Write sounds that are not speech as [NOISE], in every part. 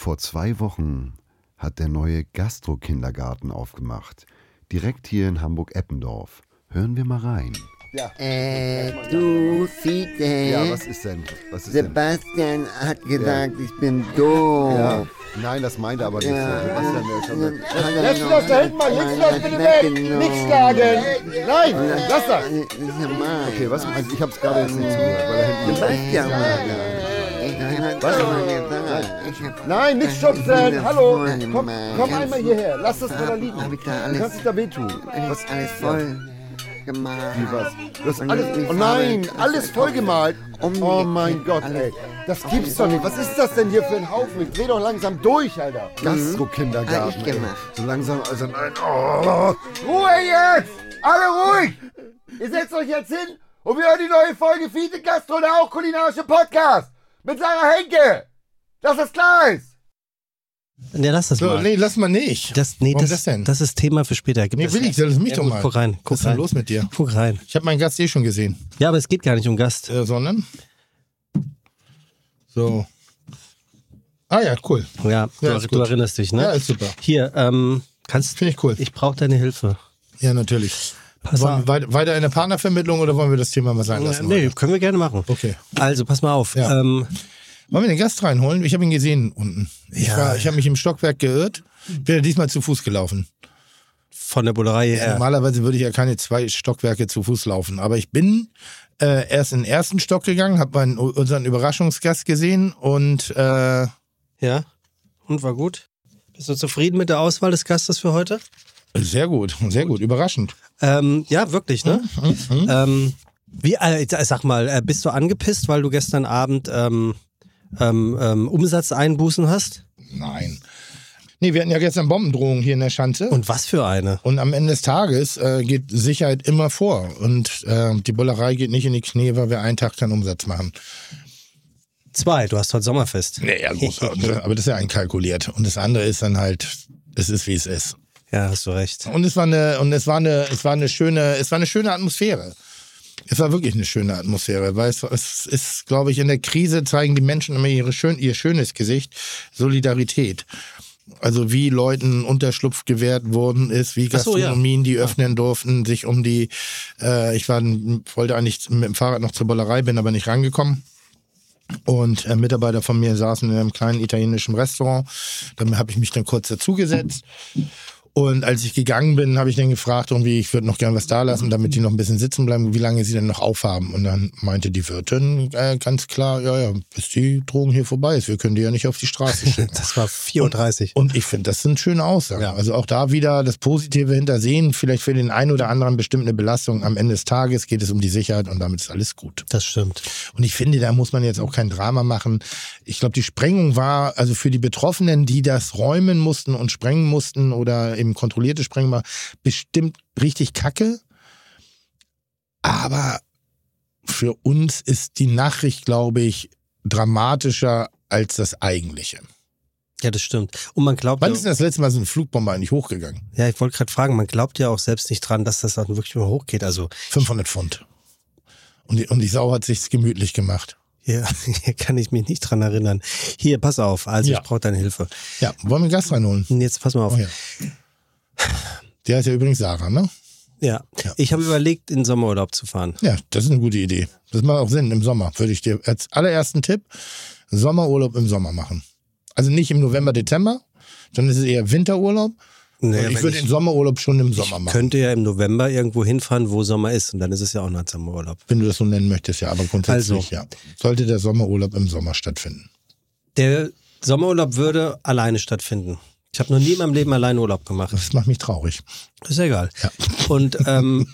Vor zwei Wochen hat der neue Gastro-Kindergarten aufgemacht. Direkt hier in Hamburg-Eppendorf. Hören wir mal rein. Ja. Äh, du, Fiete. Ja, was ist denn? Was ist denn? Sebastian hat gesagt, ich bin doof. Ja. Nein, das meinte aber nicht. Ja. Sebastian, er Lass das da hinten mal, links hat bitte weg! Nichts schlagen! Nein, lass das! Ja. Okay, was? Also ich hab's gerade jetzt nicht zugehört, weil da hinten Sebastian war da. Was? Nein, nicht das schubsen! Hallo! voll Komm, komm einmal hierher, lass das mal da liegen. Hab ich da Du alles, kannst dich da wehtun. alles, alles voll gemacht. Wie was? Du hast Und alles. Oh nein, alles vollgemalt. Um- Oh mein Gott, ey. Das gibt's doch nicht. Was ist das denn hier für ein Haufen? Ich dreh doch langsam durch, Alter. Gastro-Kindergarten. Ey. gemacht. So langsam, also nein. Oh. Ruhe jetzt! Alle ruhig! Ihr setzt euch jetzt hin und wir hören die neue Folge Fiete Gastro, der auch kulinarische Podcast. Mit Sarah Henke. Das ist. Ja, lass das So, mal. nee, lass mal nicht. Das, nee, Warum das, das denn? das ist Thema für später. Gib nee, das- will ich, lass mich Ja, doch mal. Guck rein. Guck Was ist denn rein. los mit dir? [LAUGHS] Guck rein. Ich habe meinen Gast eh schon gesehen. Ja, aber es geht gar nicht um Gast. Äh, sondern? So. Ah ja, cool. Ja, Ja, du, du erinnerst dich, ne? Ja, ist super. Hier, ähm, kannst Finde ich cool. Ich brauche deine Hilfe. Ja, natürlich. Pass Wollen auf. wir weit- weiter in der Partnervermittlung oder wollen wir das Thema mal sein lassen? nee, heute? können wir gerne machen. Okay. Also, pass mal auf. Ja. Ähm, Wollen wir den Gast reinholen? Ich habe ihn gesehen unten. Ich, Ja. ich habe mich im Stockwerk geirrt. Bin ja diesmal zu Fuß gelaufen. von der Bullerei her. Normalerweise würde ich ja keine zwei Stockwerke zu Fuß laufen. Aber ich bin äh, erst in den ersten Stock gegangen, habe unseren Überraschungsgast gesehen und äh, Ja. Und war gut? Bist du zufrieden mit der Auswahl des Gastes für heute? sehr gut, sehr gut, überraschend. Ähm, ja, wirklich, ne? Mhm. Ähm, wie, äh, sag mal, äh, bist du angepisst, weil du gestern Abend ähm, ähm, ähm, Umsatzeinbußen hast? Nein. Nee, wir hatten ja gestern Bombendrohungen hier in der Schanze. Und was für eine? Und am Ende des Tages äh, geht Sicherheit immer vor. Und äh, die Bullerei geht nicht in die Knie, weil wir einen Tag keinen Umsatz machen. Zwei, du hast heute Sommerfest. Naja, gut, [LAUGHS] aber das ist ja einkalkuliert. Und das andere ist dann halt, es ist wie es ist. Ja, hast du recht. Und es war eine, und es war eine, es war eine schöne, es war eine schöne Atmosphäre. Es war wirklich eine schöne Atmosphäre, weil es, es ist, glaube ich, in der Krise zeigen die Menschen immer ihre schön, ihr schönes Gesicht, Solidarität. Also wie Leuten Unterschlupf gewährt worden ist, wie ja. Gastronomien, die öffnen durften, sich um die, äh, ich war, wollte eigentlich mit dem Fahrrad noch zur Bollerei, bin aber nicht rangekommen. Und äh, Mitarbeiter von mir saßen in einem kleinen italienischen Restaurant. Dann habe ich mich dann kurz dazugesetzt. Und als ich gegangen bin, habe ich dann gefragt, irgendwie, ich würde noch gern was da lassen, damit die noch ein bisschen sitzen bleiben, wie lange sie denn noch aufhaben. Und dann meinte die Wirtin äh, ganz klar, ja, ja, bis die Drogen hier vorbei ist. Wir können die ja nicht auf die Straße [LAUGHS] schicken. Das war 4.30 Uhr. Und ich finde, das sind schöne Aussagen. Ja. Also auch da wieder das Positive hintersehen, vielleicht für den einen oder anderen bestimmt eine Belastung. Am Ende des Tages geht es um die Sicherheit und damit ist alles gut. Das stimmt. Und ich finde, da muss man jetzt auch kein Drama machen. Ich glaube, die Sprengung war, also für die Betroffenen, die das räumen mussten und sprengen mussten oder eben kontrollierte Sprengung war, bestimmt richtig kacke. Aber für uns ist die Nachricht, glaube ich, dramatischer als das eigentliche. Ja, das stimmt. Und man glaubt Wann ja, ist denn das letzte Mal so eine Flugbombe eigentlich hochgegangen? ja, ich wollte gerade fragen, man glaubt ja auch selbst nicht dran, dass das dann wirklich mal hochgeht. Also 500 Pfund. Und die, und die Sau hat sich's gemütlich gemacht. hier, [LAUGHS] hier kann ich mich nicht dran erinnern. Hier, pass auf. Also Ja. ich brauche deine Hilfe. Ja, wollen wir Gast reinholen? Jetzt pass mal auf. Oh ja. Die heißt ja übrigens Sarah, ne? Ja, Ja. ich habe überlegt, in den Sommerurlaub zu fahren. Ja, das ist eine gute Idee. Das macht auch Sinn im Sommer. Würde ich dir als allerersten Tipp Sommerurlaub im Sommer machen. Also nicht im November, Dezember, es ist eher Winterurlaub. Naja, ich würde den Sommerurlaub schon im Sommer ich machen. könnte ja im November irgendwo hinfahren, wo Sommer ist. Und dann ist es ja auch noch ein Sommerurlaub. Wenn du das so nennen möchtest, ja. Aber grundsätzlich, Also. ja. Sollte der Sommerurlaub im Sommer stattfinden. Der Sommerurlaub würde alleine stattfinden. Ich habe noch nie in meinem Leben alleine Urlaub gemacht. Das macht mich traurig. Ist egal. Ja. Und ähm,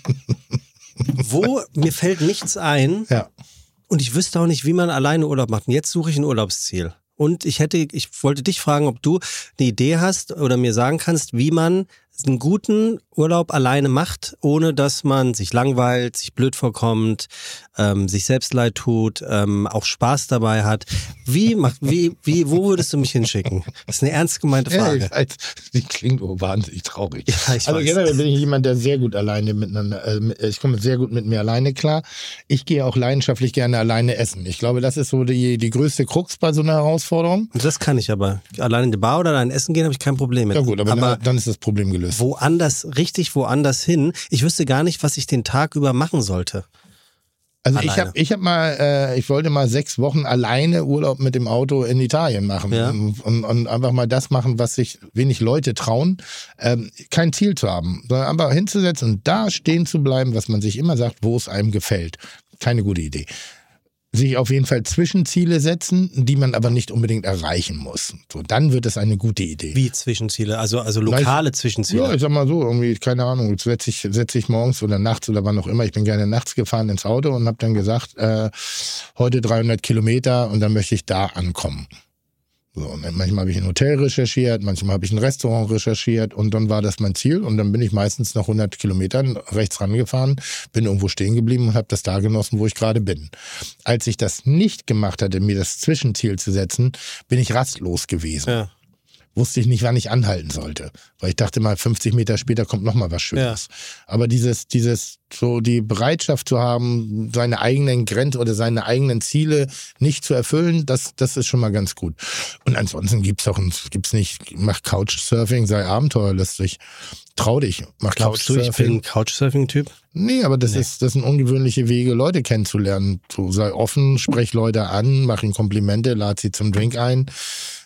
[LAUGHS] wo mir fällt nichts ein Ja. und ich wüsste auch nicht, wie man alleine Urlaub macht. Und jetzt suche ich ein Urlaubsziel. Und ich hätte, ich wollte dich fragen, ob du eine Idee hast oder mir sagen kannst, wie man einen guten Urlaub alleine macht, ohne dass man sich langweilt, sich blöd vorkommt, ähm, sich selbst leid tut, ähm, auch Spaß dabei hat. Wie macht, wie, wie, wo würdest du mich hinschicken? Das ist eine ernst gemeinte Ja, Frage. ich weiß, die klingt wahnsinnig traurig. Ja, ich also weiß. generell bin ich jemand, der sehr gut alleine miteinander, äh, ich komme sehr gut mit mir alleine klar. Ich gehe auch leidenschaftlich gerne alleine essen. Ich glaube, das ist so die, die größte Krux bei so einer Herausforderung. Das kann ich aber. Allein in die Bar oder allein essen gehen habe ich kein Problem mit. Ja gut, aber, aber dann, dann ist das Problem gelöst. woanders, richtig woanders hin. Ich wüsste gar nicht, was ich den Tag über machen sollte. Also ich Alleine. habe ich hab mal, äh, ich wollte mal sechs Wochen alleine Urlaub mit dem Auto in Italien machen Ja. und, und, und einfach mal das machen, was sich wenig Leute trauen, ähm, kein Ziel zu haben, sondern einfach hinzusetzen und da stehen zu bleiben, was man sich immer sagt, wo es einem gefällt. Keine gute Idee. Sich auf jeden Fall Zwischenziele setzen, die man aber nicht unbedingt erreichen muss. So, dann wird es eine gute Idee. Wie Zwischenziele? Also, also lokale Zwischenziele. Ja, ich sag mal so, irgendwie, keine Ahnung, jetzt setze ich, setz ich morgens oder nachts oder wann auch immer, ich bin gerne nachts gefahren ins Auto und habe dann gesagt, äh, heute 300 Kilometer und dann möchte ich da ankommen. So, und manchmal habe ich ein Hotel recherchiert, manchmal habe ich ein Restaurant recherchiert und dann war das mein Ziel und dann bin ich meistens nach 100 Kilometern rechts rangefahren, bin irgendwo stehen geblieben und habe das da genossen, wo ich gerade bin. Als ich das nicht gemacht hatte, mir das Zwischenziel zu setzen, bin ich rastlos gewesen Ja. Wusste ich nicht, wann ich anhalten sollte. Weil ich dachte mal, 50 Meter später kommt noch mal was Schönes. Aber dieses, dieses, so die Bereitschaft zu haben, seine eigenen Grenzen oder seine eigenen Ziele nicht zu erfüllen, das, das ist schon mal ganz gut. Und ansonsten gibt's ein- gibt's nicht, mach Couchsurfing, sei abenteuerlustig. Trau dich, mach Glaubst du, ich bin ein Couchsurfing-Typ? Nee, aber das ist das sind ungewöhnliche Wege, Leute kennenzulernen. So sei offen, sprech Leute an, mach ihnen Komplimente, lad sie zum Drink ein.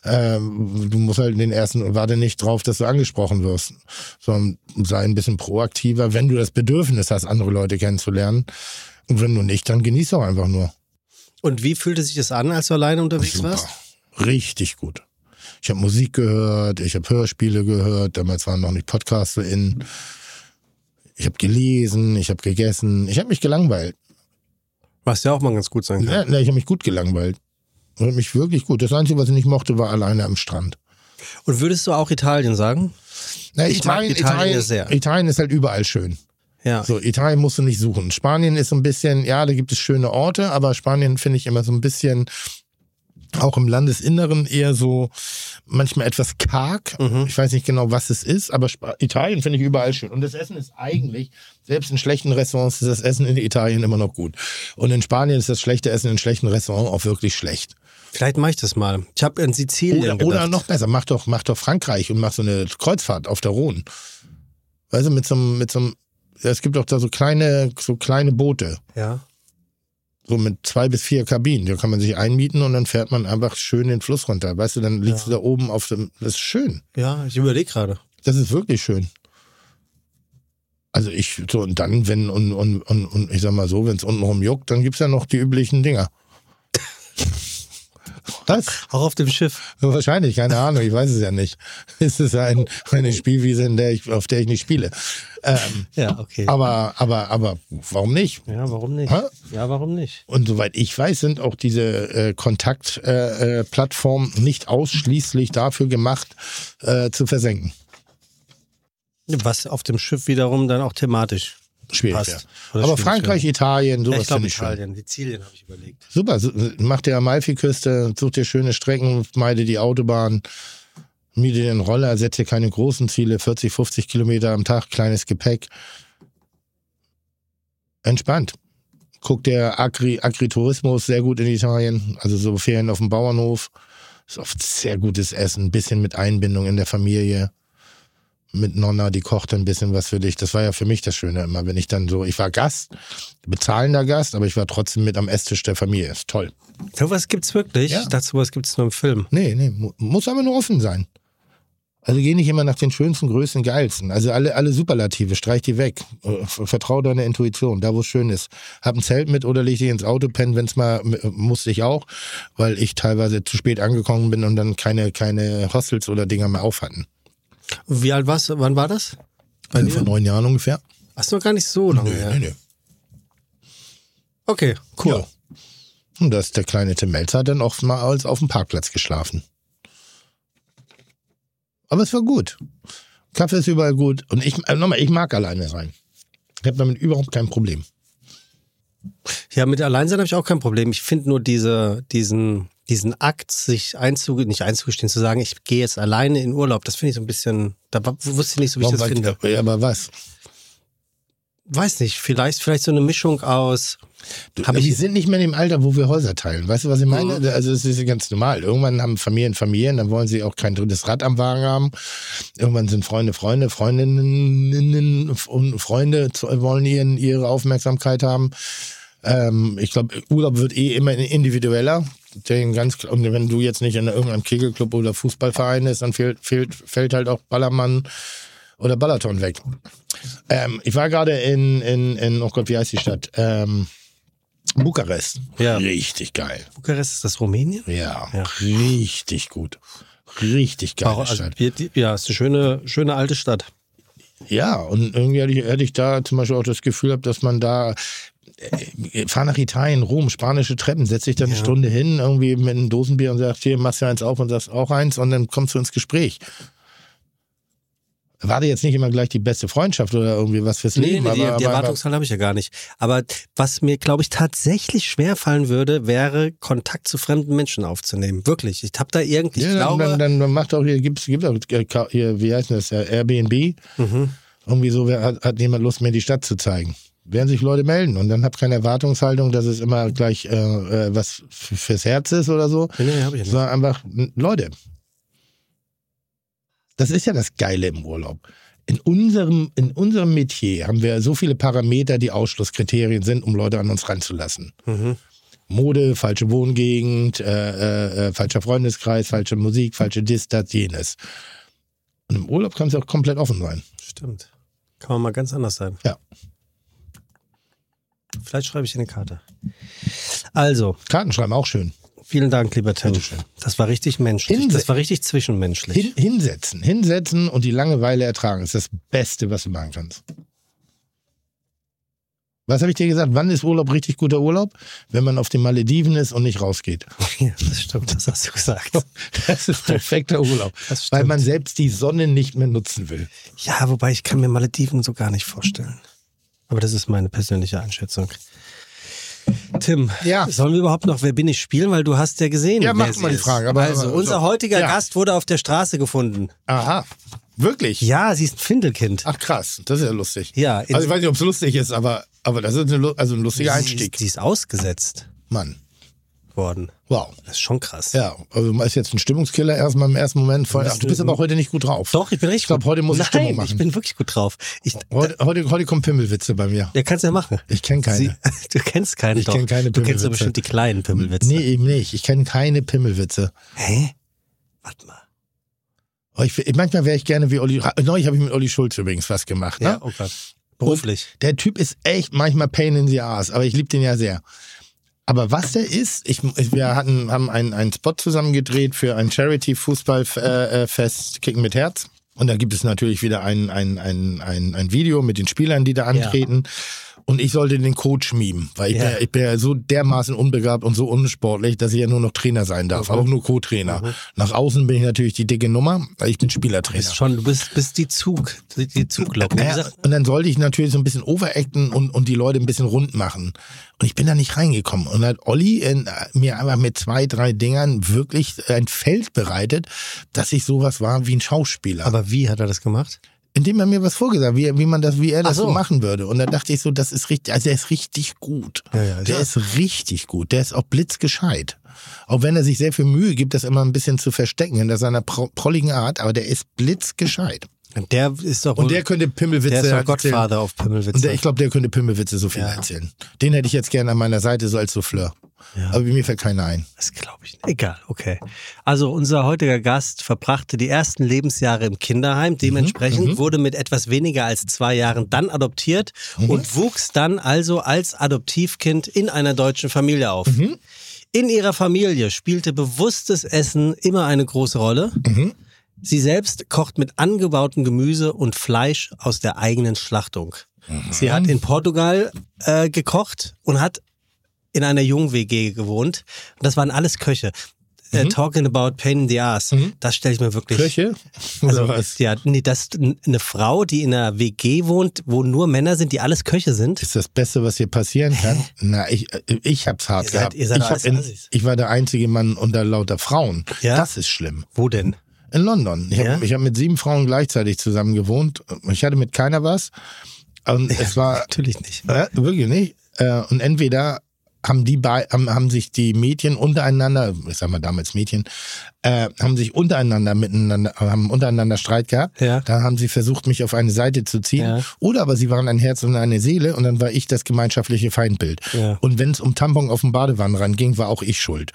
Ähm, du musst halt den ersten, warte nicht drauf, dass du angesprochen wirst, sondern sei ein bisschen proaktiver, wenn du das Bedürfnis hast, andere Leute kennenzulernen. Und wenn du nicht, dann genieß doch einfach nur. Und wie fühlte sich das an, als du alleine unterwegs Super. warst? Richtig gut. Ich habe Musik gehört, ich habe Hörspiele gehört, damals waren noch nicht Podcasts so in. Ich habe gelesen, ich habe gegessen, ich habe mich gelangweilt. Was ja auch mal ganz gut sein kann. Ja, ich habe mich gut gelangweilt. Hab mich wirklich gut. Das Einzige, was ich nicht mochte, war alleine am Strand. Und würdest du auch Italien sagen? Na, Italien, Italien Italien, sehr. Italien ist halt überall schön. Ja. So, Italien musst du nicht suchen. Spanien ist so ein bisschen, ja, da gibt es schöne Orte, aber Spanien finde ich immer so ein bisschen, auch im Landesinneren eher so manchmal etwas karg. Mhm. Ich weiß nicht genau, was es ist, aber Sp Italien finde ich überall schön. Und das Essen ist eigentlich, selbst in schlechten Restaurants ist das Essen in Italien immer noch gut. Und in Spanien ist das schlechte Essen in schlechten Restaurants auch wirklich schlecht. Vielleicht mache ich das mal. Ich habe in Sizilien Oder, oder noch besser, mach doch, mach doch Frankreich und mach so eine Kreuzfahrt auf der Rhone. Weißt du, mit so einem, mit so einem, ja, es gibt doch da so kleine, so kleine Boote. Ja. So mit zwei bis vier Kabinen. Da kann man sich einmieten und dann fährt man einfach schön den Fluss runter. Weißt du, dann liegst du da oben auf dem, das ist schön. Ja, ich überlege gerade. Das ist wirklich schön. Also ich, so, und dann, wenn, und, und, und, und ich sag mal so, wenn es untenrum juckt, dann gibt's ja noch die üblichen Dinger. [LAUGHS] Was? Auch auf dem Schiff. Wahrscheinlich, keine Ahnung, ich weiß es ja nicht. [LAUGHS] Es ist ein, eine Spielwiese, in der ich, auf der ich nicht spiele. Ähm, Ja, okay. aber, aber, aber warum nicht? ja, warum nicht? Hä? Ja, warum nicht? Und soweit ich weiß, sind auch diese äh, Kontaktplattformen äh, Plattformen nicht ausschließlich dafür gemacht, äh, zu versenken. Was auf dem Schiff wiederum dann auch thematisch Schwierig, passt. ja. Aber Frankreich, wird. Italien, Ja, sowas ich glaube ich schön. Italien. Sizilien habe ich überlegt. Super, so, mach dir Amalfiküste, such dir schöne Strecken, meide die Autobahn, miete dir einen Roller, setz dir keine großen Ziele, 40, 50 Kilometer am Tag, kleines Gepäck. Entspannt. Guck der Agri, Agritourismus sehr gut in Italien, also so Ferien auf dem Bauernhof. Ist oft sehr gutes Essen, bisschen mit Einbindung in der Familie. Mit Nonna, die kocht ein bisschen was für dich. Das war ja für mich das Schöne immer, wenn ich dann so, ich war Gast, bezahlender Gast, aber ich war trotzdem mit am Esstisch der Familie. Ist toll. Sowas gibt's wirklich? Ja. Ich dachte, sowas gibt's nur im Film. Nee, nee, mu- muss aber nur offen sein. Also geh nicht immer nach den schönsten, größten, geilsten. Also alle, alle Superlative, streich die weg. Äh, Vertrau deiner Intuition, da wo es schön ist. Hab ein Zelt mit oder leg dich ins Auto pennen, wenn's mal, musste ich auch, weil ich teilweise zu spät angekommen bin und dann keine, keine Hostels oder Dinger mehr auf hatten. Wie alt warst du? Wann war das? Bei Also vor neun Jahren ungefähr. Hast du gar nicht so lange her. nee, nee. Okay, cool. Ja. Und das der kleine Tim Melzer hat dann oftmals auf dem Parkplatz geschlafen. Aber es war gut. Kaffee ist überall gut. Und ich, äh, nochmal, ich mag alleine sein. Ich habe damit überhaupt kein Problem. Ja, mit Alleinsein habe ich auch kein Problem. Ich finde nur diese, diesen, diesen Akt, sich einzuge nicht einzugestehen, zu sagen, ich gehe jetzt alleine in Urlaub, das finde ich so ein bisschen, da wusste ich nicht so, wie ich das Warum- finde. Ja, aber was? Weiß nicht, vielleicht, vielleicht so eine Mischung aus, Du, wir ich- sind nicht mehr in dem Alter, wo wir Häuser teilen. Weißt du, was ich meine? Also es ist ja ganz normal. Irgendwann haben Familien Familien, dann wollen sie auch kein drittes Rad am Wagen haben. Irgendwann sind Freunde Freunde, Freundinnen und Freunde wollen ihren, ihre Aufmerksamkeit haben. Ähm, ich glaube, Urlaub wird eh immer individueller. Den ganz, und wenn du jetzt nicht in irgendeinem Kegelclub oder Fußballverein ist, dann fehlt, fehlt, fällt halt auch Ballermann oder Balaton weg. Ähm, ich war gerade in, in, in, oh Gott, wie heißt die Stadt? Ähm, Bukarest. Ja. Richtig geil. Bukarest, ist das Rumänien? Ja, Ja. richtig gut. Richtig geile Auch, also, ja, ist eine schöne, schöne alte Stadt. Ja, und irgendwie hatte ich, hatte ich da zum Beispiel auch das Gefühl gehabt, dass man da fahr nach Italien, Rom, spanische Treppen, setz dich da eine Ja. Stunde hin, irgendwie mit einem Dosenbier und sagst, hier, machst du eins auf und sagst auch eins und dann kommst du ins Gespräch. War dir jetzt nicht immer gleich die beste Freundschaft oder irgendwie was fürs Nee, Leben, nee, die, aber, die aber, Erwartungshaltung habe ich ja gar nicht. Aber was mir, glaube ich, tatsächlich schwer fallen würde, wäre, Kontakt zu fremden Menschen aufzunehmen. Wirklich. Ich habe da irgendwie, ich ja, dann, glaube, dann, dann, dann macht auch hier, gibt's, gibt auch äh, hier, wie heißt das, äh, Airbnb. Mhm. Irgendwie so, wer hat, hat jemand Lust, mir die Stadt zu zeigen? Werden sich Leute melden und dann habt keine Erwartungshaltung, dass es immer gleich äh, äh, was fürs Herz ist oder so, nee, nee, habe ich nicht. sondern einfach Leute. Das ist ja das Geile im Urlaub. In unserem, in unserem Metier haben wir so viele Parameter, die Ausschlusskriterien sind, um Leute an uns ranzulassen. Mhm. Mode, falsche Wohngegend, äh, äh, äh, falscher Freundeskreis, falsche Musik, falsche Dis, das, jenes. Und im Urlaub kann es auch komplett offen sein. Stimmt. Kann man mal ganz anders sein. Ja. Vielleicht schreibe ich in eine Karte. Also, Karten schreiben auch schön. vielen Dank, lieber Tim. Bitteschön. Das war richtig menschlich. Hinse- Das war richtig zwischenmenschlich. Hin, hinsetzen, hinsetzen und die Langeweile ertragen ist das Beste, was du machen kannst. Was habe ich dir gesagt? Wann ist Urlaub richtig guter Urlaub? Wenn man auf den Malediven ist und nicht rausgeht. [LAUGHS] Ja, das stimmt, das hast du gesagt. [LAUGHS] Das ist perfekter Urlaub. Weil man selbst die Sonne nicht mehr nutzen will. Ja, wobei ich kann mir Malediven so gar nicht vorstellen. Aber das ist meine persönliche Einschätzung. Tim, Ja. sollen wir überhaupt noch Wer bin ich spielen? Weil du hast ja gesehen, Ja, mach mal die. Frage, aber- also, aber- unser so. heutiger Ja. Gast wurde auf der Straße gefunden. Aha. Wirklich? Ja, sie ist ein Findelkind. Ach krass, das ist ja lustig. Ja, Also ich weiß nicht, ob es lustig ist, aber, aber das ist eine, also ein lustiger sie, Einstieg. ist, sie ist ausgesetzt Mann. Worden. Wow. Das ist schon krass. Ja, also man ist jetzt ein Stimmungskiller erstmal im ersten Moment voll. Ach, du bist aber heute nicht gut drauf. Doch, ich bin richtig Ich glaube, gut. heute muss ich Nein, Stimmung machen. ich bin wirklich gut drauf. Ich, Heute, heute, heute kommen Pimmelwitze bei mir. ja, kannst ja machen. Ich kenne keine. Sie, [LAUGHS] du kennst keinen Ich doch. kenn keine Du kennst Pimmelwitze. doch bestimmt die kleinen Pimmelwitze. Nee, eben nicht. Ich kenne keine Pimmelwitze. Hä? Warte mal. Oh, ich, manchmal wäre ich gerne wie Olli. Neulich habe ich mit Olli Schulz übrigens was gemacht. Ne? Ja, oh Gott. Beruflich. Der Typ ist echt manchmal Pain in the Ass, aber ich liebe den ja sehr. Aber was der ist, ich, wir hatten, haben einen, einen Spot zusammen gedreht für ein Charity-Fußballfest Kicken mit Herz. Und da gibt es natürlich wieder ein, ein, ein, ein, ein Video mit den Spielern, die da antreten. Und ich sollte den Coach mimen, weil ich, Ja. bin, ich bin ja so dermaßen unbegabt und so unsportlich, dass ich ja nur noch Trainer sein darf, aber auch nur Co-Trainer. Nach außen bin ich natürlich die dicke Nummer, weil ich bin Spielertrainer. Bist schon, du bist, bist die Zug, die, Zuglocke. Naja, und dann sollte ich natürlich so ein bisschen overacten und, und die Leute ein bisschen rund machen. Und ich bin da nicht reingekommen. Und dann hat Olli in, äh, mir einfach mit zwei, drei Dingern wirklich ein Feld bereitet, dass ich sowas war wie ein Schauspieler. aber wie hat er das gemacht? Indem er mir was vorgesagt, wie, wie man das, wie er das so. so machen würde. Und dann dachte ich so, das ist richtig, also der ist richtig gut. Ja, ja, der ja. ist richtig gut. Der ist auch blitzgescheit. Auch wenn er sich sehr viel Mühe gibt, das immer ein bisschen zu verstecken in seiner pro prolligen Art, aber der ist blitzgescheit. Und der ist doch Und der könnte Pimmelwitze der ist doch erzählen. Gottvater auf Pimmelwitze. Und der, ich glaube, der könnte Pimmelwitze so viel erzählen. Den hätte ich jetzt gerne an meiner Seite, so als Souffleur. Ja. Aber mir fällt keiner ein. Das glaube ich nicht. Egal, okay. Also unser heutiger Gast verbrachte die ersten Lebensjahre im Kinderheim. Dementsprechend wurde mit etwas weniger als zwei Jahren dann adoptiert und wuchs dann also als Adoptivkind in einer deutschen Familie auf. In ihrer Familie spielte bewusstes Essen immer eine große Rolle. Sie selbst kocht mit angebautem Gemüse und Fleisch aus der eigenen Schlachtung. Sie hat in Portugal äh, gekocht und hat in einer Jung-WG gewohnt. Und das waren alles Köche. äh, talking about pain in the ass. Das stelle ich mir wirklich. Köche? Oder [LAUGHS] Also, was? ja, nee, das eine Frau, die in einer WG wohnt, wo nur Männer sind, die alles Köche sind. ist das Beste, was hier passieren kann. Na, ich, äh, ich hab's hart Ihr seid- gehabt. ihr seid ich, hab in, ich war der einzige Mann unter lauter Frauen. Ja? Das ist schlimm. Wo denn? In London. Ich Ja? habe hab mit sieben Frauen gleichzeitig zusammen gewohnt. Ich hatte mit keiner was. Und es war [LAUGHS] Natürlich nicht. äh, wirklich nicht. Äh, und entweder haben die bei, haben, haben sich die Mädchen untereinander, ich sag mal damals Mädchen, äh, haben sich untereinander miteinander, haben untereinander Streit gehabt. Ja. Da haben sie versucht, mich auf eine Seite zu ziehen. Ja. Oder aber sie waren ein Herz und eine Seele und dann war ich das gemeinschaftliche Feindbild. Ja. Und wenn es um Tampon auf dem Badewannenrand ging, war auch ich schuld.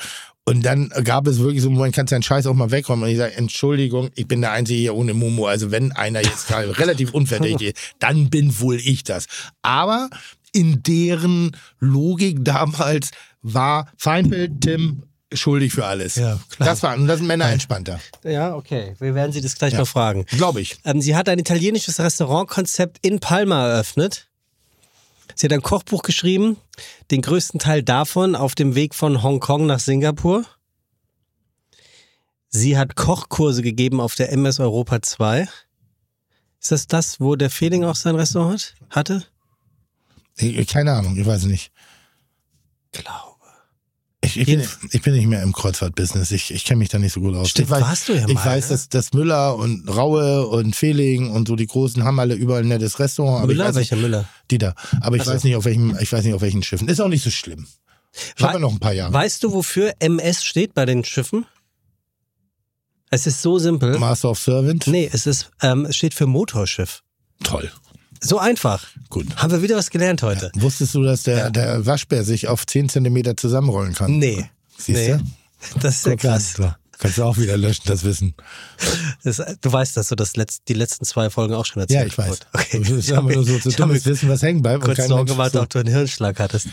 Und dann gab es wirklich so, man kann seinen Scheiß auch mal wegräumen. Und ich sage, Entschuldigung, ich bin der Einzige hier ohne Momo. Also wenn einer jetzt [LAUGHS] relativ unverdächtig ist, dann bin wohl ich das. Aber in deren Logik damals war Feindbild Tim schuldig für alles. Ja, klar. Das war, und das sind Männer entspannter. Ja, okay. Wir werden Sie das gleich mal fragen. Glaube ich. Ähm, sie hat ein italienisches Restaurantkonzept in Palma eröffnet. Sie hat ein Kochbuch geschrieben, den größten Teil davon auf dem Weg von Hongkong nach Singapur. Sie hat Kochkurse gegeben auf der MS Europa 2. Ist das das, wo der Fehling auch sein Restaurant hatte? Ich, keine Ahnung, ich weiß nicht. Glaube. Ich, ich, bin, ich bin nicht mehr im Kreuzfahrt-Business. Ich, ich kenne mich da nicht so gut aus. Stimmt, ich weiß, warst du ja Ich mal, weiß, ne? dass, dass Müller und Raue und Fehling und so die Großen haben alle überall ein nettes Restaurant. Aber Müller, ich weiß nicht, welcher Müller? die da. Aber ich Ach so. weiß nicht, auf welchem, ich weiß nicht, auf welchen Schiffen. Ist auch nicht so schlimm. Ich habe ja noch ein paar Jahre. Weißt du, wofür MS steht bei den Schiffen? Es ist so simpel. Master of Servant. Nee, es ist, ähm, es steht für Motorschiff. Toll. So einfach. Gut. Haben wir wieder was gelernt heute? Wusstest du, dass der, der Waschbär sich auf 10 Zentimeter zusammenrollen kann? Nee. Siehst nee. du? [LAUGHS] Das ist ja krass. So. Kannst du auch wieder löschen, das Wissen. Das, du weißt, dass du das letzt, die letzten zwei Folgen auch schon erzählt Ja, ich weiß. Okay. Das ist aber nur so zu dummes Wissen, was hängen bleibt. kurz kein Sorge Mensch gemacht, so- ob du einen Hirnschlag hattest.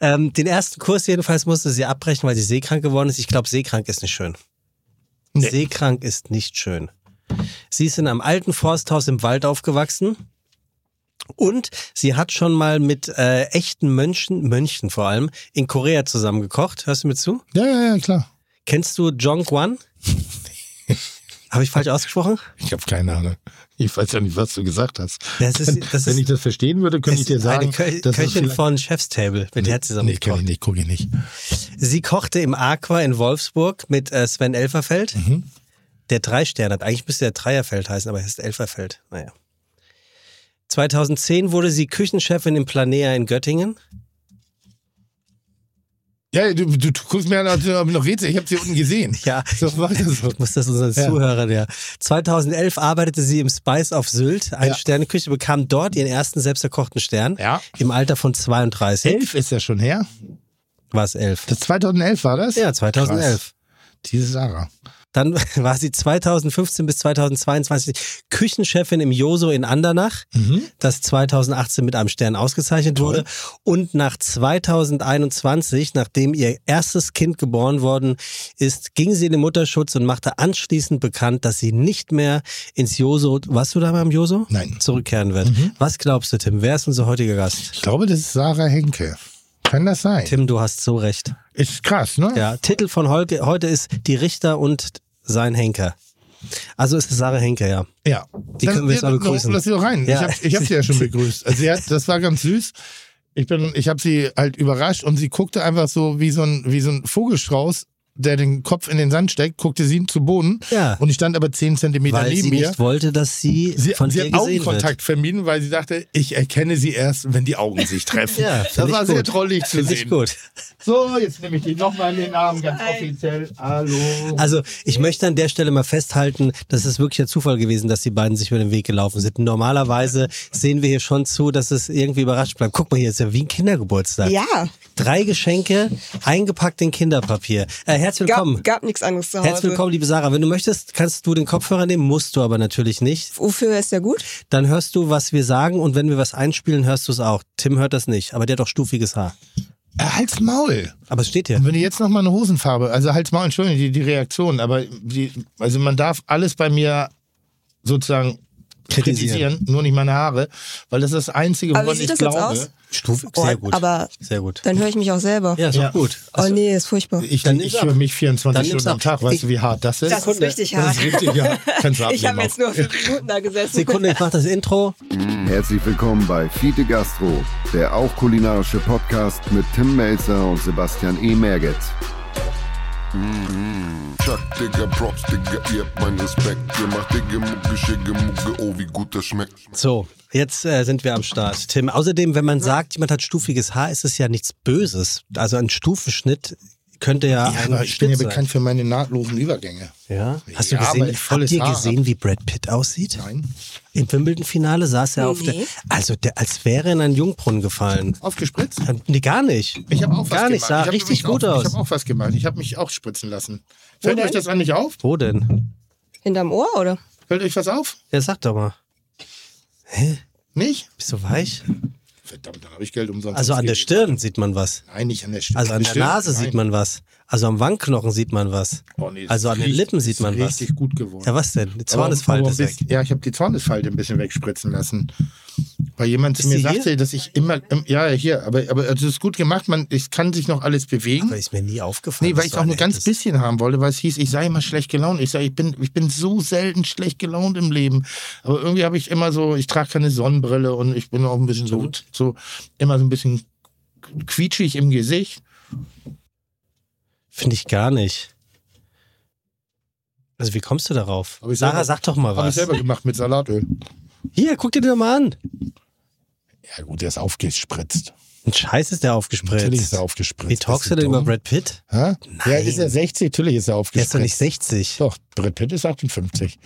Ähm, den ersten Kurs jedenfalls musste sie abbrechen, weil sie seekrank geworden ist. Ich glaube, seekrank ist nicht schön. Nee. Seekrank ist nicht schön. Sie ist in einem alten Forsthaus im Wald aufgewachsen. Und sie hat schon mal mit äh, echten Mönchen, Mönchen vor allem, in Korea zusammen gekocht. Hörst du mir zu? Ja, ja, ja, klar. Kennst du Jong Kwan? [LAUGHS] Habe ich falsch ausgesprochen? Ich habe keine Ahnung. Ich weiß ja nicht, was du gesagt hast. Das ist- Wenn, das wenn ist- ich das verstehen würde, könnte ich dir sagen, eine Kö Köchin von Chef's Table, mit der hat sie zusammen Nee, gekocht. ich nicht, gucke ich nicht. Sie kochte im Aqua in Wolfsburg mit äh, Sven Elferfeld. Mhm. Der drei Sterne hat. Eigentlich müsste der Dreierfeld heißen, aber er heißt Elferfeld. Naja. 2010 wurde sie Küchenchefin im Planea in Göttingen. Ja, du, du, du guckst mir an, ob ich noch Rätsel. Ich habe sie unten gesehen. [LAUGHS] Ja, So war das so. ich muss das unseren Ja. Zuhörern ja. 2011 arbeitete sie im Spice auf Sylt, eine Ja. Sterneküche, bekam dort ihren ersten selbst erkochten Stern. Ja. Im Alter von 32. Elf ist ja schon her. War es elf? Das 2011 war das? Ja, 2011. Krass. Diese Sarah. Dann [LAUGHS] war sie 2015 bis 2022 Küchenchefin im Joso in Andernach, Mhm. das 2018 mit einem Stern ausgezeichnet wurde. Und nach 2021, nachdem ihr erstes Kind geboren worden ist, ging sie in den Mutterschutz und machte anschließend bekannt, dass sie nicht mehr ins Joso, warst du da beim Joso? Nein. Zurückkehren wird. Was glaubst du, Tim? Wer ist unser heutiger Gast? Ich glaube, das ist Sarah Henke. Kann das sein? Tim, du hast so recht. Ist krass, ne? Ja, Titel von heute, heute ist Die Richter und sein Henker. Also ist es Sarah Henker, ja. Ja. Die können wir jetzt mal begrüßen. Lass sie doch rein. Ja. Ich habe hab sie ja schon begrüßt. Also sie hat, das war ganz süß. Ich bin, ich habe sie halt überrascht und sie guckte einfach so wie so ein, wie so ein Vogelstrauß, der den Kopf in den Sand steckt, guckte sie zu Boden. Ja. Und ich stand aber zehn Zentimeter Weil neben sie mir. nicht wollte, dass sie, Sie, von sie dir hat gesehen Augenkontakt vermieden, weil sie dachte, ich erkenne sie erst, wenn die Augen sich treffen. wird. [LAUGHS] Ja, das find war ich sehr gut. trollig zu Finde ich sehen. gut. So, jetzt nehme ich dich nochmal in den Arm, ganz offiziell. Hallo. Also ich möchte an der Stelle mal festhalten, das ist wirklich ein Zufall gewesen, dass die beiden sich über den Weg gelaufen sind. Normalerweise sehen wir hier schon zu, dass es irgendwie überrascht bleibt. Guck mal, hier ist ja wie ein Kindergeburtstag. Ja, Drei Geschenke, eingepackt in Kinderpapier. Äh, herzlich willkommen. gab, gab nichts anderes zu Hause. Herzlich willkommen, liebe Sarah. Wenn du möchtest, kannst du den Kopfhörer nehmen, musst du aber natürlich nicht. Wofür ist der gut? Dann hörst du, was wir sagen und wenn wir was einspielen, hörst du es auch. Tim hört das nicht, aber der hat doch stufiges Haar. Äh, Halt's Maul. Aber es steht hier. Und wenn du jetzt noch mal eine Hosenfarbe, also halt's Maul, Entschuldigung, die, die Reaktion, aber die, also man darf alles bei mir sozusagen Kritisieren. kritisieren, nur nicht meine Haare, weil das ist das Einzige, Aber woran wie sieht ich das jetzt glaube. aus? Stufe, Oh, sehr gut. aber- sehr gut. Dann höre ich mich auch selber. Ja, ist Ja. auch gut. oh nee, ist furchtbar. Ich, Dann ich höre mich Dann 24 nimm's Stunden am. Tag. Weißt du, Ich- wie hart das ist? das ist richtig Das hart. ist richtig, ja. Kannst du [LAUGHS] Ich habe jetzt auch. nur fünf [LAUGHS] Minuten da gesessen. Sekunde, ich mach das Intro. Herzlich willkommen bei Fiete Gastro, der auch kulinarische Podcast mit Tim Melzer und Sebastian E. Merget. Chuck, Digga, Props, Digga, ihr habt meinen Respekt. Ihr macht Digga, Mucke, Schicke, Mucke, oh, wie gut das schmeckt. So, jetzt äh, sind wir am Start. Tim, außerdem, wenn man sagt, jemand hat stufiges Haar, ist es ja nichts Böses. Also ein Stufenschnitt könnte ja, Ja, ein aber ich bin ja bekannt sein. für meine nahtlosen Übergänge. Ja? Hast du Ja, gesehen, ich habt ihr gesehen, hab. wie Brad Pitt aussieht? Nein. Im Wimbledon-Finale saß er auf der, Nee. also der, als wäre er in einen Jungbrunnen gefallen. Aufgespritzt? Äh, Nee, gar nicht. Ich habe auch was Gar nicht, gemacht. sah ich hab richtig gut auch, aus. Ich habe auch was gemacht. Ich habe mich auch spritzen lassen. Fällt euch das eigentlich auf? Wo denn? Hinterm Ohr, oder? Fällt euch was auf? Ja, sag doch mal. Nicht? Bist du weich? Verdammt, dann habe ich Geld umsonst. Also an der. Stirn sieht man was. Nein, nicht an der Stirn. Also an der Stirn? Nase Nein. sieht man was. Also am Wangenknochen sieht man was. Oh, nee, also an den riecht- Lippen sieht man was. Richtig gut geworden. Ja, was denn? Die Zornesfalte ist weg. Ja, ich habe die Zornesfalte ein bisschen wegspritzen lassen. Weil jemand zu mir sagte, hier? dass ich immer, ähm, ja, hier, aber, aber es ist gut gemacht, man, es kann sich noch alles bewegen. Aber ist mir nie aufgefallen. Nee, weil ich auch nur ganz bisschen haben wollte, weil es hieß, ich sei immer schlecht gelaunt. Ich sage, ich bin, ich bin so selten schlecht gelaunt im Leben. Aber irgendwie habe ich immer so, ich trage keine Sonnenbrille und ich bin auch ein bisschen so, so immer so ein bisschen quietschig im Gesicht. Finde ich gar nicht. Also wie kommst du darauf? Sarah, selber- sag doch mal Habe ich was. selber gemacht mit Salatöl. Hier, guck dir den doch mal an. Ja gut, der ist aufgespritzt. Ein Scheiß ist der aufgespritzt. Natürlich ist er aufgespritzt. Wie talkst du denn über? Brad Pitt? Hä? Ja, Nein. ist er 60? Natürlich ist er Der aufgespritzt. ist doch nicht 60. Doch, Brad Pitt ist 58.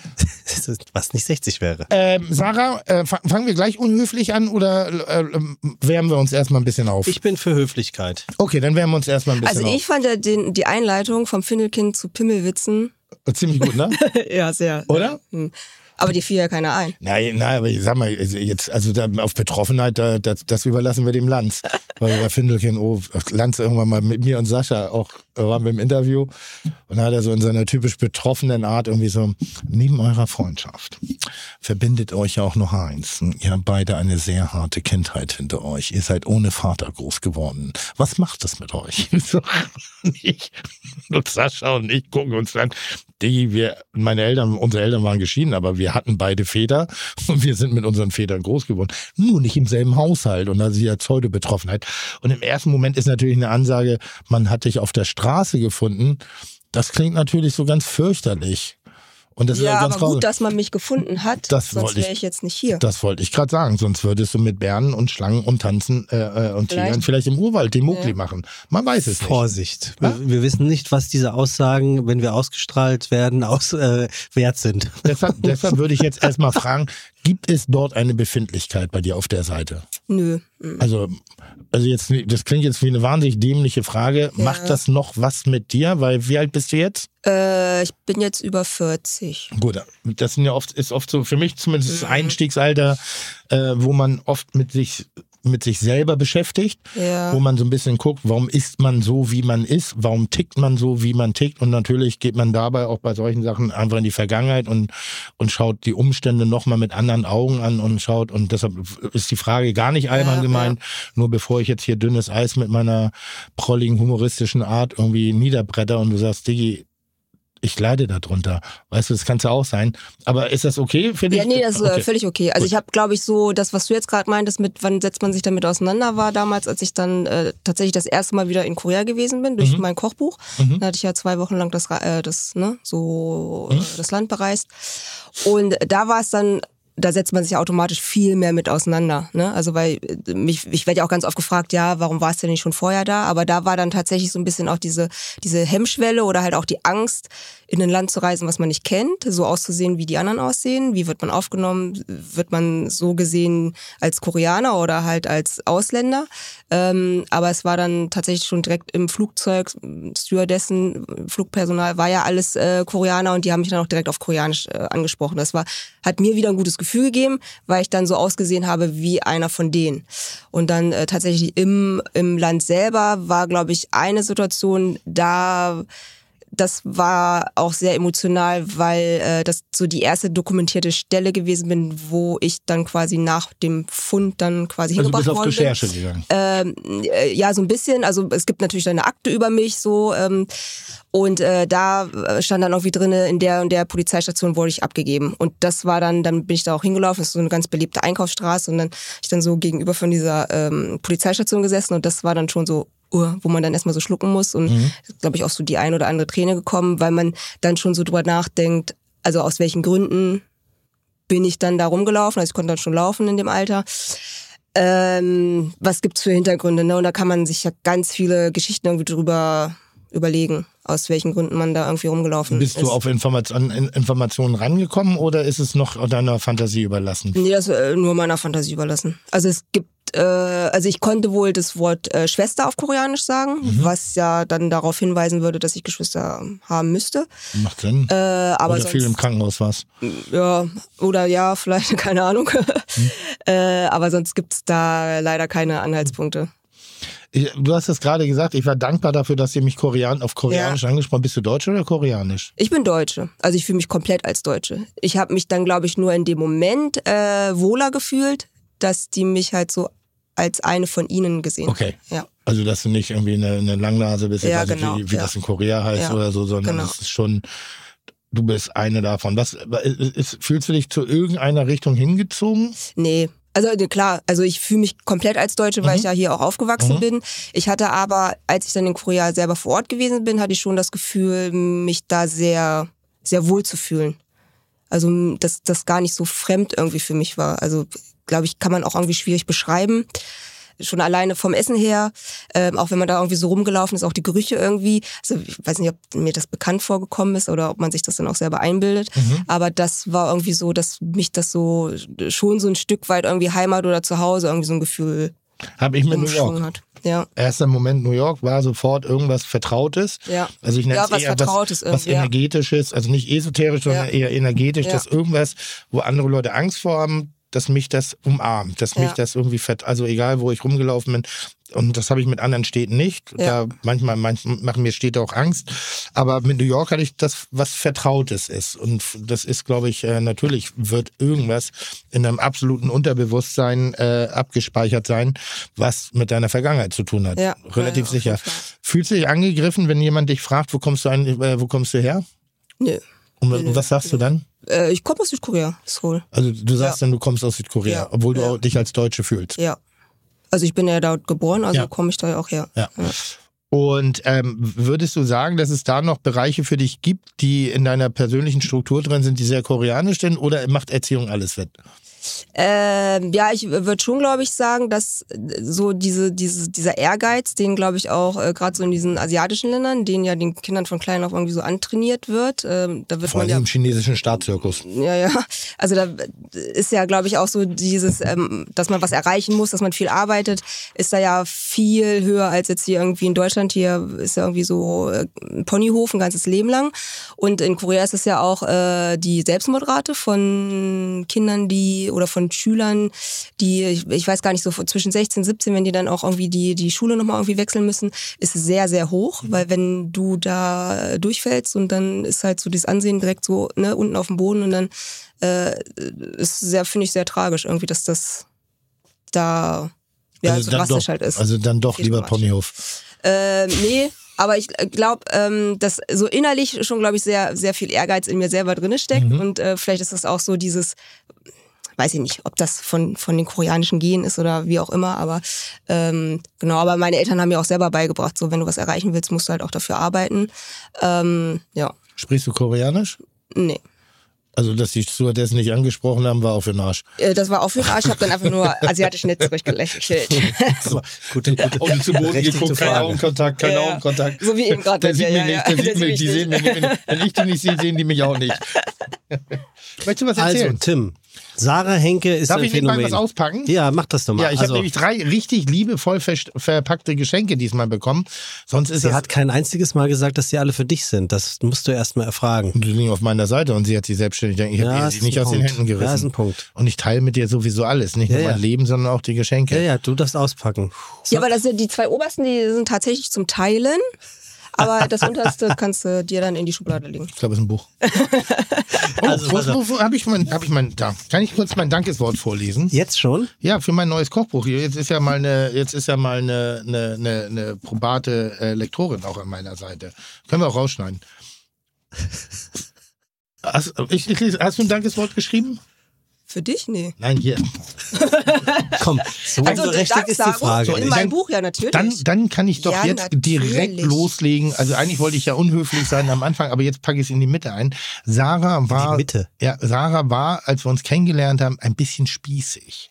[LAUGHS] Was nicht 60 wäre. Ähm, Sarah, äh, fa- fangen wir gleich unhöflich an oder äh, äh, wärmen wir uns erstmal ein bisschen auf? Ich bin für Höflichkeit. okay, dann wärmen wir uns erstmal ein bisschen Also ich fand ja den, die Einleitung vom Findelkind zu Pimmelwitzen, auf. Ziemlich gut, ne? [LAUGHS] ja, sehr. Oder? Hm. Aber die fiel ja keiner ein. Nein, nein, aber ich sag mal, also jetzt, also da, auf Betroffenheit, da, das, das überlassen wir dem Lanz. Weil bei Findelchen, oh, Lanz irgendwann mal mit mir und Sascha auch äh, waren wir im Interview und da hat er so in seiner typisch betroffenen Art irgendwie so, neben eurer Freundschaft verbindet euch auch noch eins. Ihr habt beide eine sehr harte Kindheit hinter euch. Ihr seid ohne Vater groß geworden. Was macht das mit euch? [LAUGHS] Ich und Sascha und ich gucken uns dann, die wir, meine Eltern, unsere Eltern waren geschieden, aber wir hatten beide Väter und wir sind mit unseren Vätern groß geworden. Nur nicht im selben Haushalt und da ist ja Pseudo-Betroffenheit. Und im ersten Moment ist natürlich eine Ansage, man hat dich auf der Straße gefunden. Das klingt natürlich so ganz fürchterlich. Und das ist ja, auch ganz aber gut, dass man mich gefunden hat, Das sonst wollte ich- wäre ich jetzt nicht hier. Das wollte ich gerade sagen, sonst würdest du mit Bären und Schlangen und Tanzen äh, äh, und Vielleicht. Tigern vielleicht im Urwald den Mugli Ja. machen. Man weiß es nicht. Vorsicht. Wir, wir wissen nicht, was diese Aussagen, wenn wir ausgestrahlt werden, aus, äh, wert sind. [LAUGHS] Deshalb, deshalb würde ich jetzt erstmal fragen, gibt es dort eine Befindlichkeit bei dir auf der Seite? Nö. Also, also jetzt, das klingt jetzt wie eine wahnsinnig dämliche Frage. Ja. Macht das noch was mit dir? Weil wie alt bist du jetzt? Äh, ich bin jetzt über 40. Gut, das sind ja oft, ist oft so, für mich zumindest das Einstiegsalter, äh, wo man oft mit sich mit sich selber beschäftigt, Ja. wo man so ein bisschen guckt, warum ist man so, wie man ist, warum tickt man so, wie man tickt. Und natürlich geht man dabei auch bei solchen Sachen einfach in die Vergangenheit und, und schaut die Umstände nochmal mit anderen Augen an und schaut. Und deshalb ist die Frage gar nicht albern Ja, gemeint, nur bevor ich jetzt hier dünnes Eis mit meiner prolligen humoristischen Art irgendwie niederbretter und du sagst, Digi, ich leide darunter. Weißt du, das kann ja auch sein. Aber ist das okay für dich? Ja, nee, das ist äh, okay. völlig okay. Also Gut. ich habe, glaube ich, so das, was du jetzt gerade meintest, mit wann setzt man sich damit auseinander, war damals, als ich dann äh, tatsächlich das erste Mal wieder in Korea gewesen bin durch Mhm. mein Kochbuch. Mhm. Da hatte ich ja zwei Wochen lang das, äh, das ne, so Mhm. äh, das Land bereist. Und da war es dann da setzt man sich automatisch viel mehr mit auseinander. Ne? Also weil äh, mich, ich werde ja auch ganz oft gefragt, ja, warum warst du denn nicht schon vorher da? Aber da war dann tatsächlich so ein bisschen auch diese, diese Hemmschwelle oder halt auch die Angst, in ein Land zu reisen, was man nicht kennt, so auszusehen, wie die anderen aussehen. Wie wird man aufgenommen? Wird man so gesehen als Koreaner oder halt als Ausländer? Ähm, aber es war dann tatsächlich schon direkt im Flugzeug, Stewardessen, Flugpersonal war ja alles äh, Koreaner und die haben mich dann auch direkt auf Koreanisch äh, angesprochen. Das war, hat mir wieder ein gutes Gefühl gegeben, weil ich dann so ausgesehen habe wie einer von denen. Und dann äh, tatsächlich im, im Land selber war, glaube ich, eine Situation, da das war auch sehr emotional, weil äh, das so die erste dokumentierte Stelle gewesen bin, wo ich dann quasi nach dem Fund dann quasi Also du hingebracht bist auf worden Recherche bin. gegangen. Ähm, äh, ja, so ein bisschen. Also es gibt natürlich eine Akte über mich so. Ähm, und äh, da äh, stand dann irgendwie drinne, in der und der Polizeistation wurde ich abgegeben. Und das war dann, dann bin ich da auch hingelaufen, das ist so eine ganz beliebte Einkaufsstraße. Und dann ich dann so gegenüber von dieser ähm, Polizeistation gesessen und das war dann schon so, uh, wo man dann erstmal so schlucken muss. Und Mhm. glaube ich auch so die ein oder andere Träne gekommen, weil man dann schon so drüber nachdenkt, also aus welchen Gründen bin ich dann da rumgelaufen. Also ich konnte dann schon laufen in dem Alter. Ähm, was gibt's für Hintergründe? Ne? Und da kann man sich ja ganz viele Geschichten irgendwie drüber überlegen, aus welchen Gründen man da irgendwie rumgelaufen Bist ist. du auf Information, an Informationen rangekommen oder ist es noch deiner Fantasie überlassen? Nee, das ist äh, nur meiner Fantasie überlassen. Also es gibt, äh, also ich konnte wohl das Wort äh, Schwester auf Koreanisch sagen, Mhm. was ja dann darauf hinweisen würde, dass ich Geschwister haben müsste. Macht Sinn. Äh, aber oder viel im sonst, Krankenhaus warst. ja, oder ja, [LAUGHS] vielleicht, keine Ahnung. Mhm. äh, aber sonst gibt's da leider keine Anhaltspunkte. Ich, du hast es gerade gesagt, ich war dankbar dafür, dass ihr mich Korean, auf Koreanisch angesprochen Bist du Deutsch oder Koreanisch? Ich bin Deutsche. Also ich fühle mich komplett als Deutsche. Ich habe mich dann, glaube ich, nur in dem Moment äh, wohler gefühlt, dass die mich halt so als eine von ihnen gesehen Okay. Ja. Also, dass du nicht irgendwie eine, eine Langnase bist, Ja, nicht, genau, wie, wie ja. das in Korea heißt Ja, oder so, sondern genau. es ist schon, du bist eine davon. Was, ist, fühlst du dich zu irgendeiner Richtung hingezogen? Nee. Also ne, klar, also ich fühle mich komplett als Deutsche, weil Mhm. ich ja hier auch aufgewachsen Mhm. bin. Ich hatte aber, als ich dann in Korea selber vor Ort gewesen bin, hatte ich schon das Gefühl, mich da sehr, sehr wohl zu fühlen. Also dass das gar nicht so fremd irgendwie für mich war. Also glaube ich, kann man auch irgendwie schwierig beschreiben. Schon alleine vom Essen her, ähm, auch wenn man da irgendwie so rumgelaufen ist, auch die Gerüche irgendwie. Also ich weiß nicht, ob mir das bekannt vorgekommen ist oder ob man sich das dann auch selber einbildet. Aber das war irgendwie so, dass mich das so schon so ein Stück weit irgendwie Heimat oder Zuhause irgendwie so ein Gefühl Habe ich mit New York. hat. Ja, Erster Moment New York war sofort irgendwas Vertrautes. ja. Also ich nenne Ja, es was eher Vertrautes was, was ja. energetisches, also nicht esoterisch, sondern Ja. eher energetisch, dass irgendwas, wo andere Leute Angst vor haben, dass mich das umarmt, dass mich Ja. das irgendwie fett, also egal wo ich rumgelaufen bin. Und das habe ich mit anderen Städten nicht. Ja. Da manchmal, manchmal machen mir Städte auch Angst. Aber mit New York hatte ich das, was Vertrautes ist. Und das ist, glaube ich, äh, natürlich wird irgendwas in einem absoluten Unterbewusstsein äh, abgespeichert sein, was mit deiner Vergangenheit zu tun hat. Ja. Relativ Ja, sicher. Fühlst du dich angegriffen, wenn jemand dich fragt, wo kommst du, ein, äh, wo kommst du her? Nö. Und, Nö, und was sagst du dann? Äh, ich komme aus Südkorea, Seoul. Also du sagst dann, du kommst aus Südkorea, Ja. obwohl du Ja. dich als Deutsche fühlst. Ja. Also ich bin ja dort geboren, also Ja. komme ich da ja auch her. Ja. Und ähm, würdest du sagen, dass es da noch Bereiche für dich gibt, die in deiner persönlichen Struktur drin sind, die sehr koreanisch sind, oder macht Erziehung alles wett? Ähm, ja, ich würde schon, glaube ich, sagen, dass äh, so diese, diese, dieser Ehrgeiz, den, glaube ich, auch äh, gerade so in diesen asiatischen Ländern, den ja den Kindern von klein auf irgendwie so antrainiert wird, ähm, da wird Vor allem ja im chinesischen Staatszirkus. Ja, ja. Also da ist ja, glaube ich, auch so dieses, ähm, dass man was erreichen muss, dass man viel arbeitet, ist da ja viel höher als jetzt hier irgendwie in Deutschland. Hier ist ja irgendwie so äh, ein Ponyhof ein ganzes Leben lang. Und in Korea ist es ja auch äh, die Selbstmordrate von Kindern, die oder von Schülern, die, ich, weiß gar nicht, so zwischen 16 und 17, wenn die dann auch irgendwie die, die Schule nochmal irgendwie wechseln müssen, ist sehr, sehr hoch. Weil wenn du da durchfällst und dann ist halt so dieses Ansehen direkt so ne, unten auf dem Boden und dann äh, ist sehr, finde ich sehr tragisch irgendwie, dass das da ja, so dann drastisch doch, halt ist. also dann doch Viel lieber Quatsch. Ponyhof. Äh, nee, aber ich glaube, ähm, dass so innerlich schon, glaube ich, sehr, sehr viel Ehrgeiz in mir selber drinne steckt. Mhm. Und äh, vielleicht ist das auch so dieses, weiß ich nicht, ob das von, von den koreanischen Genen ist oder wie auch immer, aber ähm, genau, aber meine Eltern haben mir auch selber beigebracht, so wenn du was erreichen willst, musst du halt auch dafür arbeiten. Ähm, ja, Sprichst du Koreanisch? nee. Also, dass die Stewardessen nicht angesprochen haben, war auch für den Arsch. Äh, Das war auch für den Arsch, ich habe dann einfach nur asiatisch nett zurückgelächelt. [LAUGHS] Gute, gute, Und zu Boden geguckt, kein. Augenkontakt, kein Ja. Augenkontakt. So wie eben gerade Der sieht mich ja, nicht, der sieht mich, die sehen mich nicht. nicht. Wenn ich die nicht sehe, sehen die mich auch nicht. [LAUGHS] Möchtest du was Also, erzählen? Tim, Sarah Henke ist Darf ein ich Phänomen. was auspacken? Ja, mach das doch mal. Ja, ich also, habe nämlich drei richtig liebevoll verpackte Geschenke diesmal bekommen. Sonst ist sie das hat kein einziges Mal gesagt, dass sie alle für dich sind. Das musst du erst mal erfragen. Und die liegen auf meiner Seite und sie hat sie selbstständig. Ich habe Ja, sie ist nicht aus den Punkt. Händen gerissen. Ja, ist ein Punkt. Und ich teile mit dir sowieso alles. Nicht Ja, nur mein ja. Leben, sondern auch die Geschenke. Ja, ja, du darfst auspacken. Ja, aber das sind die zwei obersten, die sind tatsächlich zum Teilen. Aber das unterste kannst du dir dann in die Schublade legen. Ich glaube, es ist ein Buch. [LAUGHS] Oh, Also, wo, habe ich mein, hab ich mein, da. Kann ich kurz mein Dankeswort vorlesen? Jetzt schon? Ja, für mein neues Kochbuch. Jetzt ist ja mal eine, jetzt ist ja mal eine, eine, eine, eine probate äh, Lektorin auch an meiner Seite. Können wir auch rausschneiden. [LAUGHS] Hast, ich, ich, hast du ein Dankeswort geschrieben? Für dich? Nee. Nein, hier. [LAUGHS] Komm, so berechtigt ist die Frage. In meinem Buch ja natürlich. Dann, dann kann ich doch Ja, jetzt direkt natürlich. loslegen. Also eigentlich wollte ich ja unhöflich sein am Anfang, aber jetzt packe ich es in die Mitte ein. Sarah war, Mitte? ja, Sarah war, als wir uns kennengelernt haben, ein bisschen spießig.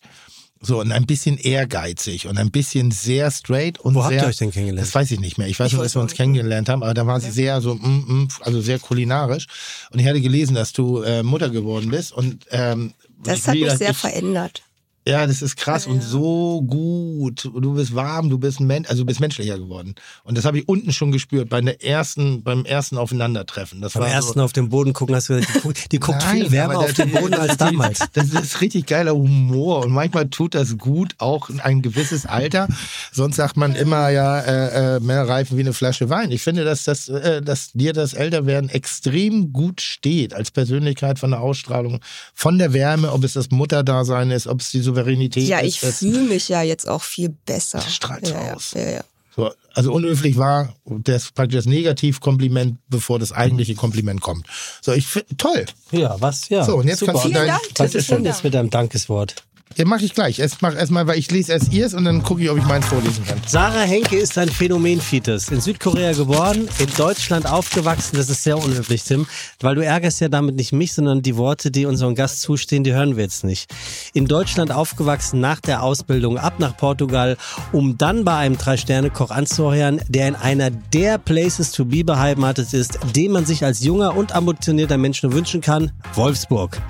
So, und ein bisschen ehrgeizig und ein bisschen sehr straight und Wo habt sehr, ihr euch denn kennengelernt? Das weiß ich nicht mehr. Ich weiß Ich nur, dass wir uns kennengelernt haben, aber da war sie sehr so, mm, mm, also sehr kulinarisch. Und ich hatte gelesen, dass du äh, Mutter geworden bist und ähm, das hat mich sehr verändert. Ja, das ist krass Ja, und ja. so gut. Du bist warm, du bist Mensch, also du bist menschlicher geworden. Und das habe ich unten schon gespürt bei der ersten, beim ersten Aufeinandertreffen. Das Beim ersten so, auf den Boden gucken, hast du gesagt, die, guckt- die guckt Nein, viel wärmer auf den Boden [LAUGHS] als damals. Das ist richtig geiler Humor und manchmal tut das gut, auch ein gewisses Alter. Sonst sagt man immer ja äh, äh, mehr reifen wie eine Flasche Wein. Ich finde, dass, das, äh, dass dir das Älterwerden extrem gut steht als Persönlichkeit von der Ausstrahlung, von der Wärme, ob es das Mutterdasein ist, ob es die Souveränität Ja, ich fühle mich ja jetzt auch viel besser. Das strahlt ja, raus. Ja, ja, ja. So, also unhöflich war das praktisch das Negativkompliment, bevor das eigentliche Kompliment kommt. So, ich finde toll. Ja, was? Ja. So, und jetzt Super. kannst du dein. Dank, Was ist denn jetzt mit deinem Dankeswort? Ja, mach ich gleich. Erst mach erstmal, weil ich lese erst ihrs und dann gucke ich, ob ich meins vorlesen kann. Sarah Henke ist ein Phänomen-Fites. In Südkorea geboren, in Deutschland aufgewachsen. Das ist sehr unhöflich, Tim, weil du ärgerst ja damit nicht mich, sondern die Worte, die unserem Gast zustehen, die hören wir jetzt nicht. In Deutschland aufgewachsen, nach der Ausbildung ab nach Portugal, um dann bei einem Drei-Sterne-Koch anzuheuern, der in einer der Places to be beheimatet ist, den man sich als junger und ambitionierter Mensch nur wünschen kann, Wolfsburg.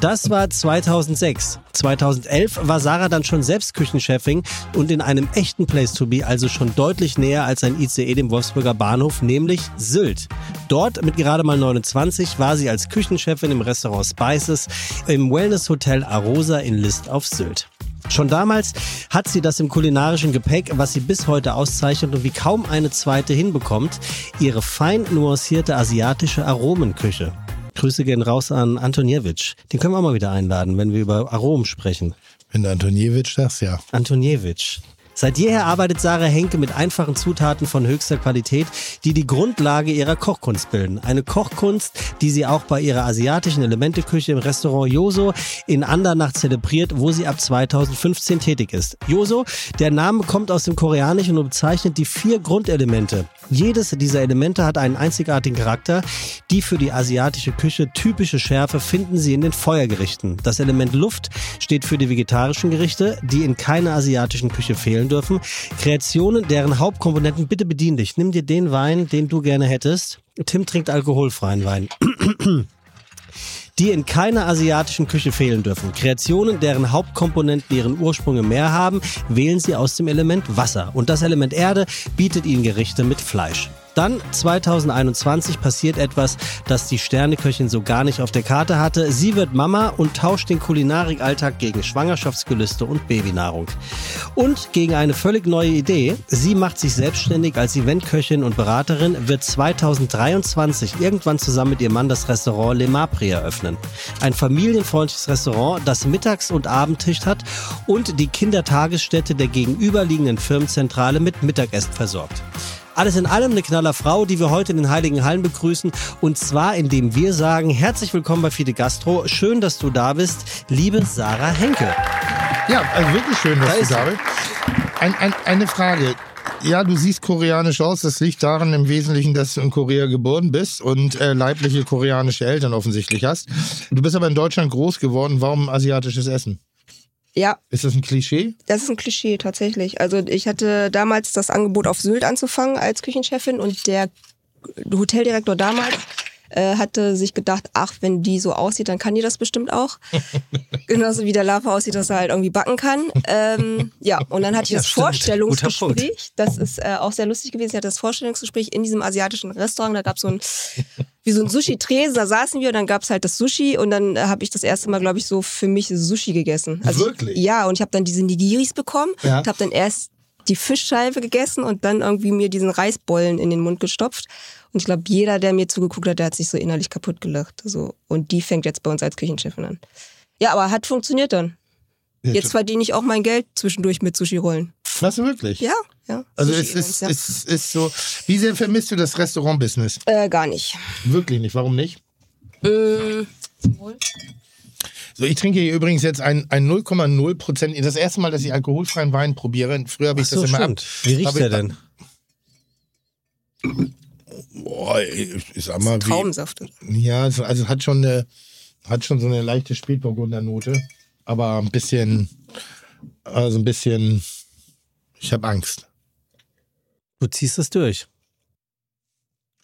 Das war 2006. 2011 war Sarah dann schon selbst Küchenchefin und in einem echten Place to be, also schon deutlich näher als ein ICE dem Wolfsburger Bahnhof, nämlich Sylt. Dort mit gerade mal 29 war sie als Küchenchefin im Restaurant Spices im Wellness-Hotel Arosa in List auf Sylt. Schon damals hat sie das im kulinarischen Gepäck, was sie bis heute auszeichnet und wie kaum eine zweite hinbekommt, ihre fein nuancierte asiatische Aromenküche. Grüße gehen raus an Antoniewicz. Den können wir auch mal wieder einladen, wenn wir über Aromen sprechen. Wenn du Antoniewicz sagst, ja. Antoniewicz. Seit jeher arbeitet Sarah Henke mit einfachen Zutaten von höchster Qualität, die die Grundlage ihrer Kochkunst bilden. Eine Kochkunst, die sie auch bei ihrer asiatischen Elementeküche im Restaurant Yoso in Andernach zelebriert, wo sie ab 2015 tätig ist. Yoso, der Name kommt aus dem Koreanischen und bezeichnet die vier Grundelemente. Jedes dieser Elemente hat einen einzigartigen Charakter. Die für die asiatische Küche typische Schärfe finden Sie in den Feuergerichten. Das Element Luft steht für die vegetarischen Gerichte, die in keiner asiatischen Küche fehlen dürfen. Kreationen, deren Hauptkomponenten, bitte bedien dich. Nimm dir den Wein, den du gerne hättest. Tim trinkt alkoholfreien Wein. [CLEARS THROAT] die in keiner asiatischen Küche fehlen dürfen. Kreationen, deren Hauptkomponenten ihren Ursprung im Meer haben, wählen sie aus dem Element Wasser. Und das Element Erde bietet ihnen Gerichte mit Fleisch. Dann 2021 passiert etwas, das die Sterneköchin so gar nicht auf der Karte hatte. Sie wird Mama und tauscht den Kulinarikalltag gegen Schwangerschaftsgelüste und Babynahrung. Und gegen eine völlig neue Idee. Sie macht sich selbstständig als Eventköchin und Beraterin, wird 2023 irgendwann zusammen mit ihrem Mann das Restaurant Le Mapri eröffnen. Ein familienfreundliches Restaurant, das Mittags- und Abendtisch hat und die Kindertagesstätte der gegenüberliegenden Firmenzentrale mit Mittagessen versorgt. Alles in allem eine knaller Frau, die wir heute in den Heiligen Hallen begrüßen. Und zwar, indem wir sagen, herzlich willkommen bei Fide Gastro. Schön, dass du da bist, liebe Sarah Henke. Ja, also wirklich schön, dass Da du da bist. Ein, ein, eine Frage. Ja, du siehst koreanisch aus. Das liegt daran im Wesentlichen, dass du in Korea geboren bist und äh, leibliche koreanische Eltern offensichtlich hast. Du bist aber in Deutschland groß geworden. Warum asiatisches Essen? Ja, Ist das ein Klischee? das ist ein Klischee tatsächlich. Also ich hatte damals das Angebot auf Sylt anzufangen als Küchenchefin und der Hoteldirektor damals äh, hatte sich gedacht, ach, wenn die so aussieht, dann kann die das bestimmt auch. [LAUGHS] Genauso wie der Lava aussieht, dass er halt irgendwie backen kann. Ähm, ja, und dann hatte ich Ja, das stimmt. Vorstellungsgespräch. Das ist äh, auch sehr lustig gewesen. Ich hatte das Vorstellungsgespräch in diesem asiatischen Restaurant. Da gab es so ein wie so ein Sushi-Tresen, da saßen wir und dann gab's halt das Sushi und dann äh, habe ich das erste Mal, glaube ich, so für mich Sushi gegessen. Also Wirklich? Ich, ja, und ich habe dann diese Nigiris bekommen Ja. und habe dann erst die Fischscheibe gegessen und dann irgendwie mir diesen Reisbollen in den Mund gestopft. Und ich glaube, jeder, der mir zugeguckt hat, der hat sich so innerlich kaputt gelacht. So. Und die fängt jetzt bei uns als Küchenchefin an. Ja, aber hat funktioniert dann. Jetzt verdiene ich auch mein Geld zwischendurch mit Sushi-Rollen. Was wirklich? Ja, ja. Also es ist, ja. ist, ist so. Wie sehr vermisst du das Restaurant-Business? Äh, gar nicht. Wirklich nicht. Warum nicht? Mm, So, ich trinke hier übrigens jetzt ein, ein 0,0 Prozent. Das erste Mal, dass ich alkoholfreien Wein probiere. Früher habe ich so, das immer stimmt. Wie riecht der denn? Boah, ich, ich sag mal, wie, Traubensaft. Ja, also, also hat schon eine, hat schon so eine leichte Spätburgunder-Note, aber ein bisschen, also ein bisschen, ich habe Angst. Du ziehst es durch.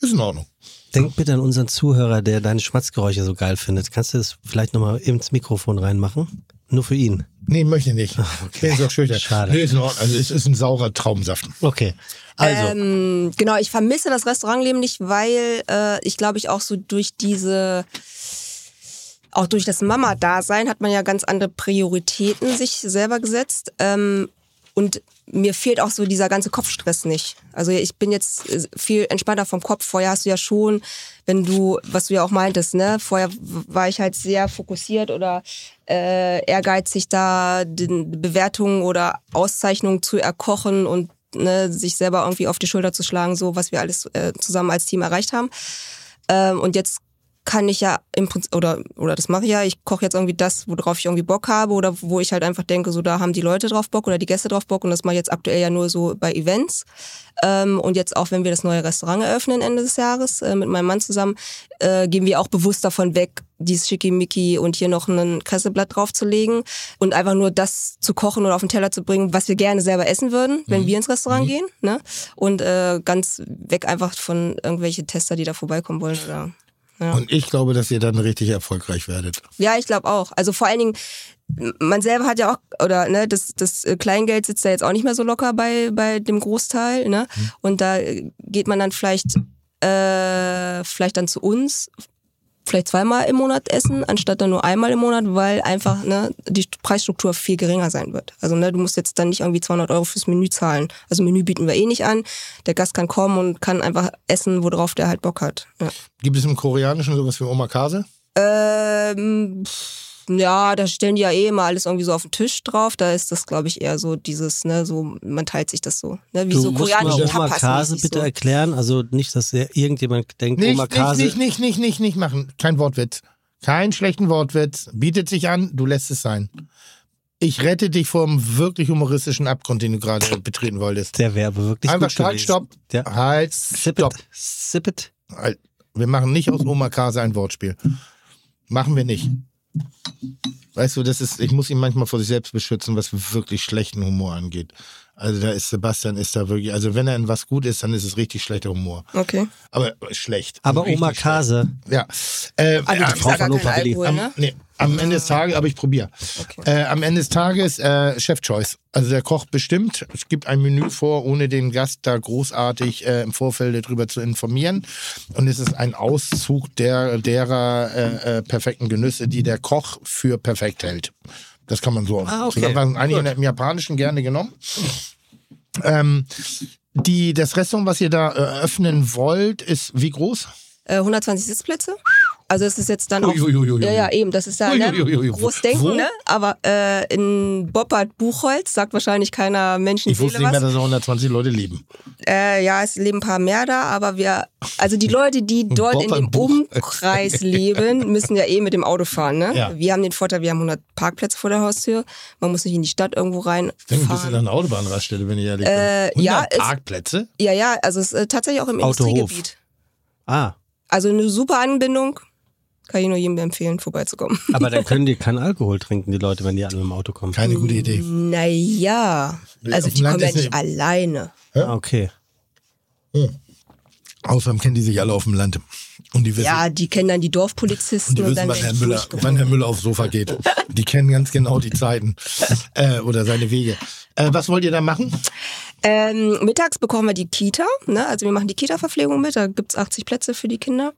Ist in Ordnung. Denk bitte an unseren Zuhörer, der deine Schmatzgeräusche so geil findet. Kannst du das vielleicht nochmal ins Mikrofon reinmachen? Nur für ihn. Nee, möchte nicht. Ich bin so schüchtern. Schade. Nee, ist in Ordnung. Also es ist ein saurer Traubensaft. Okay. Also, Ähm, genau, ich vermisse das Restaurantleben nicht, weil äh, ich glaube ich auch so durch diese, auch durch das Mama-Dasein hat man ja ganz andere Prioritäten sich selber gesetzt. Ähm, und mir fehlt auch so dieser ganze Kopfstress nicht. Also ich bin jetzt äh, viel entspannter vom Kopf. Vorher hast du ja schon, wenn du, was du ja auch meintest, ne, vorher war ich halt sehr fokussiert oder äh, ehrgeizig da, Bewertungen oder Auszeichnungen zu erkochen und ne, sich selber irgendwie auf die Schulter zu schlagen, so was wir alles äh, zusammen als Team erreicht haben. Ähm, und jetzt kann ich ja im Prinzip, oder, oder das mache ich ja, ich koche jetzt irgendwie das, worauf ich irgendwie Bock habe oder wo ich halt einfach denke, so da haben die Leute drauf Bock oder die Gäste drauf Bock und das mache ich jetzt aktuell ja nur so bei Events. Ähm, und jetzt auch, wenn wir das neue Restaurant eröffnen Ende des Jahres äh, mit meinem Mann zusammen, äh, gehen wir auch bewusst davon weg, dieses Schickimicki und hier noch ein Kresseblatt draufzulegen und einfach nur das zu kochen oder auf den Teller zu bringen, was wir gerne selber essen würden, wenn wir ins Restaurant gehen. Ne? Und äh, ganz weg einfach von irgendwelche Tester, die da vorbeikommen wollen. Oder, ja. Und ich glaube, dass ihr dann richtig erfolgreich werdet. Ja, ich glaube auch. Also vor allen Dingen, man selber hat ja auch, oder ne, das, das äh, Kleingeld sitzt da jetzt auch nicht mehr so locker bei, bei dem Großteil, ne? Und da äh, geht man dann vielleicht, äh, vielleicht dann zu uns, vielleicht zweimal im Monat essen, anstatt dann nur einmal im Monat, weil einfach ne, die Preisstruktur viel geringer sein wird. Also ne, du musst jetzt dann nicht irgendwie 200 Euro fürs Menü zahlen. Also Menü bieten wir eh nicht an. Der Gast kann kommen und kann einfach essen, worauf der halt Bock hat. Ja. Gibt es im Koreanischen sowas wie Omakase? Ähm, pff, ja, da stellen die ja eh immer alles irgendwie so auf den Tisch drauf. Da ist das, glaube ich, eher so dieses, ne, so, man teilt sich das so. Ne, wie du so musst mal koreanische Tapas. Omakase mäßig bitte so. erklären. Also nicht, dass irgendjemand denkt, Nicht, Omakase. nicht, nicht, nicht, nicht, nicht, nicht machen. Kein Wortwitz. Kein schlechten Wortwitz. Bietet sich an, du lässt es sein. Ich rette dich vor einem wirklich humoristischen Abgrund, den du gerade betreten wolltest. Der wäre wirklich Einfach gut halt, stopp. Ja. Halt, Sip stopp. it. Sip it. Halt. Wir machen nicht aus Omakase ein Wortspiel. Machen wir nicht. Weißt du, das ist, ich muss ihn manchmal vor sich selbst beschützen, was wirklich schlechten Humor angeht. Also da ist Sebastian ist da wirklich, also wenn er in was gut ist, dann ist es richtig schlechter Humor. Okay. Aber schlecht. Aber Omakase. schlecht. Ja. Äh, du äh, Frau von Opa. Alkohol, am, ne? nee, am Ende des Tages, aber ich probiere. Äh, am Ende des Tages äh, Chef Choice. Also der Koch bestimmt. Es gibt ein Menü vor, ohne den Gast da großartig äh, im Vorfeld darüber zu informieren. Und es ist ein Auszug der, derer äh, äh, perfekten Genüsse, die der Koch für perfekt hält. Das kann man so Ah, okay. zusammenfassen. Einige Gut. im Japanischen gerne genommen. Ähm, die, das Restaurant, was ihr da eröffnen wollt, ist wie groß? Äh, 120 Sitzplätze. Also es ist jetzt dann auch. Ui, ui, ui, ui. Ja, ja, eben. Das ist ja ne, ui, ui, ui. groß denken, Wo? ne? Aber äh, in Boppard Buchholz sagt wahrscheinlich keiner Ich Menschenseele wusste nicht mehr, dass da 120 Leute leben. Äh, ja, es leben ein paar mehr da, aber wir, also die Leute, die [LAUGHS] dort in dem. Umkreis leben, müssen ja eh mit dem Auto fahren, ne? Ja. Wir haben den Vorteil, wir haben 100 Parkplätze vor der Haustür. Man muss nicht in die Stadt irgendwo rein. Ich denke, du bist in fahren. einer Autobahnraststätte, wenn ich ehrlich Äh, bin. 100 ja, es- Parkplätze? Ja, ja, also es ist äh, tatsächlich auch im Autohof. Industriegebiet. Ah, Also eine super Anbindung. Kann ich nur jedem empfehlen, vorbeizukommen. [LAUGHS] aber dann können die [LAUGHS] keinen Alkohol trinken, die Leute, wenn die alle mit dem Auto kommen. Keine gute Idee. Naja, also die Land kommen ja nicht eine- alleine. Ah, okay. Außerdem kennen die sich alle auf dem Land. Und die wissen, Ja, die kennen dann die Dorfpolizisten und die und, wissen dann wann, Herr Müller, wann Herr Müller aufs Sofa geht. Die kennen ganz genau die Zeiten äh, oder seine Wege. Äh, was wollt ihr da machen? Ähm, mittags bekommen wir die Kita, ne? also wir machen die Kita-Verpflegung mit, da gibt's 80 Plätze für die Kinder.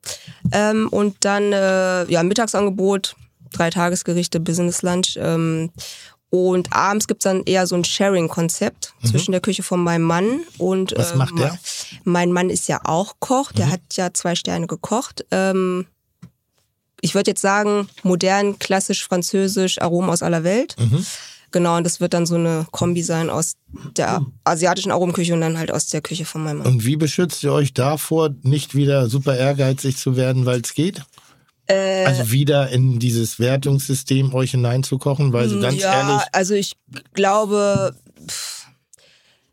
Ähm, und dann, äh, ja, Mittagsangebot, drei Tagesgerichte, Business Lunch. Ähm, Und abends gibt's dann eher so ein Sharing-Konzept zwischen der Küche von meinem Mann und Mhm. Was ähm, macht der? Mhm. Mein Mann ist ja auch Koch, der hat ja zwei Sterne gekocht. Ähm, ich würde jetzt sagen, modern, klassisch, französisch, Aromen aus aller Welt. Mhm. Genau, und das wird dann so eine Kombi sein aus der asiatischen Aromenküche und dann halt aus der Küche von meinem Mann. Und wie beschützt ihr euch davor, nicht wieder super ehrgeizig zu werden, weil es geht? Äh, Also wieder in dieses Wertungssystem euch hineinzukochen, weil so ganz ja, ehrlich, also ich glaube, pff,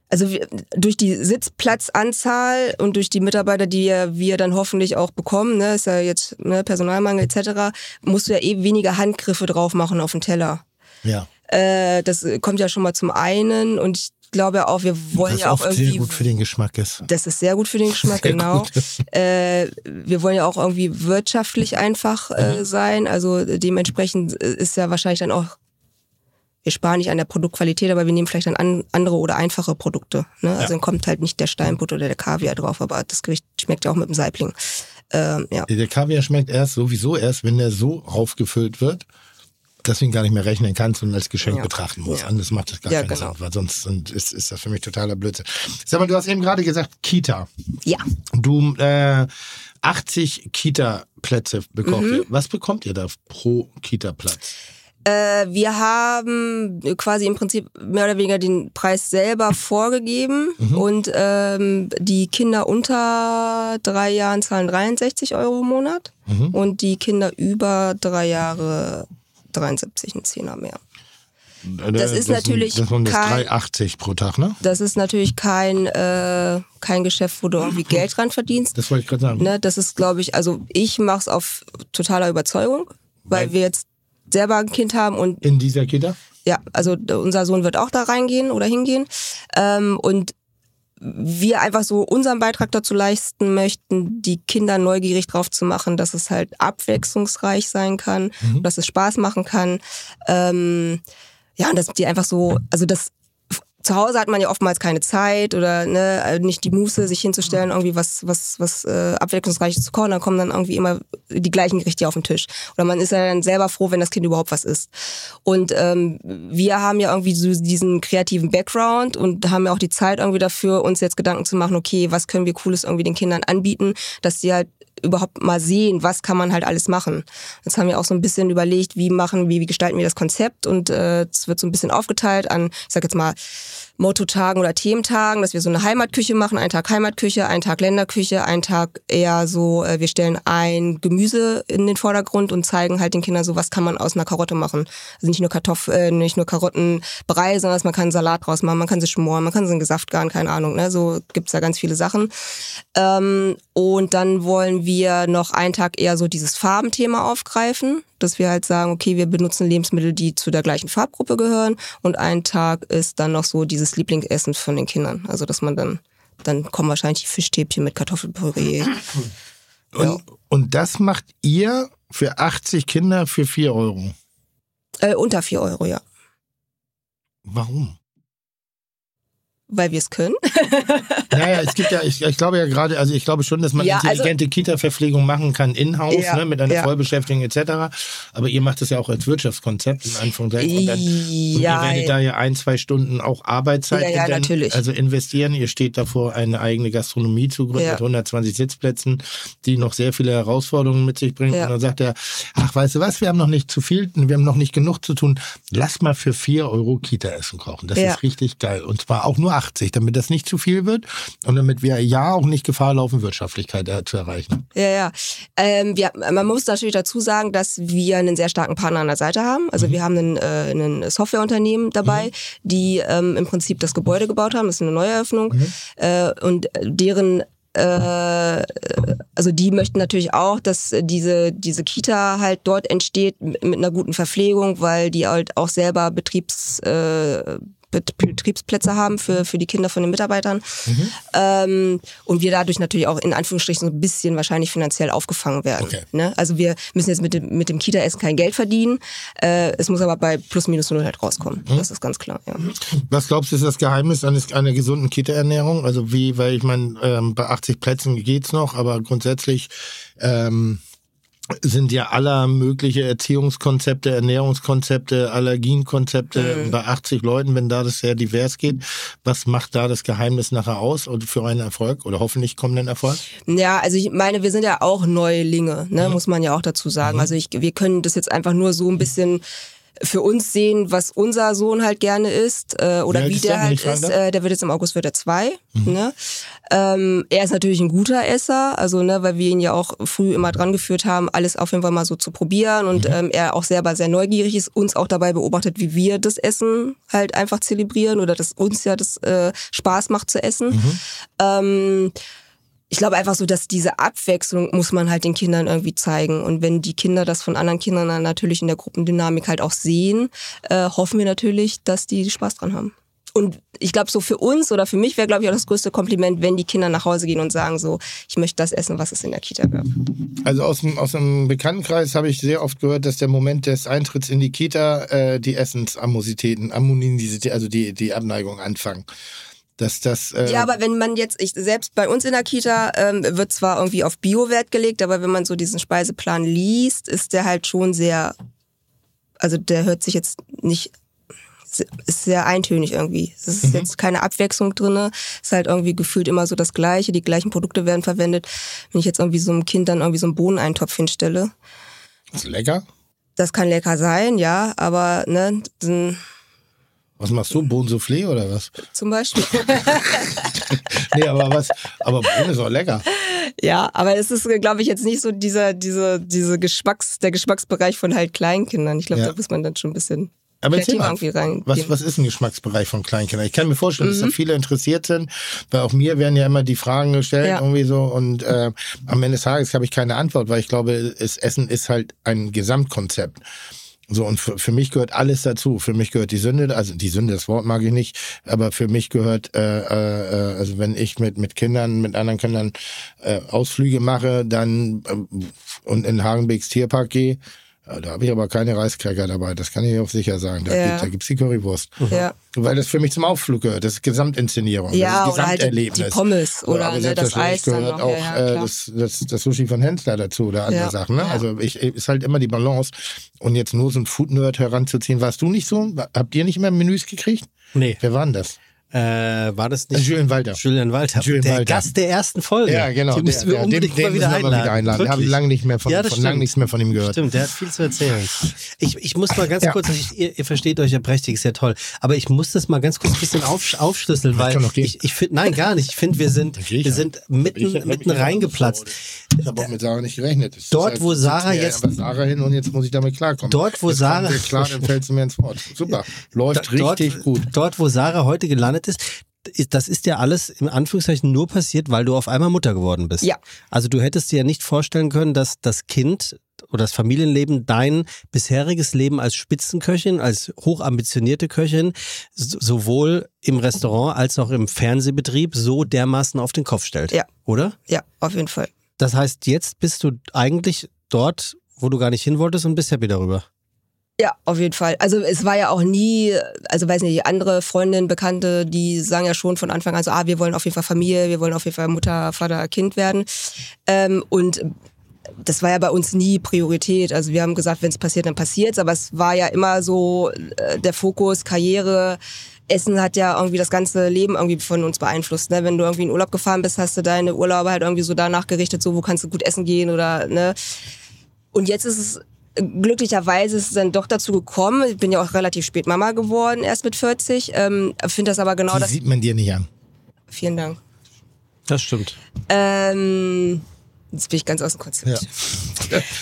also durch die Sitzplatzanzahl und durch die Mitarbeiter, die wir dann hoffentlich auch bekommen, ne, ist ja jetzt ne, Personalmangel etc., musst du ja eh weniger Handgriffe drauf machen auf den Teller. ja. Äh, das kommt ja schon mal zum einen und ich glaube ja auch, wir wollen Was ja auch irgendwie sehr gut für den Geschmack ist. das ist sehr gut für den Geschmack, Sehr genau. [LAUGHS] Äh, wir wollen ja auch irgendwie wirtschaftlich einfach Mhm. äh, sein. Also dementsprechend ist ja wahrscheinlich dann auch, wir sparen nicht an der Produktqualität, aber wir nehmen vielleicht dann an, andere oder einfache Produkte. Ne? Also dann kommt halt nicht der Steinbutt oder der Kaviar drauf, aber das Gericht schmeckt ja auch mit dem Saibling. Ähm, ja. Der Kaviar schmeckt erst sowieso erst, wenn der so aufgefüllt wird, ihn gar nicht mehr rechnen kannst und als Geschenk Ja. betrachten musst. Ja. Anders macht das gar Ja, keinen genau. Sinn, weil sonst ist, ist das für mich totaler Blödsinn. Sag mal, du hast eben gerade gesagt, Kita. ja. Du, äh, 80 Kita-Plätze bekommt Mhm. ihr. Was bekommt ihr da pro Kita-Platz? Äh, wir haben quasi im Prinzip mehr oder weniger den Preis selber vorgegeben und ähm, die Kinder unter drei Jahren zahlen 63 Euro im Monat und die Kinder über drei Jahre 73, ein Zehner mehr. Das ist sind- natürlich das sind das kein- 3,80 pro Tag, ne? Das ist natürlich kein, äh, kein Geschäft, wo du irgendwie Geld dran verdienst. Das wollte ich gerade sagen. Ne, das ist, glaube ich, also ich mache es auf totaler Überzeugung, weil Weil- wir jetzt selber ein Kind haben und In dieser Kita? ja, also unser Sohn wird auch da reingehen oder hingehen. Ähm, und wir einfach so unseren Beitrag dazu leisten möchten, die Kinder neugierig drauf zu machen, dass es halt abwechslungsreich sein kann, dass es Spaß machen kann. Ähm, ja, und dass die einfach so, also das zu Hause hat man ja oftmals keine Zeit oder ne, äh, nicht die Muße, sich hinzustellen, irgendwie was, was, was äh, abwechslungsreiches zu kochen. Dann kommen dann irgendwie immer die gleichen Gerichte auf den Tisch. Oder man ist ja dann selber froh, wenn das Kind überhaupt was isst. Und ähm, wir haben ja irgendwie so diesen kreativen Background und haben ja auch die Zeit irgendwie dafür, uns jetzt Gedanken zu machen, okay, was können wir Cooles irgendwie den Kindern anbieten, dass sie halt überhaupt mal sehen, was kann man halt alles machen. Jetzt haben wir auch so ein bisschen überlegt, wie machen wir, wie gestalten wir das Konzept und äh, es wird so ein bisschen aufgeteilt an, ich sag jetzt mal, Motto-Tagen oder Thementagen, dass wir so eine Heimatküche machen, einen Tag Heimatküche, einen Tag Länderküche, einen Tag eher so, äh, wir stellen ein Gemüse in den Vordergrund und zeigen halt den Kindern so, was kann man aus einer Karotte machen. Also nicht nur Kartoffeln, äh, nicht nur Karottenbrei, sondern man kann Salat draus machen, man kann sie schmoren, man kann sie in Gesaft garen, keine Ahnung, ne? so gibt's da ganz viele Sachen. Ähm, und dann wollen wir noch einen Tag eher so dieses Farbenthema aufgreifen, dass wir halt sagen, okay, wir benutzen Lebensmittel, die zu der gleichen Farbgruppe gehören und ein Tag ist dann noch so dieses Lieblingsessen von den Kindern. Also dass man dann, dann kommen wahrscheinlich die Fischstäbchen mit Kartoffelpüree. Und, und das macht ihr für 80 Kinder für 4 Euro. Äh, unter 4 Euro, ja. Warum? Weil wir es können. [LAUGHS] Naja, es gibt ja, ich, ich glaube ja gerade, also ich glaube schon, dass man Ja, also- intelligente Kita-Verpflegung machen kann in-house, Ja, ne, mit einer ja. Vollbeschäftigung etc. Aber ihr macht das ja auch als Wirtschaftskonzept in Anführungszeichen. Und dann, und Ja, ihr werdet da ja ein, zwei Stunden auch Arbeitszeit Ja, ja, in natürlich. also investieren. Ihr steht davor, eine eigene Gastronomie zu gründen mit 120 Sitzplätzen, die noch sehr viele Herausforderungen mit sich bringt. Und dann sagt er, ach, weißt du was, wir haben noch nicht zu viel, wir haben noch nicht genug zu tun. Lass mal für 4 Euro Kita-Essen kochen. Das ist richtig geil. Und zwar auch nur 80, damit das nicht zu viel wird und damit wir ja auch nicht Gefahr laufen, Wirtschaftlichkeit äh, zu erreichen. Ja, ja. Ähm, wir, man muss natürlich dazu sagen, dass wir einen sehr starken Partner an der Seite haben. Also wir haben einen, äh, ein Softwareunternehmen dabei, die ähm, im Prinzip das Gebäude gebaut haben. Das ist eine Neueröffnung. Äh, und deren äh, also die möchten natürlich auch, dass diese diese Kita halt dort entsteht mit, einer guten Verpflegung, weil die halt auch selber Betriebs äh, Betriebsplätze haben für, für die Kinder von den Mitarbeitern. Ähm, und wir dadurch natürlich auch in Anführungsstrichen so ein bisschen wahrscheinlich finanziell aufgefangen werden. Okay. Ne? Also wir müssen jetzt mit dem, mit dem Kita-Essen kein Geld verdienen. Äh, es muss aber bei plus minus null halt rauskommen. Das ist ganz klar. Ja. Was glaubst du, ist das Geheimnis eines, einer gesunden Kita-Ernährung? Also wie, weil ich meine, ähm, bei 80 Plätzen geht's noch, aber grundsätzlich, ähm, sind ja aller mögliche Erziehungskonzepte, Ernährungskonzepte, Allergienkonzepte Mhm. bei 80 Leuten, wenn da das sehr divers geht. Was macht da das Geheimnis nachher aus und für einen Erfolg oder hoffentlich kommenden Erfolg? Ja, also ich meine, wir sind ja auch Neulinge, ne, muss man ja auch dazu sagen. Also ich, wir können das jetzt einfach nur so ein bisschen für uns sehen, was unser Sohn halt gerne isst äh, oder Wie wie der, der halt ist. Äh, der wird jetzt im August wird er zwei. Ne? Ähm, er ist natürlich ein guter Esser, also ne, weil wir ihn ja auch früh immer dran geführt haben, alles auf jeden Fall mal so zu probieren und ähm, er auch selber sehr neugierig ist, uns auch dabei beobachtet, wie wir das Essen halt einfach zelebrieren oder dass uns ja das äh, Spaß macht zu essen. Ähm, ich glaube einfach so, dass diese Abwechslung muss man halt den Kindern irgendwie zeigen. Und wenn die Kinder das von anderen Kindern dann natürlich in der Gruppendynamik halt auch sehen, äh, hoffen wir natürlich, dass die Spaß dran haben. Und ich glaube, so für uns oder für mich wäre, glaube ich, auch das größte Kompliment, wenn die Kinder nach Hause gehen und sagen so, ich möchte das essen, was es in der Kita gab. Also aus dem, aus dem Bekanntenkreis habe ich sehr oft gehört, dass der Moment des Eintritts in die Kita äh, die Essensamositäten, Ammoninität, also die, die Abneigung anfangen. Dass das, äh, Ja, aber wenn man jetzt, ich, selbst bei uns in der Kita ähm, wird zwar irgendwie auf Bio-Wert gelegt, aber wenn man so diesen Speiseplan liest, ist der halt schon sehr, also der hört sich jetzt nicht, ist sehr eintönig irgendwie. Es ist jetzt keine Abwechslung drinne, ist halt irgendwie gefühlt immer so das Gleiche, die gleichen Produkte werden verwendet. Wenn ich jetzt irgendwie so einem Kind dann irgendwie so einen Bohneneintopf hinstelle, ist lecker. das kann lecker sein, ja, aber ne, dann Was machst du? Bohnensoufflé oder was? zum Beispiel. [LAUGHS] Nee, aber was? Aber Bohnen ist auch lecker. Ja, aber es ist, glaube ich, jetzt nicht so dieser, diese, diese Geschmacks, der Geschmacksbereich von halt Kleinkindern. Ich glaube, Ja. da muss man dann schon ein bisschen Aber erzähl mal, was, was ist ein Geschmacksbereich von Kleinkindern? Ich kann mir vorstellen, dass Mhm. da viele interessiert sind, weil auch mir werden ja immer die Fragen gestellt Ja. irgendwie so und äh, am Ende des Tages habe ich keine Antwort, weil ich glaube, es, Essen ist halt ein Gesamtkonzept. So, und für, für mich gehört alles dazu. Für mich gehört die Sünde, also die Sünde, das Wort mag ich nicht, aber für mich gehört, äh, äh, äh, also wenn ich mit, mit Kindern, mit anderen Kindern äh, Ausflüge mache, dann ähm, und in Hagenbecks Tierpark gehe, da habe ich aber keine Reiskräcker dabei, das kann ich auch sicher sagen. Da, Ja. gibt, da gibt's die Currywurst. Ja. Weil das für mich zum Ausflug gehört. Das ist Gesamtinszenierung. Ja, das ist halt die- Gesamterlebnis. die Pommes oder, aber ne, das selbstverständlich Eis gehört noch. auch Ja, ja, äh, das, das, das Sushi von Hensler dazu oder andere Ja. Sachen. Ne? Also ich, ist halt immer die Balance. Und jetzt nur so ein Food-Nerd heranzuziehen. Warst du nicht so? Habt ihr nicht mehr Menüs gekriegt? Nee. Wer war denn das? Äh, war das nicht Julian Walter. Julian Walter? Julian der Walter. Gast der ersten Folge. Ja, genau. Den müssen wir unbedingt den, mal den wieder wir einladen. mal wieder einladen. Da habe ich Wirklich. lange nicht mehr von, Ja, das von lange nichts mehr von ihm gehört. Stimmt, der hat viel zu erzählen. Ich, ich muss mal ganz Ja. kurz, ich, ihr, ihr versteht euch ja prächtig, ist ja toll. Aber ich muss das mal ganz kurz ein bisschen auf, aufschlüsseln, weil ich, ich finde, nein, gar nicht. Ich finde, wir sind, wir ja. sind mitten, ich mitten ja reingeplatzt. Ich habe auch mit Sarah nicht gerechnet. Ist Dort, wo sitzt Sarah jetzt- Sarah hin und jetzt muss ich damit klarkommen. Dort, wo jetzt Sarah- klar, dann fällst du mir ins Wort. Super. Läuft richtig gut. Dort, wo Sarah heute gelandet ist, das ist ja alles in Anführungszeichen nur passiert, weil du auf einmal Mutter geworden bist. Ja. Also du hättest dir ja nicht vorstellen können, dass das Kind oder das Familienleben dein bisheriges Leben als Spitzenköchin, als hochambitionierte Köchin, sowohl im Restaurant als auch im Fernsehbetrieb so dermaßen auf den Kopf stellt. Ja. Oder? Ja, auf jeden Fall. Das heißt, jetzt bist du eigentlich dort, wo du gar nicht hin wolltest und bist happy darüber. Ja, auf jeden Fall. Also es war ja auch nie, also weiß nicht, andere Freundinnen, Bekannte, die sagen ja schon von Anfang an so, ah, wir wollen auf jeden Fall Familie, wir wollen auf jeden Fall Mutter, Vater, Kind werden. Ähm, und das war ja bei uns nie Priorität. Also wir haben gesagt, wenn es passiert, dann passiert's. Aber es war ja immer so äh, der Fokus, Karriere. Essen hat ja irgendwie das ganze Leben irgendwie von uns beeinflusst. Ne? Wenn du irgendwie in Urlaub gefahren bist, hast du deine Urlaube halt irgendwie so danach gerichtet, so wo kannst du gut essen gehen oder ne. Und jetzt ist es glücklicherweise ist es dann doch dazu gekommen. Ich bin ja auch relativ spät Mama geworden, erst mit 40. Ähm, Finde das aber genau Die das. sieht man dir nicht an. Vielen Dank. Das stimmt. Ähm, jetzt bin ich ganz aus dem Konzept.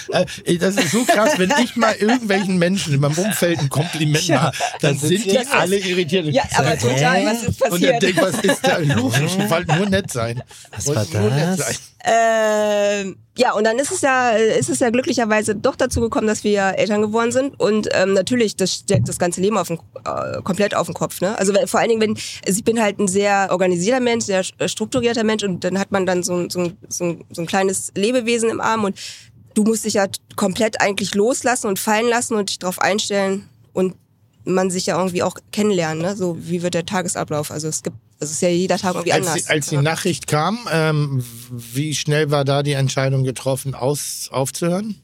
Äh, Das ist so krass, wenn ich mal irgendwelchen Menschen in meinem Umfeld ein Kompliment Ja, mache, dann sind die Das alle irritiert. Ja, aber total, was ist Und dann passiert? denk, was ist da los? Ich [LAUGHS] wollte nur nett sein. Was war nur nett das? sein. Ähm, ja, und dann ist es ja, ist es ja glücklicherweise doch dazu gekommen, dass wir Eltern geworden sind. Und ähm, natürlich, das stellt das ganze Leben auf den, äh, komplett auf den Kopf. Ne? Also vor allen Dingen, wenn also ich bin halt ein sehr organisierter Mensch, sehr äh, strukturierter Mensch und dann hat man dann so, ein- so, so, so ein kleines Lebewesen im Arm und du musst dich ja komplett eigentlich loslassen und fallen lassen und dich darauf einstellen und man sich ja irgendwie auch kennenlernen. Ne? So wie wird der Tagesablauf? Also es gibt, es ist ja jeder Tag irgendwie Als, anders. die- als die. Nachricht kam, ähm, wie schnell war da die Entscheidung getroffen, aus, aufzuhören?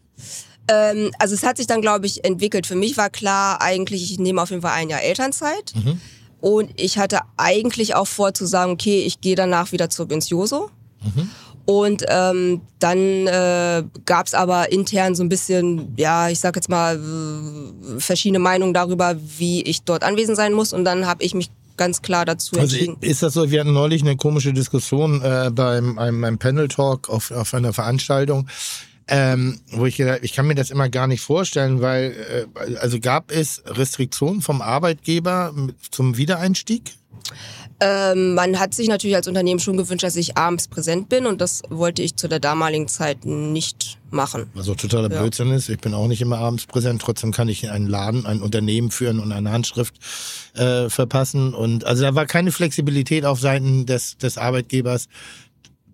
Ähm, also es hat sich dann, glaube ich, entwickelt. Für mich war klar, eigentlich, ich nehme auf jeden Fall ein Jahr Elternzeit. Und ich hatte eigentlich auch vor zu sagen, okay, ich gehe danach wieder zurück ins Joso. Und ähm, dann äh, gab es aber intern so ein bisschen, ja, ich sag jetzt mal, äh, verschiedene Meinungen darüber, wie ich dort anwesend sein muss. Und dann habe ich mich ganz klar dazu Also entschieden. ist das so, wir hatten neulich eine komische Diskussion äh, beim einem, einem Panel-Talk auf, auf einer Veranstaltung, ähm, wo ich gedacht, ich kann mir das immer gar nicht vorstellen, weil, äh, also gab es Restriktionen vom Arbeitgeber zum Wiedereinstieg? Ähm, man hat sich natürlich als Unternehmen schon gewünscht, dass ich abends präsent bin und das wollte ich zu der damaligen Zeit nicht machen. Auch totaler Ja. Blödsinn ist. Ich bin auch nicht immer abends präsent, trotzdem kann ich einen Laden, ein Unternehmen führen und eine Handschrift äh, verpassen. Und also da war keine Flexibilität auf Seiten des, des Arbeitgebers,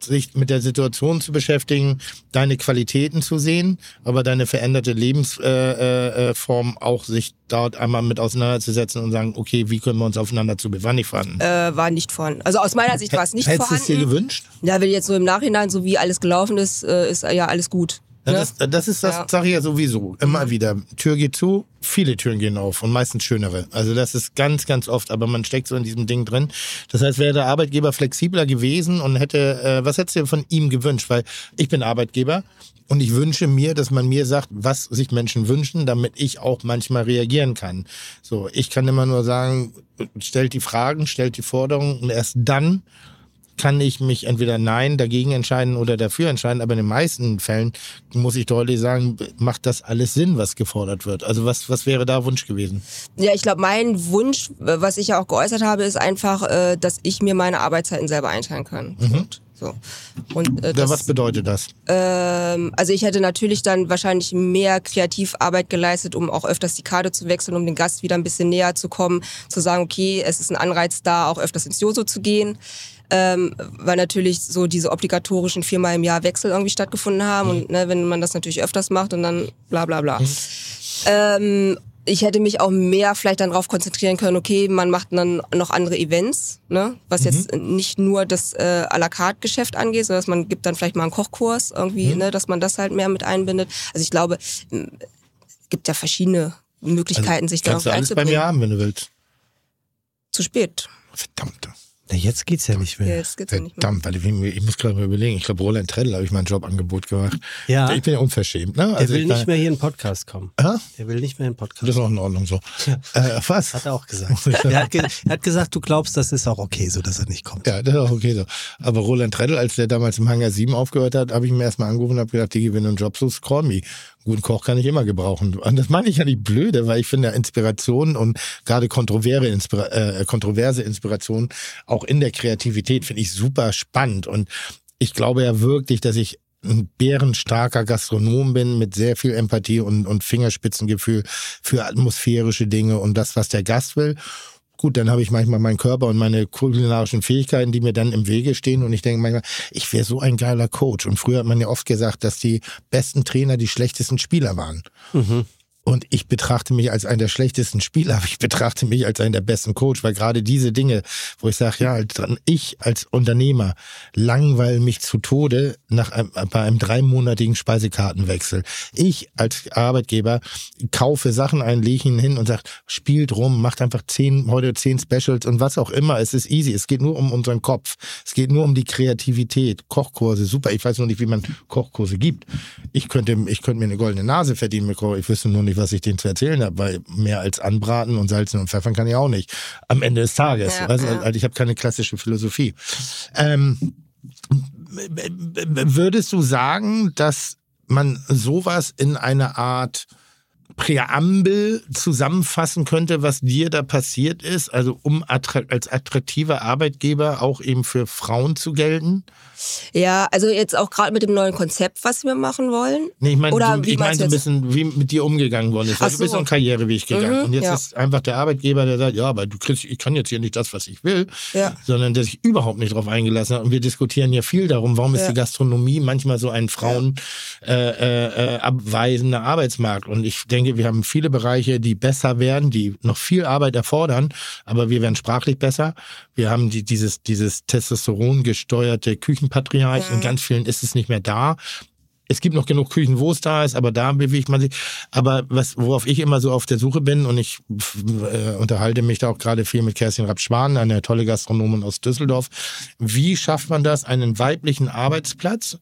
sich mit der Situation zu beschäftigen, deine Qualitäten zu sehen, aber deine veränderte Lebensform äh, äh, Form auch sich dort einmal mit auseinanderzusetzen und sagen, okay, wie können wir uns aufeinander zu Wann nicht vorhanden? Äh, war nicht vorhanden. Also aus meiner Sicht war es nicht Hättest du es dir vorhanden. gewünscht? Ja, wenn jetzt so im Nachhinein, so wie alles gelaufen ist, äh, ist ja alles gut. Ja, das, das ist das, Ja. sage ich ja sowieso. Immer wieder. Tür geht zu, viele Türen gehen auf und meistens schönere. Also das ist ganz, ganz oft, aber man steckt so in diesem Ding drin. Das heißt, wäre der Arbeitgeber flexibler gewesen und hätte, äh, was hättest du von ihm gewünscht? Weil ich bin Arbeitgeber und ich wünsche mir, dass man mir sagt, was sich Menschen wünschen, damit ich auch manchmal reagieren kann. So, ich kann immer nur sagen, stellt die Fragen, stellt die Forderungen und erst dann kann ich mich entweder nein dagegen entscheiden oder dafür entscheiden, aber in den meisten Fällen muss ich deutlich sagen, macht das alles Sinn, was gefordert wird. Also was, was wäre da Wunsch gewesen? Ja, ich glaube, mein Wunsch, was ich ja auch geäußert habe, ist einfach, äh, dass ich mir meine Arbeitszeiten selber einteilen kann. Punkt. So. Und, äh, das, was bedeutet das? ähm, also ich hätte natürlich dann wahrscheinlich mehr Kreativarbeit geleistet, um auch öfters die Karte zu wechseln, um dem Gast wieder ein bisschen näher zu kommen, zu sagen, okay, es ist ein Anreiz da, auch öfters ins Joso zu gehen. Ähm, weil natürlich so diese obligatorischen viermal im Jahr Wechsel irgendwie stattgefunden haben und ne, wenn man das natürlich öfters macht und dann bla bla bla. Ähm, ich hätte mich auch mehr vielleicht dann darauf konzentrieren können, okay, man macht dann noch andere Events, ne? was jetzt nicht nur das äh, à la carte Geschäft angeht, sondern dass man gibt dann vielleicht mal einen Kochkurs irgendwie, ne? dass man das halt mehr mit einbindet. Also ich glaube, es gibt ja verschiedene Möglichkeiten, sich darauf Also Kannst du alles bei einzubringen. mir haben, wenn du willst. Zu spät. Verdammt. Na, jetzt geht's ja nicht mehr. Jetzt geht's ja nicht mehr. Verdammt, weil ich, ich muss gerade mal überlegen. Ich glaube, Roland Treddle habe ich mein Jobangebot gemacht. Ja. Ich bin ja unverschämt. Ne? Der Also will ich nicht mehr hier in den Podcast kommen. Hä? Der will nicht mehr in den Podcast. Das ist auch in Ordnung so. Äh, was? Hat er auch gesagt. [LAUGHS] er, hat ge er hat gesagt, du glaubst, das ist auch okay, so dass er nicht kommt. Ja, das ist auch okay so. Aber Roland Treddle, als der damals im Hangar 7 aufgehört hat, habe ich ihn erstmal angerufen und habe gedacht, Digi, wenn du einen Job suchst, call me. Guten Koch kann ich immer gebrauchen. Und das meine ich ja nicht blöde, weil ich finde Inspiration und gerade kontroverse, Inspira äh, kontroverse Inspiration auch in der Kreativität finde ich super spannend. Und ich glaube ja wirklich, dass ich ein bärenstarker Gastronom bin mit sehr viel Empathie und, und Fingerspitzengefühl für atmosphärische Dinge und das, was der Gast will. Gut, dann habe ich manchmal meinen Körper und meine kulinarischen Fähigkeiten, die mir dann im Wege stehen. Und ich denke manchmal, ich wäre so ein geiler Coach. Und früher hat man ja oft gesagt, dass die besten Trainer die schlechtesten Spieler waren. Und ich betrachte mich als einen der schlechtesten Spieler, aber ich betrachte mich als einen der besten Coach, weil gerade diese Dinge, wo ich sage, ja, ich als Unternehmer langweile mich zu Tode nach einem, bei einem dreimonatigen Speisekartenwechsel. Ich als Arbeitgeber kaufe Sachen ein, lege ihn hin und sage, spielt rum, macht einfach zehn, heute zehn Specials und was auch immer. Es ist easy. Es geht nur um unseren Kopf. Es geht nur um die Kreativität. Kochkurse, super. Ich weiß nur nicht, wie man Kochkurse gibt. Ich könnte, ich könnte mir eine goldene Nase verdienen mit Koch. Ich wüsste nur nicht, was ich denen zu erzählen habe, weil mehr als anbraten und salzen und pfeffern kann ich auch nicht. Am Ende des Tages. Ja, weißt, ja. Also ich habe keine klassische Philosophie. Ähm, würdest du sagen, dass man sowas in einer Art Präambel zusammenfassen könnte, was dir da passiert ist, also um als attraktiver Arbeitgeber auch eben für Frauen zu gelten? Ja, also jetzt auch gerade mit dem neuen Konzept, was wir machen wollen. Nee, ich meine, ich meinst so ein bisschen, wie mit dir umgegangen worden ist. Weil Ach Du bist so. so einen Karriereweg gegangen. Mhm, und jetzt ja. ist einfach der Arbeitgeber, der sagt, ja, aber du kriegst, ich kann jetzt hier nicht das, was ich will, Ja. sondern der sich überhaupt nicht drauf eingelassen hat. Und wir diskutieren ja viel darum, warum ist Ja. die Gastronomie manchmal so ein Frauen äh, äh, äh, abweisender Arbeitsmarkt. Und ich denke, wir haben viele Bereiche, die besser werden, die noch viel Arbeit erfordern, aber wir werden sprachlich besser. Wir haben die, dieses, dieses Testosteron gesteuerte Küchenpatriarch. In ganz vielen ist es nicht mehr da. es gibt noch genug Küchen, wo es da ist, aber da bewegt man sich. Aber was, worauf ich immer so auf der Suche bin, und ich äh, unterhalte mich da auch gerade viel mit Kerstin Rapp-Schwan, eine tolle Gastronomin aus Düsseldorf. Wie schafft man das, einen weiblichen Arbeitsplatz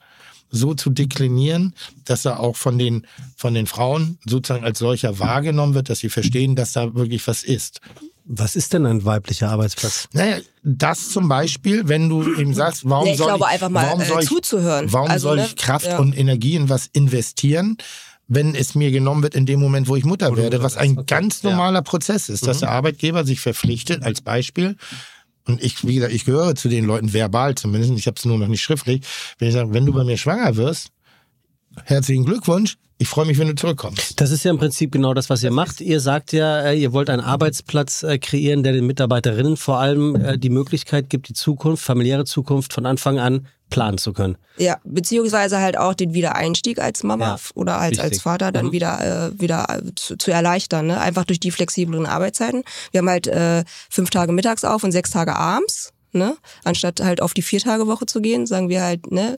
so zu deklinieren, dass er auch von den, von den Frauen sozusagen als solcher wahrgenommen wird, dass sie verstehen, dass da wirklich was ist. Was ist denn ein weiblicher Arbeitsplatz? Naja, das zum Beispiel, wenn du eben sagst, warum Ja, ich soll glaube, ich, einfach mal, warum äh, soll ich, zuzuhören. Warum Also, soll ne, ich Kraft ja. und Energie in was investieren, wenn es mir genommen wird in dem Moment, wo ich Mutter werde, was ein ganz normaler Prozess ist, Mhm. dass der Arbeitgeber sich verpflichtet, als Beispiel, und ich, wie gesagt, ich gehöre zu den Leuten verbal zumindest, ich habe es nur noch nicht schriftlich, wenn ich sage, wenn du bei mir schwanger wirst, herzlichen Glückwunsch, ich freue mich, wenn du zurückkommst. Das ist ja im Prinzip genau das, was ihr macht. Ihr sagt ja, äh, ihr wollt einen Arbeitsplatz äh, kreieren, der den Mitarbeiterinnen vor allem äh, die Möglichkeit gibt, die Zukunft, familiäre Zukunft von Anfang an planen zu können. Ja, beziehungsweise halt auch den Wiedereinstieg als Mama Ja, oder als, als. Vater dann Mhm. wieder, äh, wieder zu, zu erleichtern. Ne? Einfach durch die flexibleren Arbeitszeiten. Wir haben halt äh, fünf Tage mittags auf und sechs Tage abends. Ne? Anstatt halt auf die Vier-Tage-Woche zu gehen, sagen wir halt, ne,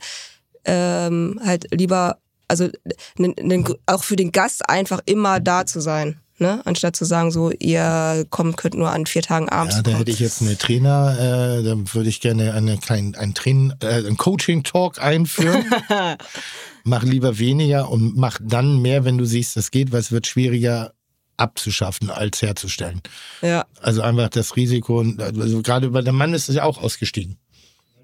ähm, halt lieber, also nen- nen- auch für den Gast einfach immer da zu sein. Ne? Anstatt zu sagen, so, ihr kommt, könnt nur an vier Tagen abends. Ja, da kommen. hätte ich jetzt eine Trainer, äh, da würde ich gerne eine kleinen, ein Train, äh, ein Coaching-Talk einführen. [LAUGHS] mach lieber weniger und mach dann mehr, wenn du siehst, es geht, weil es wird schwieriger abzuschaffen als herzustellen. ja, Also einfach das Risiko, also gerade bei der Mann ist es ja auch ausgestiegen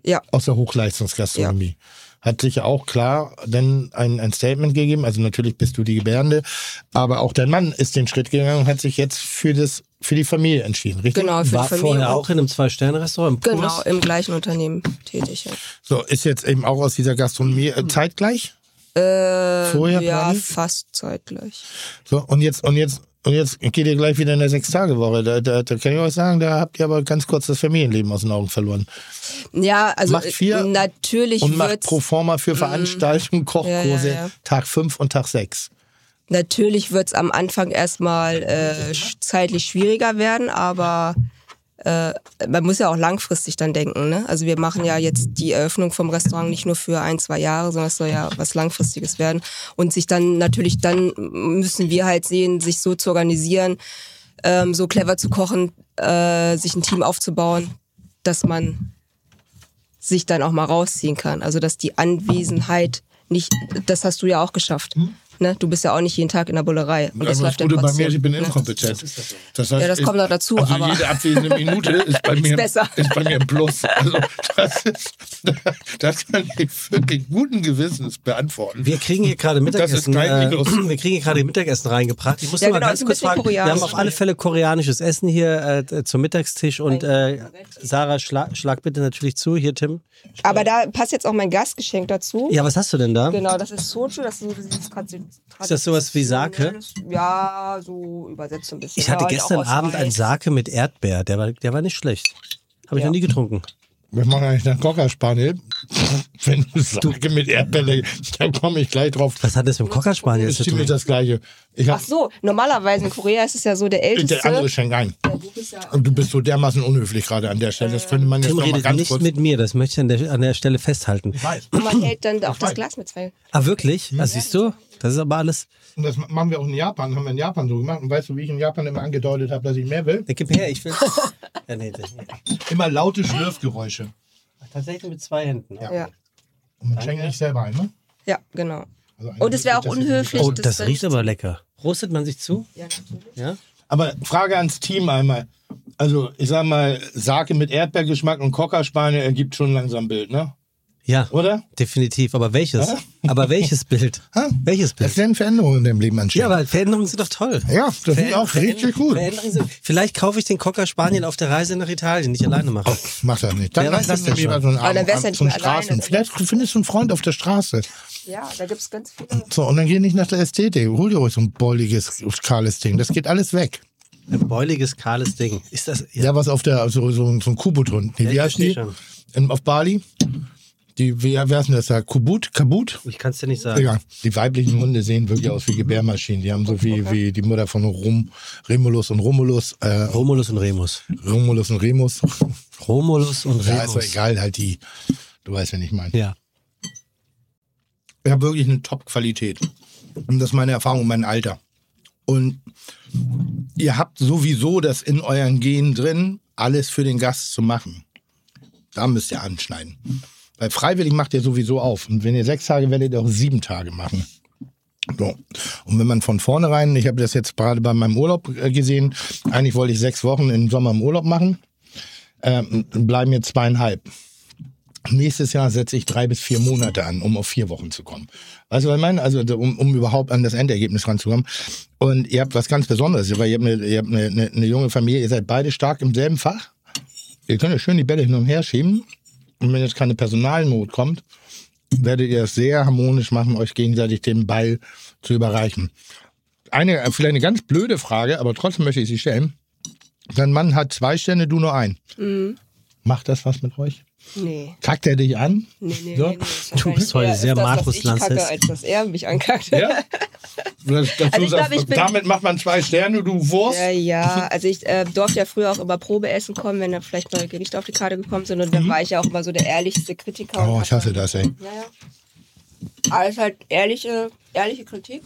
ja. aus der Hochleistungsgastronomie. Hat sich ja auch klar dann ein, ein Statement gegeben. Also natürlich bist du die Gebärende, aber auch dein Mann ist den Schritt gegangen und hat sich jetzt für das für die Familie entschieden, richtig? Genau, für War die Familie. vorher auch in einem Zwei-Sterne-Restaurant im Genau, Kurs? im gleichen Unternehmen tätig. Ja. So, ist jetzt eben auch aus dieser Gastronomie äh, zeitgleich? Äh, Vorher ja, parallel? fast zeitgleich. So, und jetzt, und jetzt, und jetzt geht ihr gleich wieder in der Sechs-Tage-Woche. Da, da, da kann ich euch sagen, da habt ihr aber ganz kurz das Familienleben aus den Augen verloren. Ja, also Macht vier äh, natürlich Und macht pro forma für Veranstaltungen, Kochkurse, Ja, ja, ja. Tag 5 und Tag 6. natürlich wird's am Anfang erstmal äh, zeitlich schwieriger werden, aber äh, man muss ja auch langfristig dann denken. Ne? Also wir machen ja jetzt die Eröffnung vom Restaurant nicht nur für ein, zwei Jahre, sondern es soll ja was Langfristiges werden. Und sich dann natürlich, dann müssen wir halt sehen, sich so zu organisieren, ähm, so clever zu kochen, äh, sich ein Team aufzubauen, dass man sich dann auch mal rausziehen kann. Also dass die Anwesenheit nicht, das hast du ja auch geschafft. Ne? Du bist ja auch nicht jeden Tag in der Bullerei. Und das Also läuft ja Gute bei trotzdem, mir, ich bin ne? inkompetent. Das heißt, Ja, das kommt noch dazu, Also aber- jede abwesende [LAUGHS] Minute ist bei mir, besser. ist bei mir ein Plus. Also das, ist, das kann ich wirklich guten Gewissens beantworten. Wir kriegen hier gerade Das ist Mittagessen. kein Äh, [CLEARS THROAT] wir kriegen hier gerade Mittagessen reingebracht. Ich muss Ja, mal genau, ganz kurz fragen. Wir haben koreanisch. auf alle Fälle koreanisches Essen hier äh, zum Mittagstisch und äh, Sarah, schlag, schlag bitte natürlich zu. Hier, Tim. Aber da passt jetzt auch mein Gastgeschenk dazu. Ja, was hast du denn da? Genau, das ist Soju, das ist so dieses Ist das sowas wie Sake? Ja, so übersetzt ein bisschen. Ich hatte Ja, gestern aus Abend einen Sake mit Erdbeer. Der war, der war nicht schlecht. Habe ich Ja. noch nie getrunken. Wir machen eigentlich einen Cocker Spaniel. [LAUGHS] Wenn du sagst mit Erdbeere, dann komme ich gleich drauf. Was hat das mit dem Cocker Spaniel ist zu tun? das Gleiche. Ich Ach hab, so, normalerweise in Korea ist es ja so der älteste. der andere schenkt ein. Ja, du bist ja- Und du bist so dermaßen unhöflich gerade an der Stelle. Das könnte man jetzt Tim noch mal redet ganz nicht kurz. mit mir, das möchte ich an der, an der Stelle festhalten. weiß. Und man hält dann auch das. Glas mit zwei. Ah, wirklich? Ah, siehst du? Das ist aber alles. Und das machen wir auch in Japan, haben wir in Japan so gemacht. Und weißt du, wie ich in Japan immer angedeutet habe, dass ich mehr will? Ja, Gib her, ich will. [LAUGHS] ja, nee, das, Immer laute Schlürfgeräusche. tatsächlich mit zwei Händen. Ja. Ja, Und man schenkt nicht selber ein, ne? ja genau. Also Und es wäre auch unhöflich. Oh, das das dann- riecht aber lecker. Rostet man sich zu? Ja, natürlich. Ja. Aber Frage ans Team einmal. Also, ich sag mal, Sake mit Erdbeergeschmack und Cocker Spaniel ergibt schon langsam ein Bild, ne? Ja, Oder? definitiv. Aber welches? [LAUGHS] Aber welches Bild? Ha? Welches Es Bild? werden Veränderungen in deinem Leben anstehen. Ja, aber Veränderungen sind doch toll. ja, das finde ich auch richtig gut. Veränderungen sind, vielleicht kaufe ich den Cocker Spaniel auf der Reise nach Italien, nicht alleine machen. Mach das nicht. Dann Wer weiß lass das denn lieber schon? so einen Aber dann Abend, ja so einen Straßen. Vielleicht findest du einen Freund auf der Straße. Ja, da gibt es ganz viele. So, und dann geh nicht nach der Ästhetik. Hol dir ruhig so ein bolliges, kahles Ding. Das geht alles weg. Ein beuliges, kahles Ding. Ist das. Ja, was auf der, so, so, so ein Kubut-Hund. Nee, Ja, wie heißt die? In, auf Bali? Die, wie, wer ist denn das da? Kubut? Kabut? Ich kann es dir nicht sagen. Ja, die weiblichen Hunde sehen wirklich aus wie Gebärmaschinen. Die haben so wie, wie die Mutter von Rum, Remulus und Romulus, äh, Romulus und Remus. Romulus und Remus. Romulus und Ja, ist doch Remus. egal, halt die. Du weißt, wen ich meine. Ja. Ich habe wirklich eine Top-Qualität. Und das ist meine Erfahrung, mein Alter. Und ihr habt sowieso das in euren Genen drin, alles für den Gast zu machen. Da müsst ihr anschneiden. Weil freiwillig macht ihr sowieso auf. Und wenn ihr sechs Tage werdet ihr auch sieben Tage machen. So. Und wenn man von vornherein, ich habe das jetzt gerade bei meinem Urlaub äh, gesehen, eigentlich wollte ich sechs Wochen im Sommer im Urlaub machen, ähm, bleiben jetzt zweieinhalb. Nächstes Jahr setze ich drei bis vier Monate an, um auf vier Wochen zu kommen. Weißt du, was ich meine? Also, um, um überhaupt an das Endergebnis ranzukommen. Und ihr habt was ganz Besonderes, weil ihr habt, eine, ihr habt eine, eine, eine junge Familie, ihr seid beide stark im selben Fach. Ihr könnt ja schön die Bälle hin und her schieben. Und wenn jetzt keine Personalnot kommt, werdet ihr es sehr harmonisch machen, euch gegenseitig den Ball zu überreichen. Eine, vielleicht eine ganz blöde Frage, aber trotzdem möchte ich sie stellen. Dein Mann hat zwei Sterne, du nur ein. Mhm. Macht das was mit euch? Nee. Kackt er dich an? Nee, nee, So? nee, nee. Du bist heute sehr ist das, Markus dass ich kacke, Lanzes. als dass er mich ankackt. Ja? [LAUGHS] Das, das Also sagst, glaub, damit macht man zwei Sterne, du Wurst. Ja, ja, also ich äh, durfte ja früher auch immer Probeessen kommen, wenn da vielleicht neue Gerichte auf die Karte gekommen sind. Und dann war ich ja auch immer so der ehrlichste Kritiker. Mhm. Oh, ich hasse das, ey. Ja, ja. Alles halt ehrliche, ehrliche Kritik.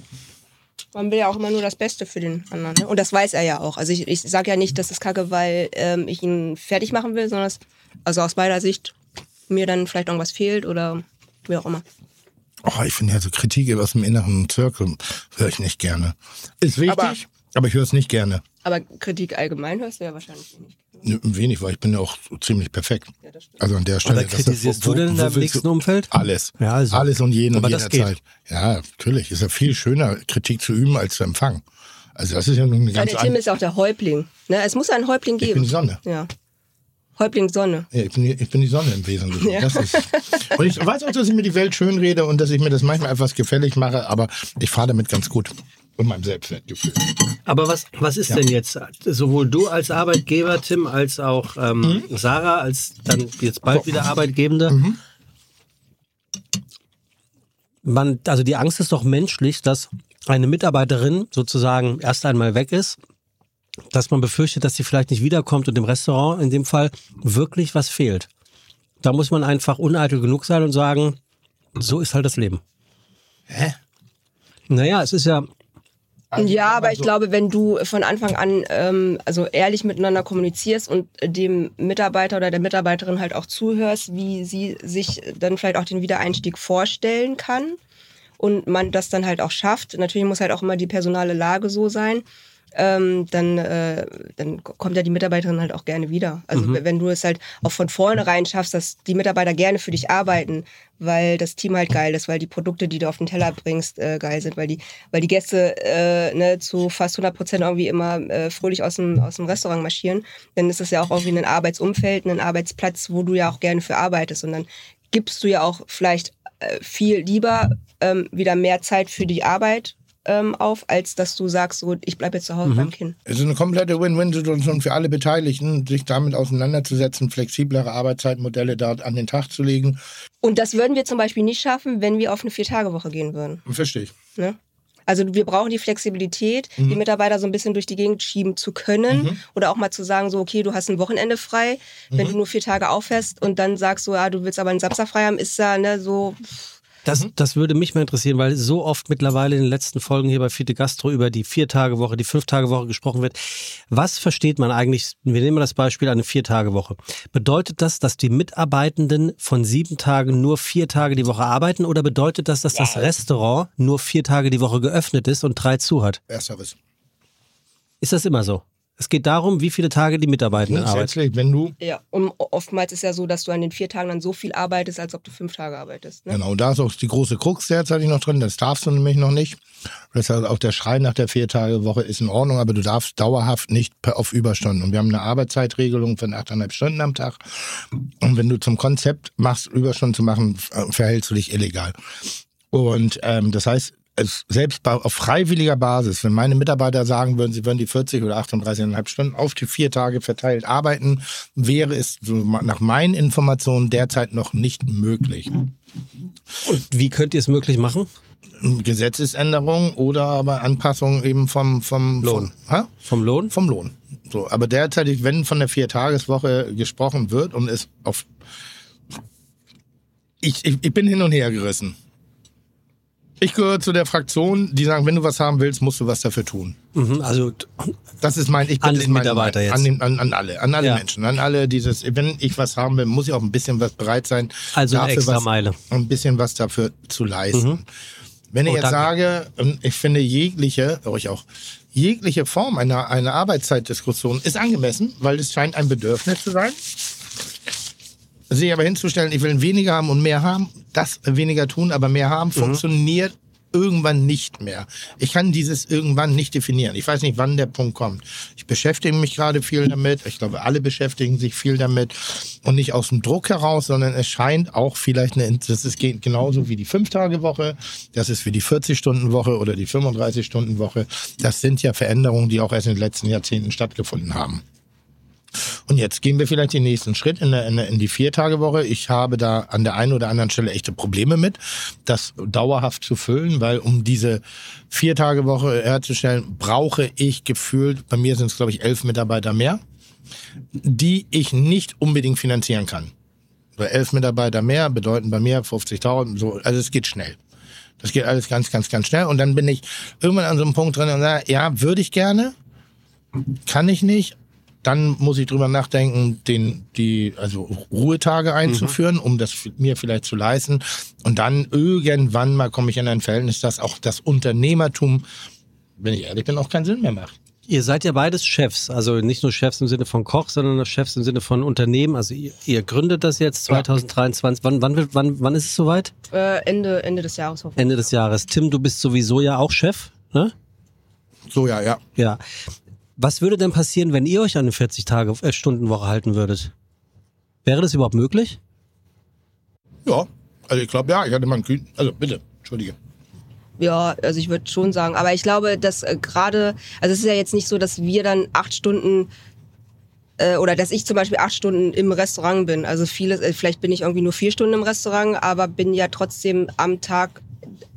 Man will ja auch immer nur das Beste für den anderen. Ne? Und das weiß er ja auch. Also ich, ich sage ja nicht, das ist kacke, weil ähm, ich ihn fertig machen will, sondern es, also aus meiner Sicht mir dann vielleicht irgendwas fehlt oder wie auch immer. Oh, ich finde ja so Kritik aus dem inneren Zirkel höre ich nicht gerne. Ist wichtig, aber, Aber- ich höre es nicht gerne. Aber Kritik allgemein hörst du ja wahrscheinlich nicht. Wenig, weil ich bin ja auch ziemlich perfekt. Ja, das. Also an der Stelle. Oder kritisierst du denn in deinem nächsten Umfeld? Alles. Ja, also. Alles und jeden Aber und das geht. jederzeit. Ja, natürlich. Ist ja viel schöner, Kritik zu üben, als zu empfangen. Also das ist ja nun eine Ja, ganz der Tim ist auch der Häuptling. Ne? Es muss einen Häuptling Ich geben. bin die Sonne. Ja. Häuptling Sonne. Ja, ich, bin die, ich bin die Sonne im Wesentlichen. Ja. Das ist, und ich weiß auch, dass ich mir die Welt schön rede und dass ich mir das manchmal etwas gefällig mache, aber ich fahre damit ganz gut. Und meinem Selbstwertgefühl. Aber was, was ist denn jetzt, sowohl du als Arbeitgeber, Tim, als auch ähm, Mhm. Sarah, als dann jetzt bald wieder Arbeitgebende? Mhm. Man, also die Angst ist doch menschlich, dass eine Mitarbeiterin sozusagen erst einmal weg ist, dass man befürchtet, dass sie vielleicht nicht wiederkommt und im Restaurant in dem Fall wirklich was fehlt. Da muss man einfach uneitel genug sein und sagen, so ist halt das Leben. Hä? Naja, es ist ja, Also, ja, aber ich so- glaube, wenn du von Anfang an ähm, also ehrlich miteinander kommunizierst und dem Mitarbeiter oder der Mitarbeiterin halt auch zuhörst, wie sie sich dann vielleicht auch den Wiedereinstieg vorstellen kann und man das dann halt auch schafft. Natürlich muss halt auch immer die personale Lage so sein. Ähm, dann, äh, dann kommt ja die Mitarbeiterin halt auch gerne wieder. Also wenn du es halt auch von vornherein schaffst, dass die Mitarbeiter gerne für dich arbeiten, weil das Team halt geil ist, weil die Produkte, die du auf den Teller bringst, äh, geil sind, weil die, weil die Gäste äh, ne, zu fast 100 Prozent irgendwie immer äh, fröhlich aus dem, aus dem Restaurant marschieren, dann ist das ja auch irgendwie ein Arbeitsumfeld, ein Arbeitsplatz, wo du ja auch gerne für arbeitest. Und dann gibst du ja auch vielleicht äh, viel lieber ähm, wieder mehr Zeit für die Arbeit ähm, auf, als dass du sagst, so, ich bleibe jetzt zu Hause beim Kind. Es ist eine komplette Win-Win-Situation für alle Beteiligten, sich damit auseinanderzusetzen, flexiblere Arbeitszeitmodelle da an den Tag zu legen. Und das würden wir zum Beispiel nicht schaffen, wenn wir auf eine Vier-Tage-Woche gehen würden. Verstehe ich. Ne? Also wir brauchen die Flexibilität, die Mitarbeiter so ein bisschen durch die Gegend schieben zu können oder auch mal zu sagen, so okay, du hast ein Wochenende frei, wenn du nur vier Tage aufhörst und dann sagst so, ja, du willst aber einen Samstag frei haben, ist ja ne, so, Das, das würde mich mal interessieren, weil so oft mittlerweile in den letzten Folgen hier bei Fiete Gastro über die Vier-Tage-Woche, die Fünf-Tage-Woche gesprochen wird. Was versteht man eigentlich, wir nehmen mal das Beispiel eine Vier-Tage-Woche. Bedeutet das, dass die Mitarbeitenden von sieben Tagen nur vier Tage die Woche arbeiten oder bedeutet das, dass das Restaurant nur vier Tage die Woche geöffnet ist und drei zu hat? Ersteres. Ist das immer so? Es geht darum, wie viele Tage die Mitarbeitenden arbeiten. Wenn du, ja. Und oftmals ist ja so, dass du an den vier Tagen dann so viel arbeitest, als ob du fünf Tage arbeitest. Ne? genau, da ist auch die große Krux derzeitig noch drin, das darfst du nämlich noch nicht. Deshalb auch der Schrei nach der Vier-Tage-Woche ist in Ordnung, aber du darfst dauerhaft nicht auf Überstunden. Und wir haben eine Arbeitszeitregelung von 8,5 Stunden am Tag. Und wenn du zum Konzept machst, Überstunden zu machen, verhältst du dich illegal. Und ähm, das heißt, selbst bei, auf freiwilliger Basis, wenn meine Mitarbeiter sagen würden, sie würden die 40 oder 38,5 Stunden auf die vier Tage verteilt arbeiten, wäre es nach meinen Informationen derzeit noch nicht möglich. Und wie könnt ihr es möglich machen? Gesetzesänderung oder aber Anpassung eben vom, vom Lohn. Vom? Vom Lohn? vom Lohn. So, aber derzeitig, wenn von der Viertageswoche gesprochen wird und es auf ich, ich, ich bin hin und her gerissen. Ich gehöre zu der Fraktion, die sagen, wenn du was haben willst, musst du was dafür tun. Mhm, also Das ist mein, ich bin meine Mitarbeiter jetzt. An, an, an alle, an alle Ja. Menschen, an alle dieses, wenn ich was haben will, muss ich auch ein bisschen was bereit sein. Also eine extra was, Meile. Ein bisschen was dafür zu leisten. Mhm. Wenn ich Oh, jetzt danke. sage, ähm, ich finde jegliche, euch auch, jegliche Form einer, einer Arbeitszeitdiskussion ist angemessen, weil es scheint ein Bedürfnis zu sein. Sich aber hinzustellen, ich will weniger haben und mehr haben, das weniger tun, aber mehr haben, funktioniert irgendwann nicht mehr. Ich kann dieses irgendwann nicht definieren. Ich weiß nicht, wann der Punkt kommt. Ich beschäftige mich gerade viel damit. Ich glaube, alle beschäftigen sich viel damit. Und nicht aus dem Druck heraus, sondern es scheint auch vielleicht eine, das ist geht genauso wie die Fünf-Tage-Woche, das ist wie die 40-Stunden-Woche oder die 35-Stunden-Woche. Das sind ja Veränderungen, die auch erst in den letzten Jahrzehnten stattgefunden haben. Und jetzt gehen wir vielleicht den nächsten Schritt in, der, in, der, in die Viertagewoche. Ich habe da an der einen oder anderen Stelle echte Probleme mit, das dauerhaft zu füllen, weil um diese Viertagewoche herzustellen, brauche ich gefühlt, bei mir sind es glaube ich elf Mitarbeiter mehr, die ich nicht unbedingt finanzieren kann. Weil elf Mitarbeiter mehr bedeuten bei mir 50.000, so, also es geht schnell. Das geht alles ganz, ganz, ganz schnell. Und dann bin ich irgendwann an so einem Punkt drin und sage, ja, würde ich gerne, kann ich nicht. Dann muss ich drüber nachdenken, den, die, also Ruhetage einzuführen, um das mir vielleicht zu leisten. Und dann irgendwann mal komme ich in ein Verhältnis, dass auch das Unternehmertum, wenn ich ehrlich bin, auch keinen Sinn mehr macht. Ihr seid ja beides Chefs, also nicht nur Chefs im Sinne von Koch, sondern Chefs im Sinne von Unternehmen. Also ihr, ihr gründet das jetzt 2023. Wann, wann, wann, wann ist es soweit? Äh, Ende, Ende des Jahres hoffentlich. Ende des Jahres. Tim, du bist sowieso ja auch Chef, ne? So, ja, ja. Ja. Was würde denn passieren, wenn ihr euch an eine 40-Tage-Stunden-Woche halten würdet? Wäre das überhaupt möglich? Ja, also ich glaube, ja, ich hatte mal einen Kühn. Also bitte, entschuldige. Ja, also ich würde schon sagen. Aber ich glaube, dass äh, gerade, also es ist ja jetzt nicht so, dass wir dann acht Stunden äh, oder dass ich zum Beispiel acht Stunden im Restaurant bin. Also vieles, äh, vielleicht bin ich irgendwie nur vier Stunden im Restaurant, aber bin ja trotzdem am Tag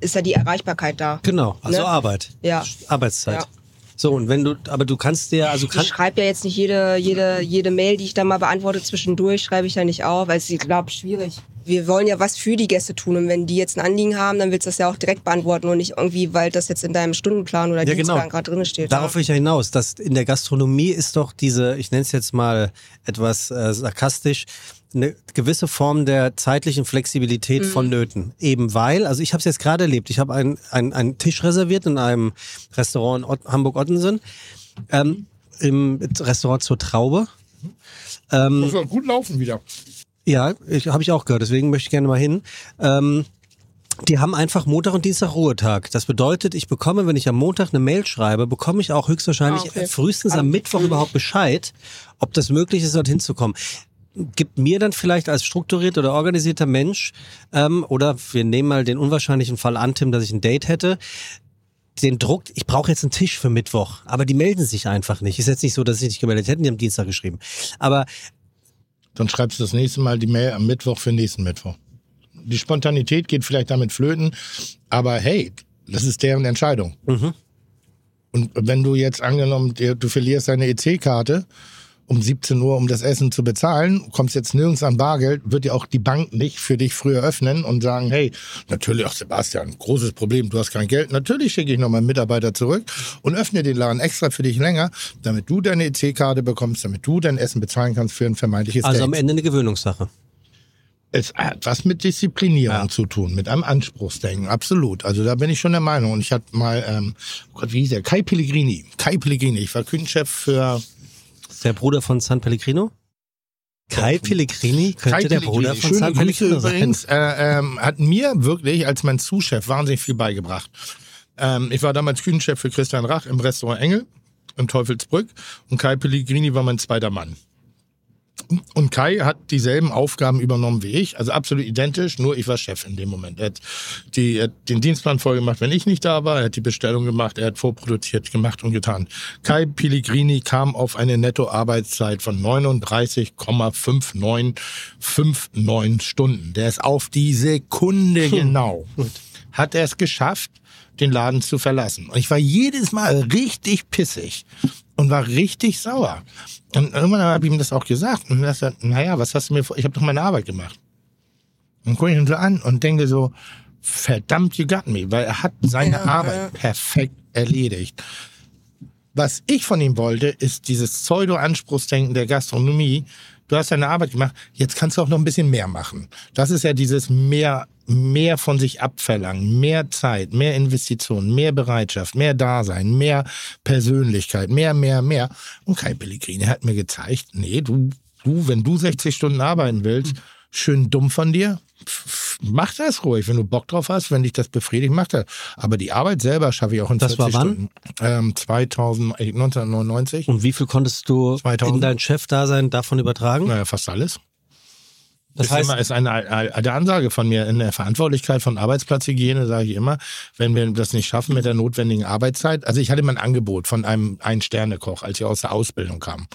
ist ja die Erreichbarkeit da. Genau, also Ne? Arbeit. Ja. Arbeitszeit. Ja. So, und wenn du, aber du kannst dir, also Ich kann, schreibe ja jetzt nicht jede, jede, jede Mail, die ich dann mal beantworte zwischendurch, schreibe ich ja nicht auf, weil es ist, glaube schwierig. Wir wollen ja was für die Gäste tun und wenn die jetzt ein Anliegen haben, dann willst du das ja auch direkt beantworten und nicht irgendwie, weil das jetzt in deinem Stundenplan oder Ja, genau. Dienstplan gerade drin steht. Darauf will ich ja hinaus, dass in der Gastronomie ist doch diese, ich nenne es jetzt mal etwas äh, sarkastisch, eine gewisse Form der zeitlichen Flexibilität Mhm. vonnöten. Eben weil, also ich habe es jetzt gerade erlebt, ich habe einen ein, einen Tisch reserviert in einem Restaurant in Ott Hamburg-Ottensen, ähm, im Restaurant zur Traube. Ähm, Das soll gut laufen wieder. Ja, ich, habe ich auch gehört, deswegen möchte ich gerne mal hin. Ähm, die haben einfach Montag und Dienstag Ruhetag. Das bedeutet, ich bekomme, wenn ich am Montag eine Mail schreibe, bekomme ich auch höchstwahrscheinlich Ah, okay. frühestens am Mittwoch überhaupt Bescheid, ob das möglich ist, dorthin zu kommen. Gibt mir dann vielleicht als strukturierter oder organisierter Mensch, ähm, oder wir nehmen mal den unwahrscheinlichen Fall an, Tim, dass ich ein Date hätte, den Druck, ich brauche jetzt einen Tisch für Mittwoch, aber die melden sich einfach nicht. Ist jetzt nicht so, dass sie nicht gemeldet hätten, die haben Dienstag geschrieben. Aber Dann schreibst du das nächste Mal die Mail am Mittwoch für nächsten Mittwoch. Die Spontanität geht vielleicht damit flöten, aber hey, das ist deren Entscheidung. Mhm. Und wenn du jetzt angenommen, du verlierst deine EC-Karte um 17 Uhr, um das Essen zu bezahlen, kommst jetzt nirgends an Bargeld, wird dir auch die Bank nicht für dich früher öffnen und sagen, hey, natürlich, ach Sebastian, großes Problem, du hast kein Geld. Natürlich schicke ich noch meinen Mitarbeiter zurück und öffne den Laden extra für dich länger, damit du deine EC-Karte bekommst, damit du dein Essen bezahlen kannst für ein vermeintliches also Date. am Ende eine Gewöhnungssache. Es hat was mit Disziplinierung Ja. zu tun, mit einem Anspruchsdenken, absolut. Also da bin ich schon der Meinung. Und ich hatte mal, ähm, oh Gott, wie hieß der? Kai Pellegrini. Kai Pellegrini. Ich war Küchenchef für Der Bruder von San Pellegrino? Kai Pellegrini könnte Kai der. Bruder von San Pellegrino sein. übrigens. Äh, ähm, hat mir wirklich als mein Zuschef wahnsinnig viel beigebracht. Ähm, ich war damals Küchenchef für Christian Rach im Restaurant Engel im Teufelsbrück und Kai Pellegrini war mein zweiter Mann. Und Kai hat dieselben Aufgaben übernommen wie ich, also absolut identisch, nur ich war Chef in dem Moment. Er hat, die, er hat den Dienstplan vorgemacht, wenn ich nicht da war, er hat die Bestellung gemacht, er hat vorproduziert, gemacht und getan. Kai Pellegrini kam auf eine Nettoarbeitszeit von 39,5959 Stunden. Der ist auf die Sekunde genau, hat er es geschafft, den Laden zu verlassen. Und ich war jedes Mal richtig pissig und war richtig sauer. Und irgendwann habe ich ihm das auch gesagt. Und er sagt, naja, was hast du mir vor? Ich habe doch meine Arbeit gemacht. Und gucke ich ihn so an und denke so, verdammt, you got me, weil er hat seine Arbeit perfekt erledigt. Was ich von ihm wollte, ist dieses Pseudo-Anspruchsdenken der Gastronomie. Du hast deine Arbeit gemacht, jetzt kannst du auch noch ein bisschen mehr machen. Das ist ja dieses mehr, mehr von sich abverlangen, mehr Zeit, mehr Investitionen, mehr Bereitschaft, mehr Dasein, mehr Persönlichkeit, mehr, mehr, mehr. Und Kai Pellegrini hat mir gezeigt, nee, du, du, wenn du 60 Stunden arbeiten willst, schön dumm von dir, mach das ruhig, wenn du Bock drauf hast, wenn dich das befriedigt, mach das. Aber die Arbeit selber schaffe ich auch in Das 40 war wann? Stunden. Ähm, 2000, äh, 1999. Und wie viel konntest du 2000. in dein Chefdasein davon übertragen? Naja, fast alles. Das Das ist, heißt- immer, ist eine, eine Ansage von mir. In der Verantwortlichkeit von Arbeitsplatzhygiene sage ich immer, wenn wir das nicht schaffen mit der notwendigen Arbeitszeit. Also ich hatte mal ein Angebot von einem Ein-Sterne-Koch, als ich aus der Ausbildung kam.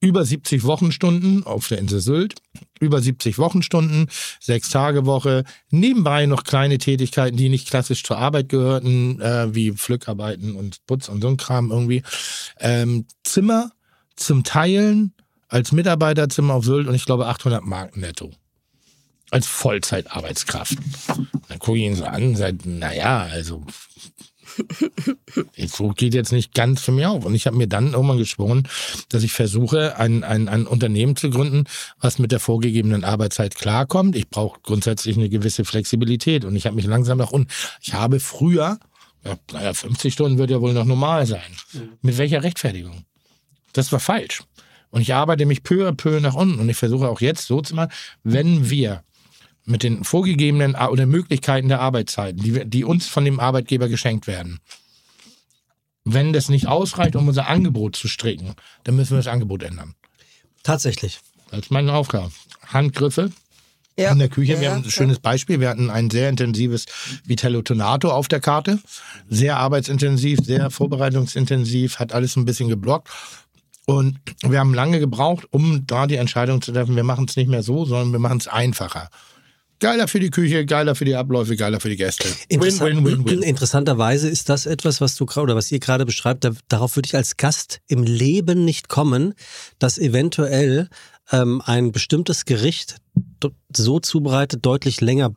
Über 70 Wochenstunden auf der Insel Sylt. Über 70 Wochenstunden, sechs Tage Woche. Nebenbei noch kleine Tätigkeiten, die nicht klassisch zur Arbeit gehörten, äh, wie Pflückarbeiten und Putz und so ein Kram irgendwie. Ähm, Zimmer zum Teilen als Mitarbeiterzimmer auf Sylt und ich glaube 800 Mark netto. Als Vollzeitarbeitskraft. Dann gucke ich ihn so an und sage, naja, also jetzt [LAUGHS] so geht jetzt nicht ganz für mich auf. Und ich habe mir dann irgendwann geschworen, dass ich versuche, ein, ein, ein Unternehmen zu gründen, was mit der vorgegebenen Arbeitszeit klarkommt. Ich brauche grundsätzlich eine gewisse Flexibilität und ich habe mich langsam nach unten. Ich habe früher, ja, naja, 50 Stunden wird ja wohl noch normal sein. Mit welcher Rechtfertigung? Das war falsch. Und ich arbeite mich peu à peu nach unten. Und ich versuche auch jetzt so zu machen, wenn wir mit den vorgegebenen A- oder Möglichkeiten der Arbeitszeiten, die, die uns von dem Arbeitgeber geschenkt werden, wenn das nicht ausreicht, um unser Angebot zu stricken, dann müssen wir das Angebot ändern. Tatsächlich. Das ist meine Aufgabe. Handgriffe Ja. in der Küche. Ja, wir haben ein schönes Beispiel. Wir hatten ein sehr intensives Vitello Tonato auf der Karte. Sehr arbeitsintensiv, sehr vorbereitungsintensiv, hat alles ein bisschen geblockt. Und wir haben lange gebraucht, um da die Entscheidung zu treffen, wir machen es nicht mehr so, sondern wir machen es einfacher. Geiler für die Küche, geiler für die Abläufe, geiler für die Gäste. Interessant, win, win, win. Interessanterweise ist das etwas, was du oder was ihr gerade beschreibt, da, darauf würde ich als Gast im Leben nicht kommen, dass eventuell ähm, ein bestimmtes Gericht so zubereitet deutlich länger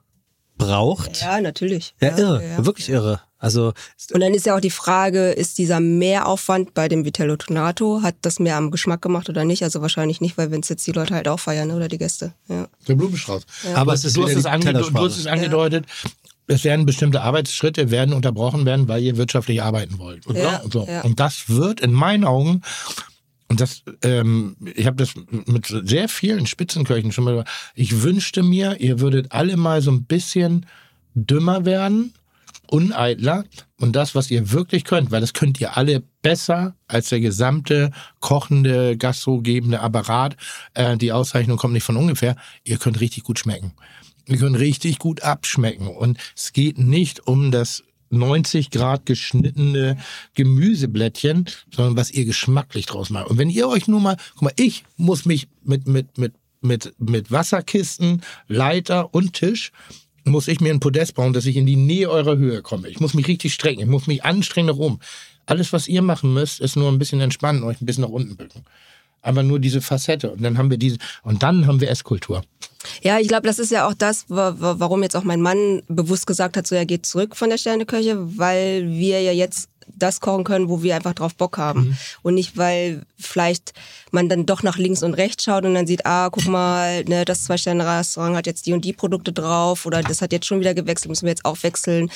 braucht. Ja, natürlich. Ja, irre, ja. wirklich irre. Also Und dann ist ja auch die Frage, ist dieser Mehraufwand bei dem Vitello Tonato, hat das mehr am Geschmack gemacht oder nicht? Also wahrscheinlich nicht, weil wenn es jetzt die Leute halt auch feiern ne, oder die Gäste. Ja. Der Blumenstrauß. Aber es ist du, hast es du, hast es angedeutet. Es werden bestimmte Arbeitsschritte werden unterbrochen werden, weil ihr wirtschaftlich arbeiten wollt. Und, Ja, so. ja. und das wird in meinen Augen und das, ähm, ich habe das mit sehr vielen Spitzenköchen schon mal. Ich wünschte mir, ihr würdet alle mal so ein bisschen dümmer werden, uneitler und das, was ihr wirklich könnt, weil das könnt ihr alle besser als der gesamte kochende, gastrogebende Apparat. Äh, die Auszeichnung kommt nicht von ungefähr. Ihr könnt richtig gut schmecken. Ihr könnt richtig gut abschmecken und es geht nicht um das 90 Grad geschnittene Gemüseblättchen, sondern was ihr geschmacklich draus macht. Und wenn ihr euch nur mal, guck mal, ich muss mich mit, mit, mit, mit, mit Wasserkisten, Leiter und Tisch, muss ich mir ein Podest bauen, dass ich in die Nähe eurer Höhe komme. Ich muss mich richtig strecken, ich muss mich anstrengen nach oben. Alles, was ihr machen müsst, ist nur ein bisschen entspannen, euch ein bisschen nach unten bücken. Aber nur diese Facette. Und dann haben wir diese, und dann haben wir Esskultur. Ja, ich glaube, das ist ja auch das, wa- wa- warum jetzt auch mein Mann bewusst gesagt hat, so er geht zurück von der Sterneköche, weil wir ja jetzt das kochen können, wo wir einfach drauf Bock haben. Und nicht, weil vielleicht man dann doch nach links und rechts schaut und dann sieht, ah, guck mal, ne, das Zwei-Sterne-Restaurant hat jetzt die und die Produkte drauf oder das hat jetzt schon wieder gewechselt, müssen wir jetzt auch wechseln.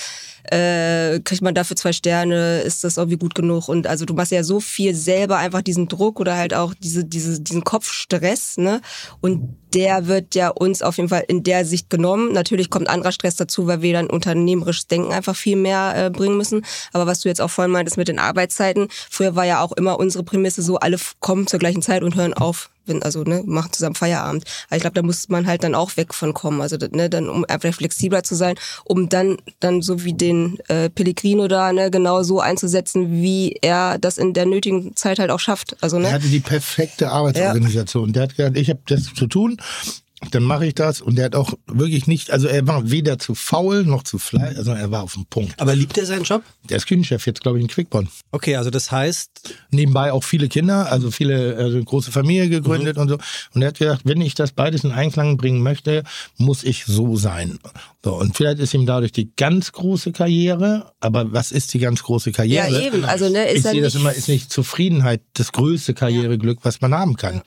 Äh, kriegt man dafür zwei Sterne, ist das irgendwie gut genug? Und also du machst ja so viel selber einfach diesen Druck oder halt auch diese, diese, diesen Kopfstress, ne? Und der wird ja uns auf jeden Fall in der Sicht genommen. Natürlich kommt anderer Stress dazu, weil wir dann unternehmerisches Denken einfach viel mehr äh, bringen müssen. Aber was du jetzt auch vorhin meintest mit den Arbeitszeiten, früher war ja auch immer unsere Prämisse so, alle kommen zur gleichen Zeit und hören auf, wenn, also ne, machen zusammen Feierabend. Aber ich glaube, da muss man halt dann auch weg von kommen. Also ne, dann um einfach flexibler zu sein, um dann dann so wie den äh, Pellegrino da ne, genau so einzusetzen, wie er das in der nötigen Zeit halt auch schafft. Also Er ne, hatte die perfekte Arbeitsorganisation. Der hat gesagt, ich habe das zu tun. Dann mache ich das. Und der hat auch wirklich nicht, also er war weder zu faul noch zu fleißig, also er war auf dem Punkt. Aber liebt er seinen Job? Der ist Küchenchef jetzt, glaube ich, in Quickborn. Okay, also das heißt, Nebenbei auch viele Kinder, also viele, also eine große Familie gegründet und so. Und er hat gesagt, wenn ich das beides in Einklang bringen möchte, muss ich so sein. So, und vielleicht ist ihm dadurch die ganz große Karriere, aber was ist die ganz große Karriere? Ja, eben. Also, ne, ist ich sehe das nicht- immer, ist nicht Zufriedenheit das größte Karriereglück, was man haben kann. ja,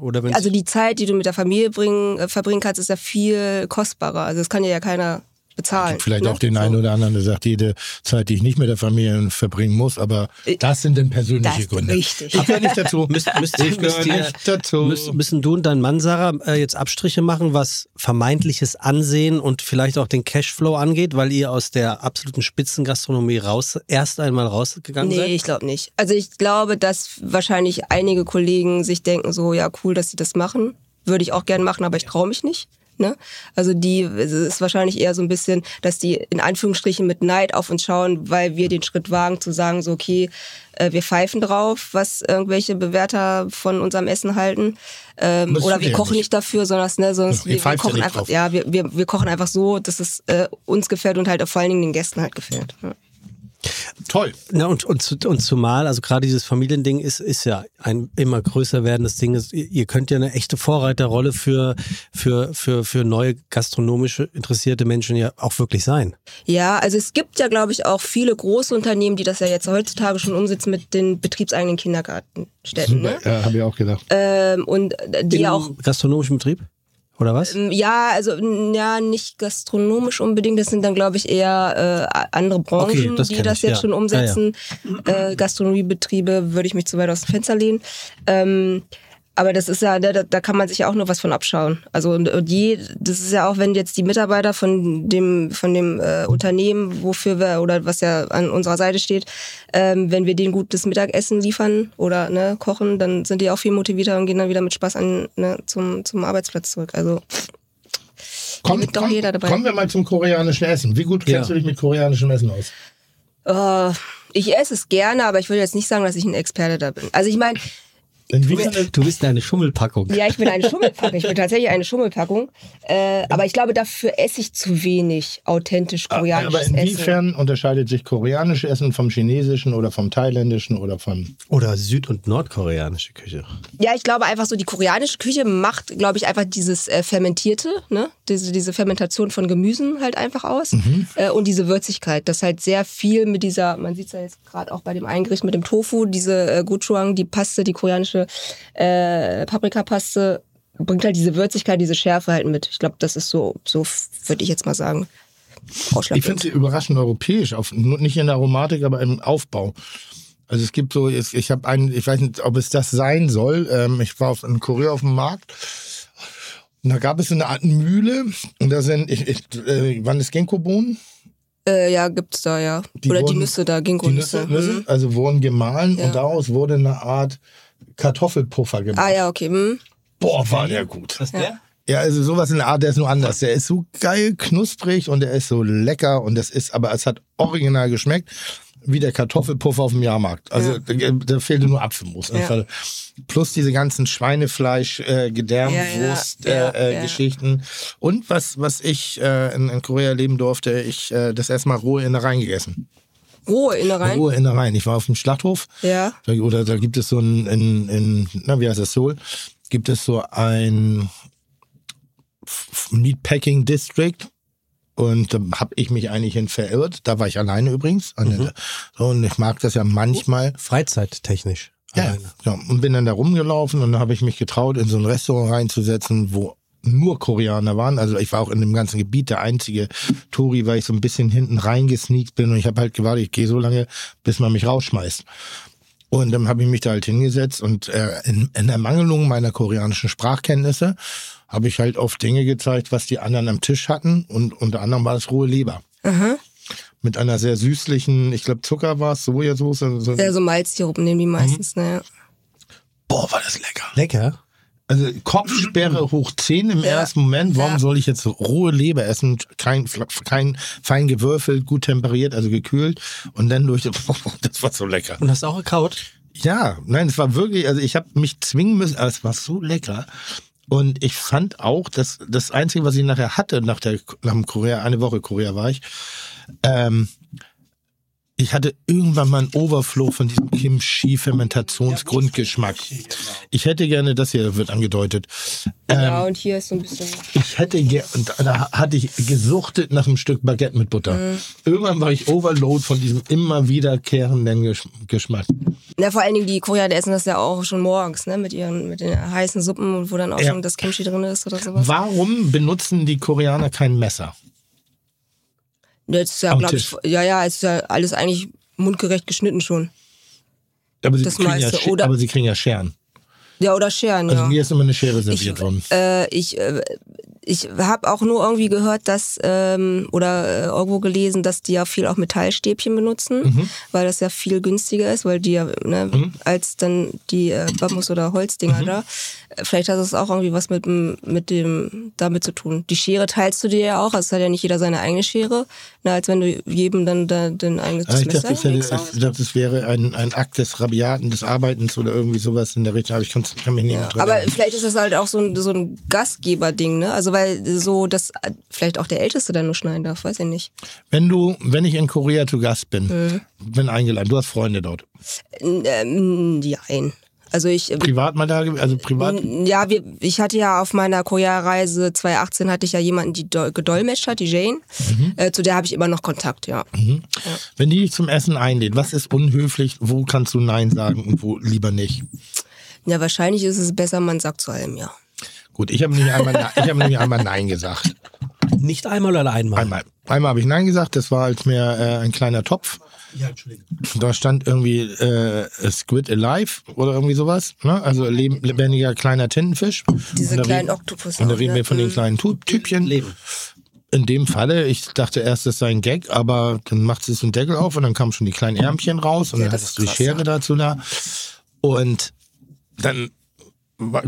oder wenn Also die Zeit, die du mit der Familie bringen, äh, verbringen kannst, ist ja viel kostbarer. Also das kann dir ja keiner bezahlen. Vielleicht ne? auch den So. einen oder anderen, der sagt, jede Zeit, die ich nicht mit der Familie verbringen muss, aber das sind dann persönliche Äh, das ist Gründe. richtig. Ich gehöre nicht dazu. [LAUGHS] Müsst, müsst, ich müsst, ihr, nicht dazu. müssen, müssen du und dein Mann, Sarah, äh, jetzt Abstriche machen, was vermeintliches Ansehen und vielleicht auch den Cashflow angeht, weil ihr aus der absoluten Spitzengastronomie raus, erst einmal rausgegangen Nee, seid? ich glaube nicht. Also ich glaube, dass wahrscheinlich einige Kollegen sich denken, so, ja, cool, dass sie das machen. Würde ich auch gern machen, aber ich traue mich nicht. Ne? Also die es ist wahrscheinlich eher so ein bisschen, dass die in Anführungsstrichen mit Neid auf uns schauen, weil wir den Schritt wagen zu sagen, so okay, äh, wir pfeifen drauf, was irgendwelche Bewerter von unserem Essen halten. Ähm, oder wir kochen nicht. nicht dafür, sondern ne, sondern Ja, wir, wir kochen einfach, drauf. ja, wir, wir, wir kochen einfach so, dass es äh, uns gefällt und halt vor allen Dingen den Gästen halt gefällt. Ja. Toll. Na, und, und, zu- und zumal, also gerade dieses Familiending ist, ist ja ein immer größer werdendes Ding. Ist, ihr, könnt ja eine echte Vorreiterrolle für, für, für, für neue gastronomische interessierte Menschen ja auch wirklich sein. Ja, also es gibt ja, glaube ich, auch viele große Unternehmen, die das ja jetzt heutzutage schon umsetzen mit den betriebseigenen Kindergartenstätten. Ne? Ja, habe ich auch gedacht. Ähm, und die Im auch gastronomischen Betrieb? Oder was? Ähm, Ja, also ja, nicht gastronomisch unbedingt. Das sind dann, glaube ich, eher äh, andere Branchen, Okay, das die das ich, jetzt ja. schon umsetzen. Äh, Gastronomiebetriebe würde ich mich zu weit aus dem Fenster lehnen. Ähm, aber das ist ja, da, da kann man sich ja auch nur was von abschauen. Also und, und je, das ist ja auch, wenn jetzt die Mitarbeiter von dem von dem äh, Unternehmen, wofür wir oder was ja an unserer Seite steht, ähm, wenn wir denen gutes Mittagessen liefern oder ne, kochen, dann sind die auch viel motivierter und gehen dann wieder mit Spaß an ne, zum zum Arbeitsplatz zurück. Also Komm, wird doch komm, jeder dabei. Kommen wir mal zum koreanischen Essen. Wie gut kennst Ja. du dich mit koreanischem Essen aus? Äh, ich esse es gerne, aber ich würde jetzt nicht sagen, dass ich ein Experte da bin. Also ich meine, Inwiefern Du bist eine Schummelpackung. ja, ich bin eine Schummelpackung. Ich bin tatsächlich eine Schummelpackung. Äh, aber ich glaube, dafür esse ich zu wenig authentisch aber koreanisches Essen. inwiefern unterscheidet sich koreanisches Essen vom chinesischen oder vom thailändischen oder vom Oder süd- und nordkoreanische Küche. Ja, ich glaube einfach so, die koreanische Küche macht, glaube ich, einfach dieses äh, Fermentierte, ne? Diese, diese Fermentation von Gemüsen halt einfach aus. Äh, und diese Würzigkeit, das halt sehr viel mit dieser, man sieht es ja jetzt gerade auch bei dem Eingericht mit dem Tofu, diese äh, Gochujang, die Paste, die koreanische äh, Paprikapaste, bringt halt diese Würzigkeit, diese Schärfe halt mit. Ich glaube, das ist so, so würde ich jetzt mal sagen. Ich finde sie überraschend europäisch, auf, nicht in der Aromatik, aber im Aufbau. Also es gibt so, ich, ich habe einen, ich weiß nicht, ob es das sein soll. Ähm, ich war auf, in Korea auf dem Markt. Und da gab es so eine Art Mühle und da sind, ich, ich, äh, waren das Ginkgo-Bohnen? Äh, ja, gibt's da, ja. Oder die wurden- Nüsse da, Die Ginkgo-Nüsse. Nüsse, Nüsse, Mhm. also wurden gemahlen Ja. und daraus wurde eine Art Kartoffelpuffer gemacht. Ah ja, okay. Hm. Boah, war der gut. Was der? Ja, also sowas in der Art, der ist nur anders. Der ist so geil knusprig und der ist so lecker und das ist, aber es hat original geschmeckt wie der Kartoffelpuffer auf dem Jahrmarkt. Also Ja. da, da fehlte nur Apfelmus. Ja. Plus diese ganzen Schweinefleisch, äh, Gedärmwurst, Ja, ja, äh, äh, ja. Geschichten. Und was, was ich äh, in, in Korea leben durfte, ich äh, das erstmal rohe Innereien gegessen. Rohe Innereien. Rohe Innereien. Ich war auf dem Schlachthof. Ja. Da, oder da gibt es so ein, in, in, na, wie heißt das, Seoul, gibt es so ein Meatpacking District. Und da habe ich mich eigentlich hin verirrt. Da war ich alleine übrigens. So, und ich mag das ja manchmal. Freizeittechnisch. Ja, ja, und bin dann da rumgelaufen und dann habe ich mich getraut, in so ein Restaurant reinzusetzen, wo nur Koreaner waren. Also ich war auch in dem ganzen Gebiet der einzige Touri, weil ich so ein bisschen hinten reingesneakt bin und ich habe halt gewartet, ich gehe so lange, bis man mich rausschmeißt. Und dann habe ich mich da halt hingesetzt und äh, in, in Ermangelung meiner koreanischen Sprachkenntnisse habe ich halt auf Dinge gezeigt, was die anderen am Tisch hatten und unter anderem war es rohe Leber. Mit einer sehr süßlichen, ich glaube Zucker war es, Sojasauce. So, Ja, so Malzsirup nehmen die meistens, Mhm. ne? Boah, war das lecker. Lecker. Also Kopfsperre [CLEARS THROAT] hoch 10 im Ja. ersten Moment. Warum Ja. soll ich jetzt rohe Leber essen? Kein, kein fein gewürfelt, gut temperiert, also gekühlt. Und dann durch, [LAUGHS] das war so lecker. Und hast auch gekaut? Ja, nein, es war wirklich, also ich habe mich zwingen müssen, aber es war so lecker. Und ich fand auch, dass das Einzige, was ich nachher hatte, nach, der, nach dem Korea, eine Woche Korea war ich, ähm, ich hatte irgendwann mal einen Overflow von diesem Kimchi-Fermentationsgrundgeschmack. Ich hätte gerne, das hier wird angedeutet. ja, Ähm, und hier ist so ein bisschen. ich hätte gerne, und da hatte ich gesuchtet nach einem Stück Baguette mit Butter. Mhm. Irgendwann war ich overload von diesem immer wiederkehrenden Gesch Geschmack. Na, vor allen Dingen die Koreaner essen das ja auch schon morgens, ne? Mit ihren, mit den heißen Suppen, wo dann auch Ja. schon das Kimchi drin ist oder sowas. Warum benutzen die Koreaner kein Messer? Das ist ja, Am glaub ich, ja, ja, es ist ja alles eigentlich mundgerecht geschnitten schon. Aber sie, Das kriegen ja, meiste, Sche- oder- aber sie kriegen ja Scheren. Ja, oder Scheren, Also ja. mir ist immer eine Schere serviert worden. Äh, ich äh, ich habe auch nur irgendwie gehört, dass ähm, oder äh, irgendwo gelesen, dass die ja viel auch Metallstäbchen benutzen, Mhm. weil das ja viel günstiger ist, weil die ja ne, als dann die äh, Bambus oder Mhm. Holzdinger da. Vielleicht hat das auch irgendwie was mit dem mit dem damit zu tun. Die Schere teilst du dir ja auch, also es hat ja nicht jeder seine eigene Schere, na, als wenn du jedem dann da, den eigenes Ah, ich dachte, Messer. das, hätte, ich dachte, das wäre ein, ein Akt des Rabiaten, des Arbeitens oder irgendwie sowas in der Richtung. Aber ich kann, kann mich nicht dran Aber erinnern. vielleicht ist das halt auch so ein, so ein Gastgeberding, ne? Also weil so, dass vielleicht auch der Älteste dann nur schneiden darf, weiß ich nicht. Wenn du, wenn ich in Korea zu Gast bin, Mhm. bin eingeladen, du hast Freunde dort. Ähm, nein. Also ich, äh, Privat mal da, also privat. ja, wir, ich hatte ja auf meiner Korea-Reise 2018 hatte ich ja jemanden, die do- gedolmetscht hat, die Jane. Mhm. Äh, zu der habe ich immer noch Kontakt, ja. Wenn die dich zum Essen einlädt, was ist unhöflich? Wo kannst du Nein sagen und wo lieber nicht? Ja, wahrscheinlich ist es besser, man sagt zu allem ja. Gut, ich habe nicht einmal, Nein- ich habe nämlich einmal Nein gesagt. Nicht einmal oder einmal? Einmal. Einmal habe ich Nein gesagt, das war als mir äh, ein kleiner Topf. Ja, Entschuldigung. Da stand irgendwie äh, Squid Alive oder irgendwie sowas. Ne? Also leb- lebendiger kleiner Tintenfisch. Diese kleinen Oktopus. Und da reden ne? wir von den Mhm. kleinen Tu- Typchen. Leben. In dem Falle, ich dachte erst, das sei ein Gag, aber dann macht sie so einen Deckel auf und dann kamen schon die kleinen Ärmchen raus und Ja, dann das hattest du die Schere ja. dazu da. Und dann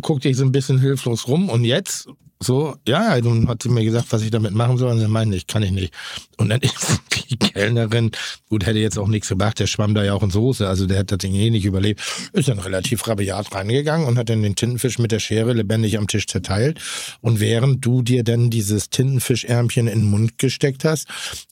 guckte ich so ein bisschen hilflos rum und jetzt so, ja, dann hat sie mir gesagt, was ich damit machen soll und sie meinte, ich kann ich nicht. Und dann [LAUGHS] ist die Kellnerin, gut, hätte jetzt auch nichts gemacht, der schwamm da ja auch in Soße, also der hat das Ding eh nicht überlebt, ist dann relativ rabiat reingegangen und hat dann den Tintenfisch mit der Schere lebendig am Tisch zerteilt. Und während du dir dann dieses Tintenfischärmchen in den Mund gesteckt hast,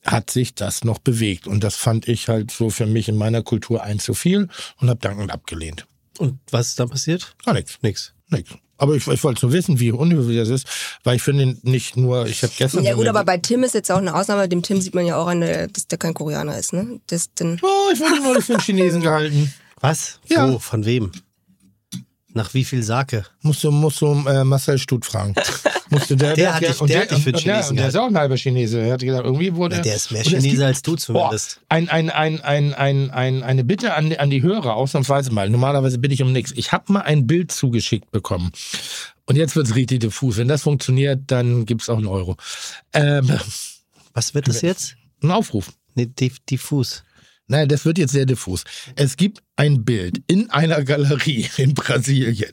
hat sich das noch bewegt. Und das fand ich halt so für mich in meiner Kultur ein zu viel und habe dankend abgelehnt. Und was ist dann passiert? Gar nichts. Nix. Nix. Aber ich, ich wollte nur wissen, wie unhöflich das ist, weil ich finde nicht nur, ich habe gestern. Ja so gut, aber bei Tim ist jetzt auch eine Ausnahme. Dem Tim sieht man ja auch an, der- dass der kein Koreaner ist, ne? Das, den, Oh, ich wurde neulich für einen Chinesen gehalten. Was? Ja. Wo? Von wem? Nach wie viel Sake? Musst du, musst du äh, Marcel Stut fragen. [LAUGHS] Musst du, der, Der hat dich- und der hat dich für und, ja, Chinesen und der ist auch ein halber Chinese. Er hat gesagt, irgendwie wurde Na, der ist mehr es Chinese gibt- als du Boah, zumindest. ein, ein, ein, ein, ein, ein, eine Bitte an, an die Hörer, ausnahmsweise mal. Normalerweise bitte ich um nichts. Ich habe mal ein Bild zugeschickt bekommen. Und jetzt wird's richtig diffus. Wenn das funktioniert, dann gibt's auch einen Euro. Ähm, Was wird das jetzt? ein Aufruf. Nee, diff- diffus. Nein, das wird jetzt sehr diffus. Es gibt ein Bild in einer Galerie [LAUGHS] in Brasilien.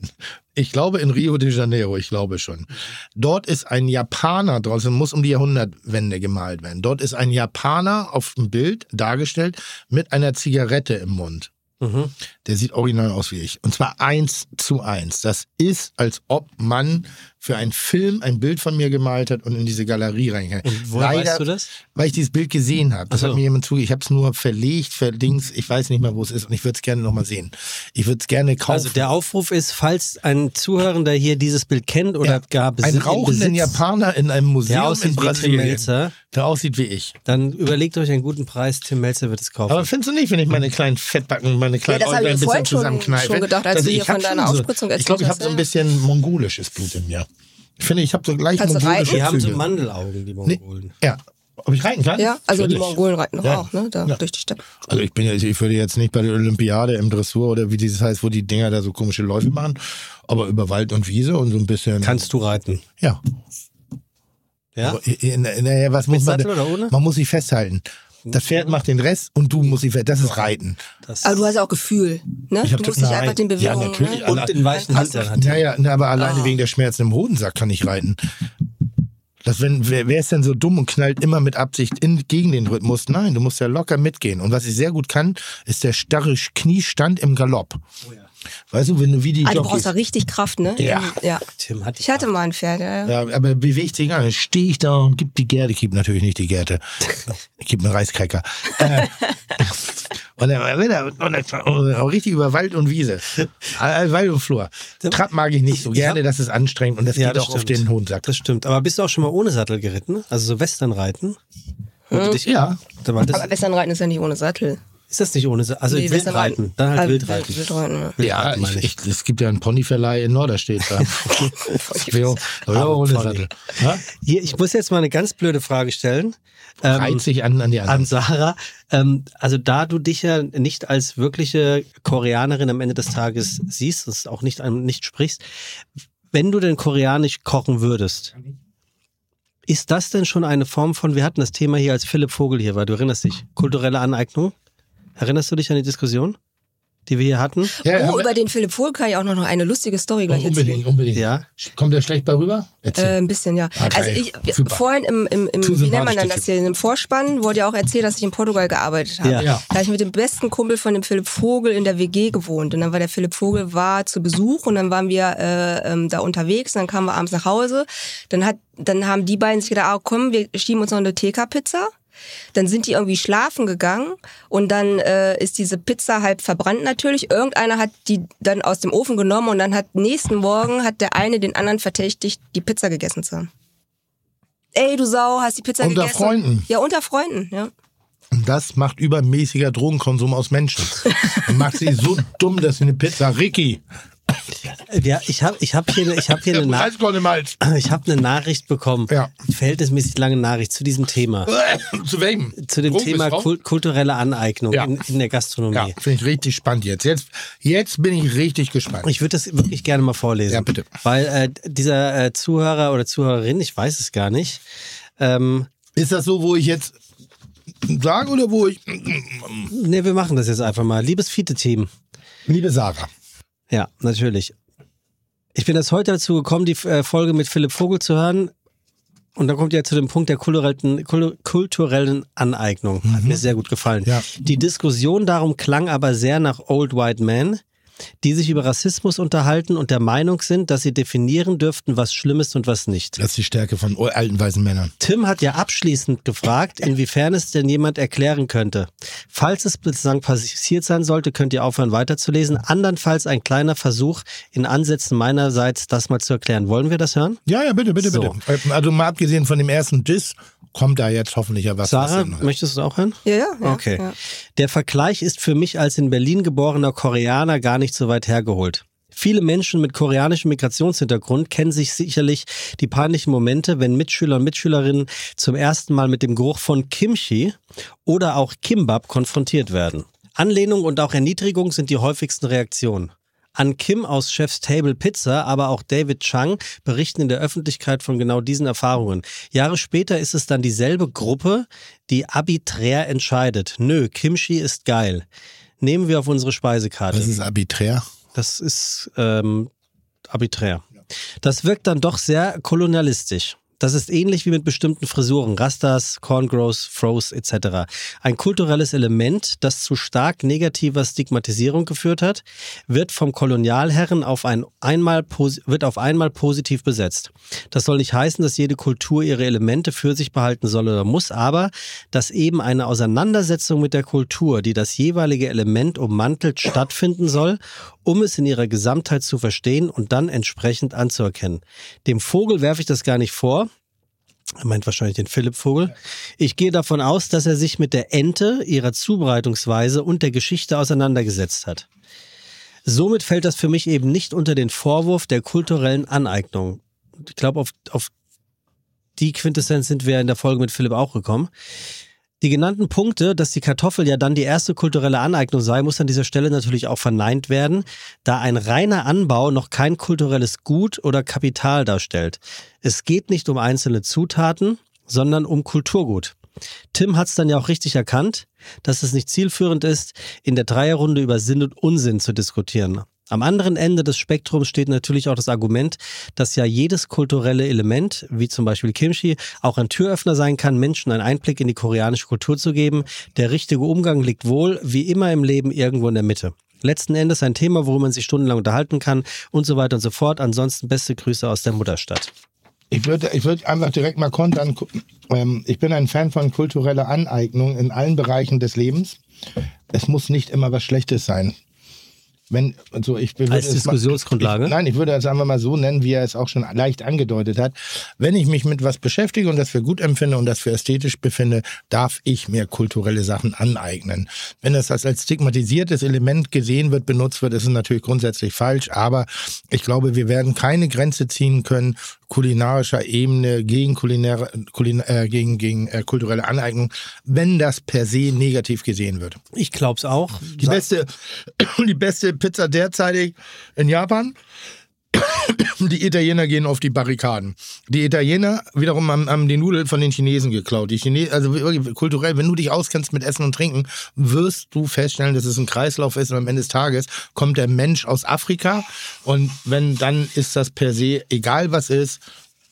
Ich glaube in Rio de Janeiro, ich glaube schon. Dort ist ein Japaner draußen, muss um die Jahrhundertwende gemalt werden. Dort ist ein Japaner auf dem Bild dargestellt mit einer Zigarette im Mund. Mhm. Der sieht original aus wie ich. Und zwar eins zu eins. Das ist, als ob man für einen Film ein Bild von mir gemalt hat und in diese Galerie reingegangen. Und woher weißt du das? Weil ich dieses Bild gesehen habe. Das so. hat mir jemand zuge. Ich habe es nur verlegt, verdings. Ich weiß nicht mehr, wo es ist und ich würde es gerne nochmal sehen. Ich würde es gerne kaufen. Also der Aufruf ist, falls ein Zuhörender hier dieses Bild kennt oder Ja. gar ein besitzt, rauchenden Japaner in einem Museum der in aussieht wie Tim Brasilien, Melzer, der aussieht wie ich. dann überlegt euch einen guten Preis. Tim Melzer wird es kaufen. Aber findest du nicht, wenn ich meine kleinen Fettbacken, meine kleinen ich Äuglein ein bisschen zusammenkneife? schon gedacht, als dass du ich hier von hab deiner schon Aufspritzung so, Ich glaube, ich habe so ein bisschen mongolisches Blut in mir. Ich finde, ich habe so gleich Kannst du mongolische reiten? die haben so Züge. Mandelaugen, die Nee, Mongolen. ja. Ob ich reiten kann? ja, also die Natürlich. Mongolen reiten doch Ja. auch, ne? Da Ja. durch die Stadt. Also ich bin ja, ich würde jetzt nicht bei der Olympiade im Dressur oder wie dieses heißt, wo die Dinger da so komische Läufe machen, aber über Wald und Wiese und so ein bisschen. Kannst du reiten? Ja. Ja? Aber, äh, äh, naja, was muss man? Sattel oder ohne? Man muss sich festhalten. Das Pferd macht den Rest und du musst sie fest. Das ist Reiten. Das Aber du hast ja auch Gefühl, ne? Ich Du musst dich einfach den Ja, Bewegungen. natürlich. Ne? und den weichen Hintern. Naja, na, aber alleine wegen der Schmerzen im Hodensack kann ich reiten. Das, wenn, wer, wer ist denn so dumm und knallt immer mit Absicht in, gegen den Rhythmus? Nein, du musst ja locker mitgehen. Und was ich sehr gut kann, ist der starre Kniestand im Galopp. Weißt du, wenn du wie die Ah, du brauchst da richtig Kraft, ne? Ja. ja. Tim hat Ich hatte mal ein Pferd, ja. ja. Aber bewegt sich gar nicht. Stehe ich da und gib die Gerte. Ich gebe natürlich nicht die Gerte. [LAUGHS] Ich gebe einen Reiskräcker. äh, [LAUGHS] und dann er dann auch richtig über Wald und Wiese. Äh, Wald und Flur. Trab mag ich nicht so Ich gerne, das ist anstrengend und das Ja, geht das auch auf stimmt. den hohen Sack. Das stimmt. Aber bist du auch schon mal ohne Sattel geritten? Also so Westernreiten? Du dich, Ja. Aber Westernreiten ist ja nicht ohne Sattel. Ist das nicht ohne Sattel? Also Nee, Wildreiten. Dann halt Ah, Wildreiten. Wildreiten, ja. Ja, Wildreiten, meine ich, ich, es gibt ja einen Ponyverleih in Norderstedt. Da. [LAUGHS] ja, [LAUGHS] ohne Pony. Sattel. Ja? Hier, ich muss jetzt mal eine ganz blöde Frage stellen. Ähm, Reizt sich an, an die anderen. an Sarah. Ähm, also da du dich ja nicht als wirkliche Koreanerin am Ende des Tages siehst, das auch nicht, nicht sprichst, wenn du denn koreanisch kochen würdest, ist das denn schon eine Form von, wir hatten das Thema hier, als Philipp Vogel hier war, du erinnerst dich, kulturelle Aneignung? Erinnerst du dich an die Diskussion, die wir hier hatten? ja, Oh, über den Philipp Vohl kann ich auch noch eine lustige Story gleich erzählen. unbedingt, unbedingt. Ja. Kommt der schlecht bei rüber? Äh, ein bisschen, ja. Ah, also ich, Super. vorhin im, im, im wie nennt man der das hier, im Vorspann wurde ja auch erzählt, dass ich in Portugal gearbeitet habe. Ja. Ja. Da habe ich mit dem besten Kumpel von dem Philipp Vogel in der WG gewohnt. Und dann war der Philipp Vogel war zu Besuch und dann waren wir äh, ähm, da unterwegs und dann kamen wir abends nach Hause. Dann hat, dann haben die beiden sich gedacht, ah, komm, wir schieben uns noch eine TK-Pizza. Dann sind die irgendwie schlafen gegangen und dann äh, ist diese Pizza halb verbrannt natürlich. Irgendeiner hat die dann aus dem Ofen genommen und dann hat nächsten Morgen hat der eine den anderen verdächtigt, die Pizza gegessen zu haben. Ey, du Sau, hast die Pizza Unter gegessen? Freunden? Ja, unter Freunden, ja. Und das macht übermäßiger Drogenkonsum aus Menschen. Und [LAUGHS] macht sie so dumm, dass sie eine Pizza, Ricky, Ja, ich habe ich hab hier, ich hab hier eine Nachricht. Ich habe eine Nachricht bekommen, Ja. verhältnismäßig lange Nachricht zu diesem Thema, [LAUGHS] Zu welchem? zu dem Drogen Thema ist raus? Kul kulturelle Aneignung Ja. in, in der Gastronomie. Ja, finde ich richtig spannend jetzt. Jetzt, jetzt bin ich richtig gespannt. Ich würde das wirklich gerne mal vorlesen. Ja, bitte. Weil äh, dieser äh, Zuhörer oder Zuhörerin, ich weiß es gar nicht, ähm, Ist das so, wo ich jetzt sage oder wo ich. ne, wir machen das jetzt einfach mal. Liebes Fiete-Team. Liebe Sarah. Ja, natürlich. Ich bin jetzt heute dazu gekommen, die äh, Folge mit Philipp Vogel zu hören. Und dann kommt ja zu dem Punkt der kulturellen, kul- kulturellen Aneignung. Hat mir sehr gut gefallen. Ja. Die Diskussion darum klang aber sehr nach Old White Men, die sich über Rassismus unterhalten und der Meinung sind, dass sie definieren dürften, was schlimm ist und was nicht. Das ist die Stärke von alten weißen Männern. Tim hat ja abschließend gefragt, inwiefern es denn jemand erklären könnte. Falls es bislang passiert sein sollte, könnt ihr aufhören weiterzulesen. Andernfalls ein kleiner Versuch in Ansätzen meinerseits, das mal zu erklären. Wollen wir das hören? Ja, ja, bitte, bitte, So. bitte. Also mal abgesehen von dem ersten Diss, kommt da jetzt hoffentlich ja was. Sarah, möchtest du es auch hören? Ja, ja. ja Okay. Ja. Der Vergleich ist für mich als in Berlin geborener Koreaner gar nicht so weit hergeholt. Viele Menschen mit koreanischem Migrationshintergrund kennen sich sicherlich die peinlichen Momente, wenn Mitschüler und Mitschülerinnen zum ersten Mal mit dem Geruch von Kimchi oder auch Kimbap konfrontiert werden. Anlehnung und auch Erniedrigung sind die häufigsten Reaktionen. An Kim aus Chef's Table Pizza, aber auch David Chang berichten in der Öffentlichkeit von genau diesen Erfahrungen. Jahre später ist es dann dieselbe Gruppe, die arbiträr entscheidet. Nö, Kimchi ist geil. Nehmen wir auf unsere Speisekarte. Das ist arbiträr. Das ist ähm, arbiträr. Das wirkt dann doch sehr kolonialistisch. Das ist ähnlich wie mit bestimmten Frisuren, Rastas, Corngrows, Froze etc. Ein kulturelles Element, das zu stark negativer Stigmatisierung geführt hat, wird vom Kolonialherren auf ein einmal wird auf einmal positiv besetzt. Das soll nicht heißen, dass jede Kultur ihre Elemente für sich behalten soll oder muss, aber dass eben eine Auseinandersetzung mit der Kultur, die das jeweilige Element ummantelt, stattfinden soll, um es in ihrer Gesamtheit zu verstehen und dann entsprechend anzuerkennen. Dem Vogel werfe ich das gar nicht vor. Er meint wahrscheinlich den Philipp Vogel. Ich gehe davon aus, dass er sich mit der Ente, ihrer Zubereitungsweise und der Geschichte auseinandergesetzt hat. Somit fällt das für mich eben nicht unter den Vorwurf der kulturellen Aneignung. Ich glaube, auf, auf die Quintessenz sind wir in der Folge mit Philipp auch gekommen. Die genannten Punkte, dass die Kartoffel ja dann die erste kulturelle Aneignung sei, muss an dieser Stelle natürlich auch verneint werden, da ein reiner Anbau noch kein kulturelles Gut oder Kapital darstellt. Es geht nicht um einzelne Zutaten, sondern um Kulturgut. Tim hat es dann ja auch richtig erkannt, dass es nicht zielführend ist, in der Dreierrunde über Sinn und Unsinn zu diskutieren. Am anderen Ende des Spektrums steht natürlich auch das Argument, dass ja jedes kulturelle Element, wie zum Beispiel Kimchi, auch ein Türöffner sein kann, Menschen einen Einblick in die koreanische Kultur zu geben. Der richtige Umgang liegt wohl, wie immer im Leben, irgendwo in der Mitte. letzten Endes ein Thema, worüber man sich stundenlang unterhalten kann und so weiter und so fort. Ansonsten beste Grüße aus der Mutterstadt. Ich würde ich würd einfach direkt mal kontern. Ähm, ich bin ein Fan von kultureller Aneignung in allen Bereichen des Lebens. Es muss nicht immer was Schlechtes sein. Wenn, also ich würde Als Diskussionsgrundlage? Ich, nein, ich würde es einfach mal so nennen, wie er es auch schon leicht angedeutet hat. Wenn ich mich mit was beschäftige und das für gut empfinde und das für ästhetisch befinde, darf ich mir kulturelle Sachen aneignen. Wenn das als als stigmatisiertes Element gesehen wird, benutzt wird, ist es natürlich grundsätzlich falsch. Aber ich glaube, wir werden keine Grenze ziehen können kulinarischer Ebene gegen kulinäre, kulin, äh, gegen, gegen äh, kulturelle Aneignung, wenn das per se negativ gesehen wird. Ich glaube es auch. Die beste, [COUGHS] die beste Pizza derzeitig in Japan. [COUGHS] Die Italiener gehen auf die Barrikaden. Die Italiener wiederum haben, haben die Nudeln von den Chinesen geklaut. Die Chine also kulturell, wenn du dich auskennst mit Essen und Trinken, wirst du feststellen, dass es ein Kreislauf ist und am Ende des Tages kommt der Mensch aus Afrika und wenn dann ist das per se egal was ist,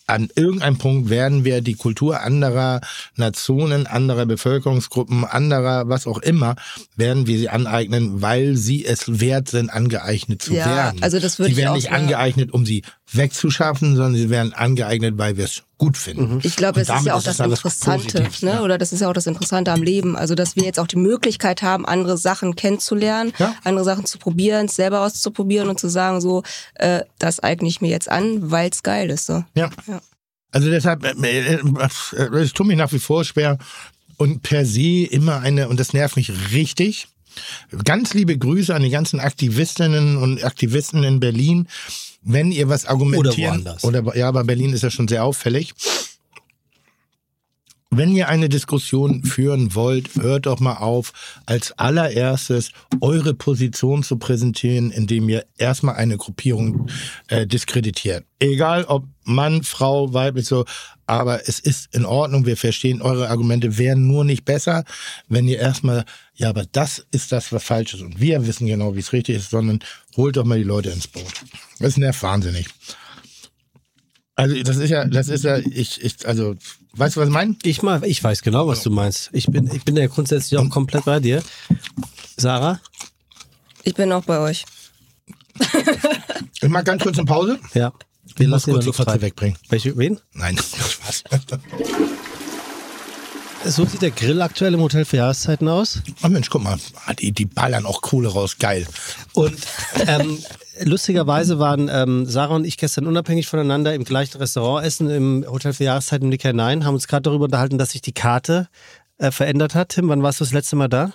an irgendeinem Punkt werden wir die Kultur anderer Nationen, anderer Bevölkerungsgruppen, anderer was auch immer, werden wir sie aneignen, weil sie es wert sind, angeeignet zu Ja, werden. also das würde Sie ich werden auch nicht sagen. angeeignet, um sie wegzuschaffen, sondern sie werden angeeignet, weil wir es gut finden. Ich glaube, das ist ja auch das es alles Interessante, positiv, ne? oder das ist ja auch das Interessante am Leben. Also, dass wir jetzt auch die Möglichkeit haben, andere Sachen kennenzulernen, Ja. andere Sachen zu probieren, es selber auszuprobieren und zu sagen, so, äh, das eigne ich mir jetzt an, weil es geil ist. So. Ja. Ja. Also deshalb, äh, äh, äh, es tut mich nach wie vor schwer und per se immer eine, und das nervt mich richtig. Ganz liebe Grüße an die ganzen Aktivistinnen und Aktivisten in Berlin. Wenn ihr was argumentieren, woanders. oder ja, aber Berlin ist ja schon sehr auffällig. Wenn ihr eine Diskussion führen wollt, hört doch mal auf, als allererstes eure Position zu präsentieren, indem ihr erstmal eine Gruppierung äh, diskreditiert. Egal ob Mann, Frau, weiblich so, aber es ist in Ordnung, wir verstehen eure Argumente, wären nur nicht besser, wenn ihr erstmal, ja, aber das ist das, was falsch ist und wir wissen genau, wie es richtig ist, sondern holt doch mal die Leute ins Boot. Das nervt wahnsinnig. Also das ist ja, das ist ja, ich, ich, also, weißt du, was ich meine? Ich, mal, ich weiß genau, was du meinst. Ich bin, ich bin ja grundsätzlich auch komplett bei dir. Sarah? Ich bin auch bei euch. Ich mach ganz kurz eine Pause. Ja. Wir lassen kurz die Fotze wegbringen. Welche, wen? Nein, [LAUGHS] Spaß. So sieht der Grill aktuell im Hotel für Jahreszeiten aus. Oh Mensch, guck mal, die, die ballern auch Kohle raus, geil. Und ähm, lustigerweise waren ähm, Sarah und ich gestern unabhängig voneinander im gleichen Restaurant essen, im Hotel für Jahreszeiten im Nicker 9, haben uns gerade darüber unterhalten, dass sich die Karte äh, verändert hat. Tim, wann warst du das letzte Mal da?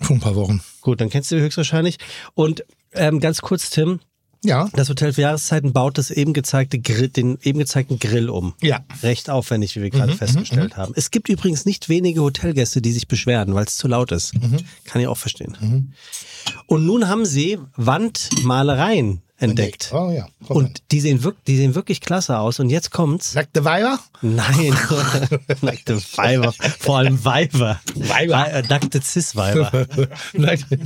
Vor ein paar Wochen. Gut, dann kennst du höchstwahrscheinlich. Und ähm, ganz kurz, Tim, Ja, das Hotel für Jahreszeiten baut das eben gezeigte Grill, den eben gezeigten Grill um. Ja. Recht aufwendig, wie wir gerade festgestellt haben. Es gibt übrigens nicht wenige Hotelgäste, die sich beschweren, weil es zu laut ist. Kann ich auch verstehen. Und nun haben sie Wandmalereien entdeckt. Oh ja. mal. Und die sehen, wirk die sehen wirklich klasse aus. Und jetzt kommt's. Nackte Weiber? Nein, [LAUGHS] nackte Weiber. Vor allem Weiber. Weiber. Äh, nackte Cis-Weiber. Nackte-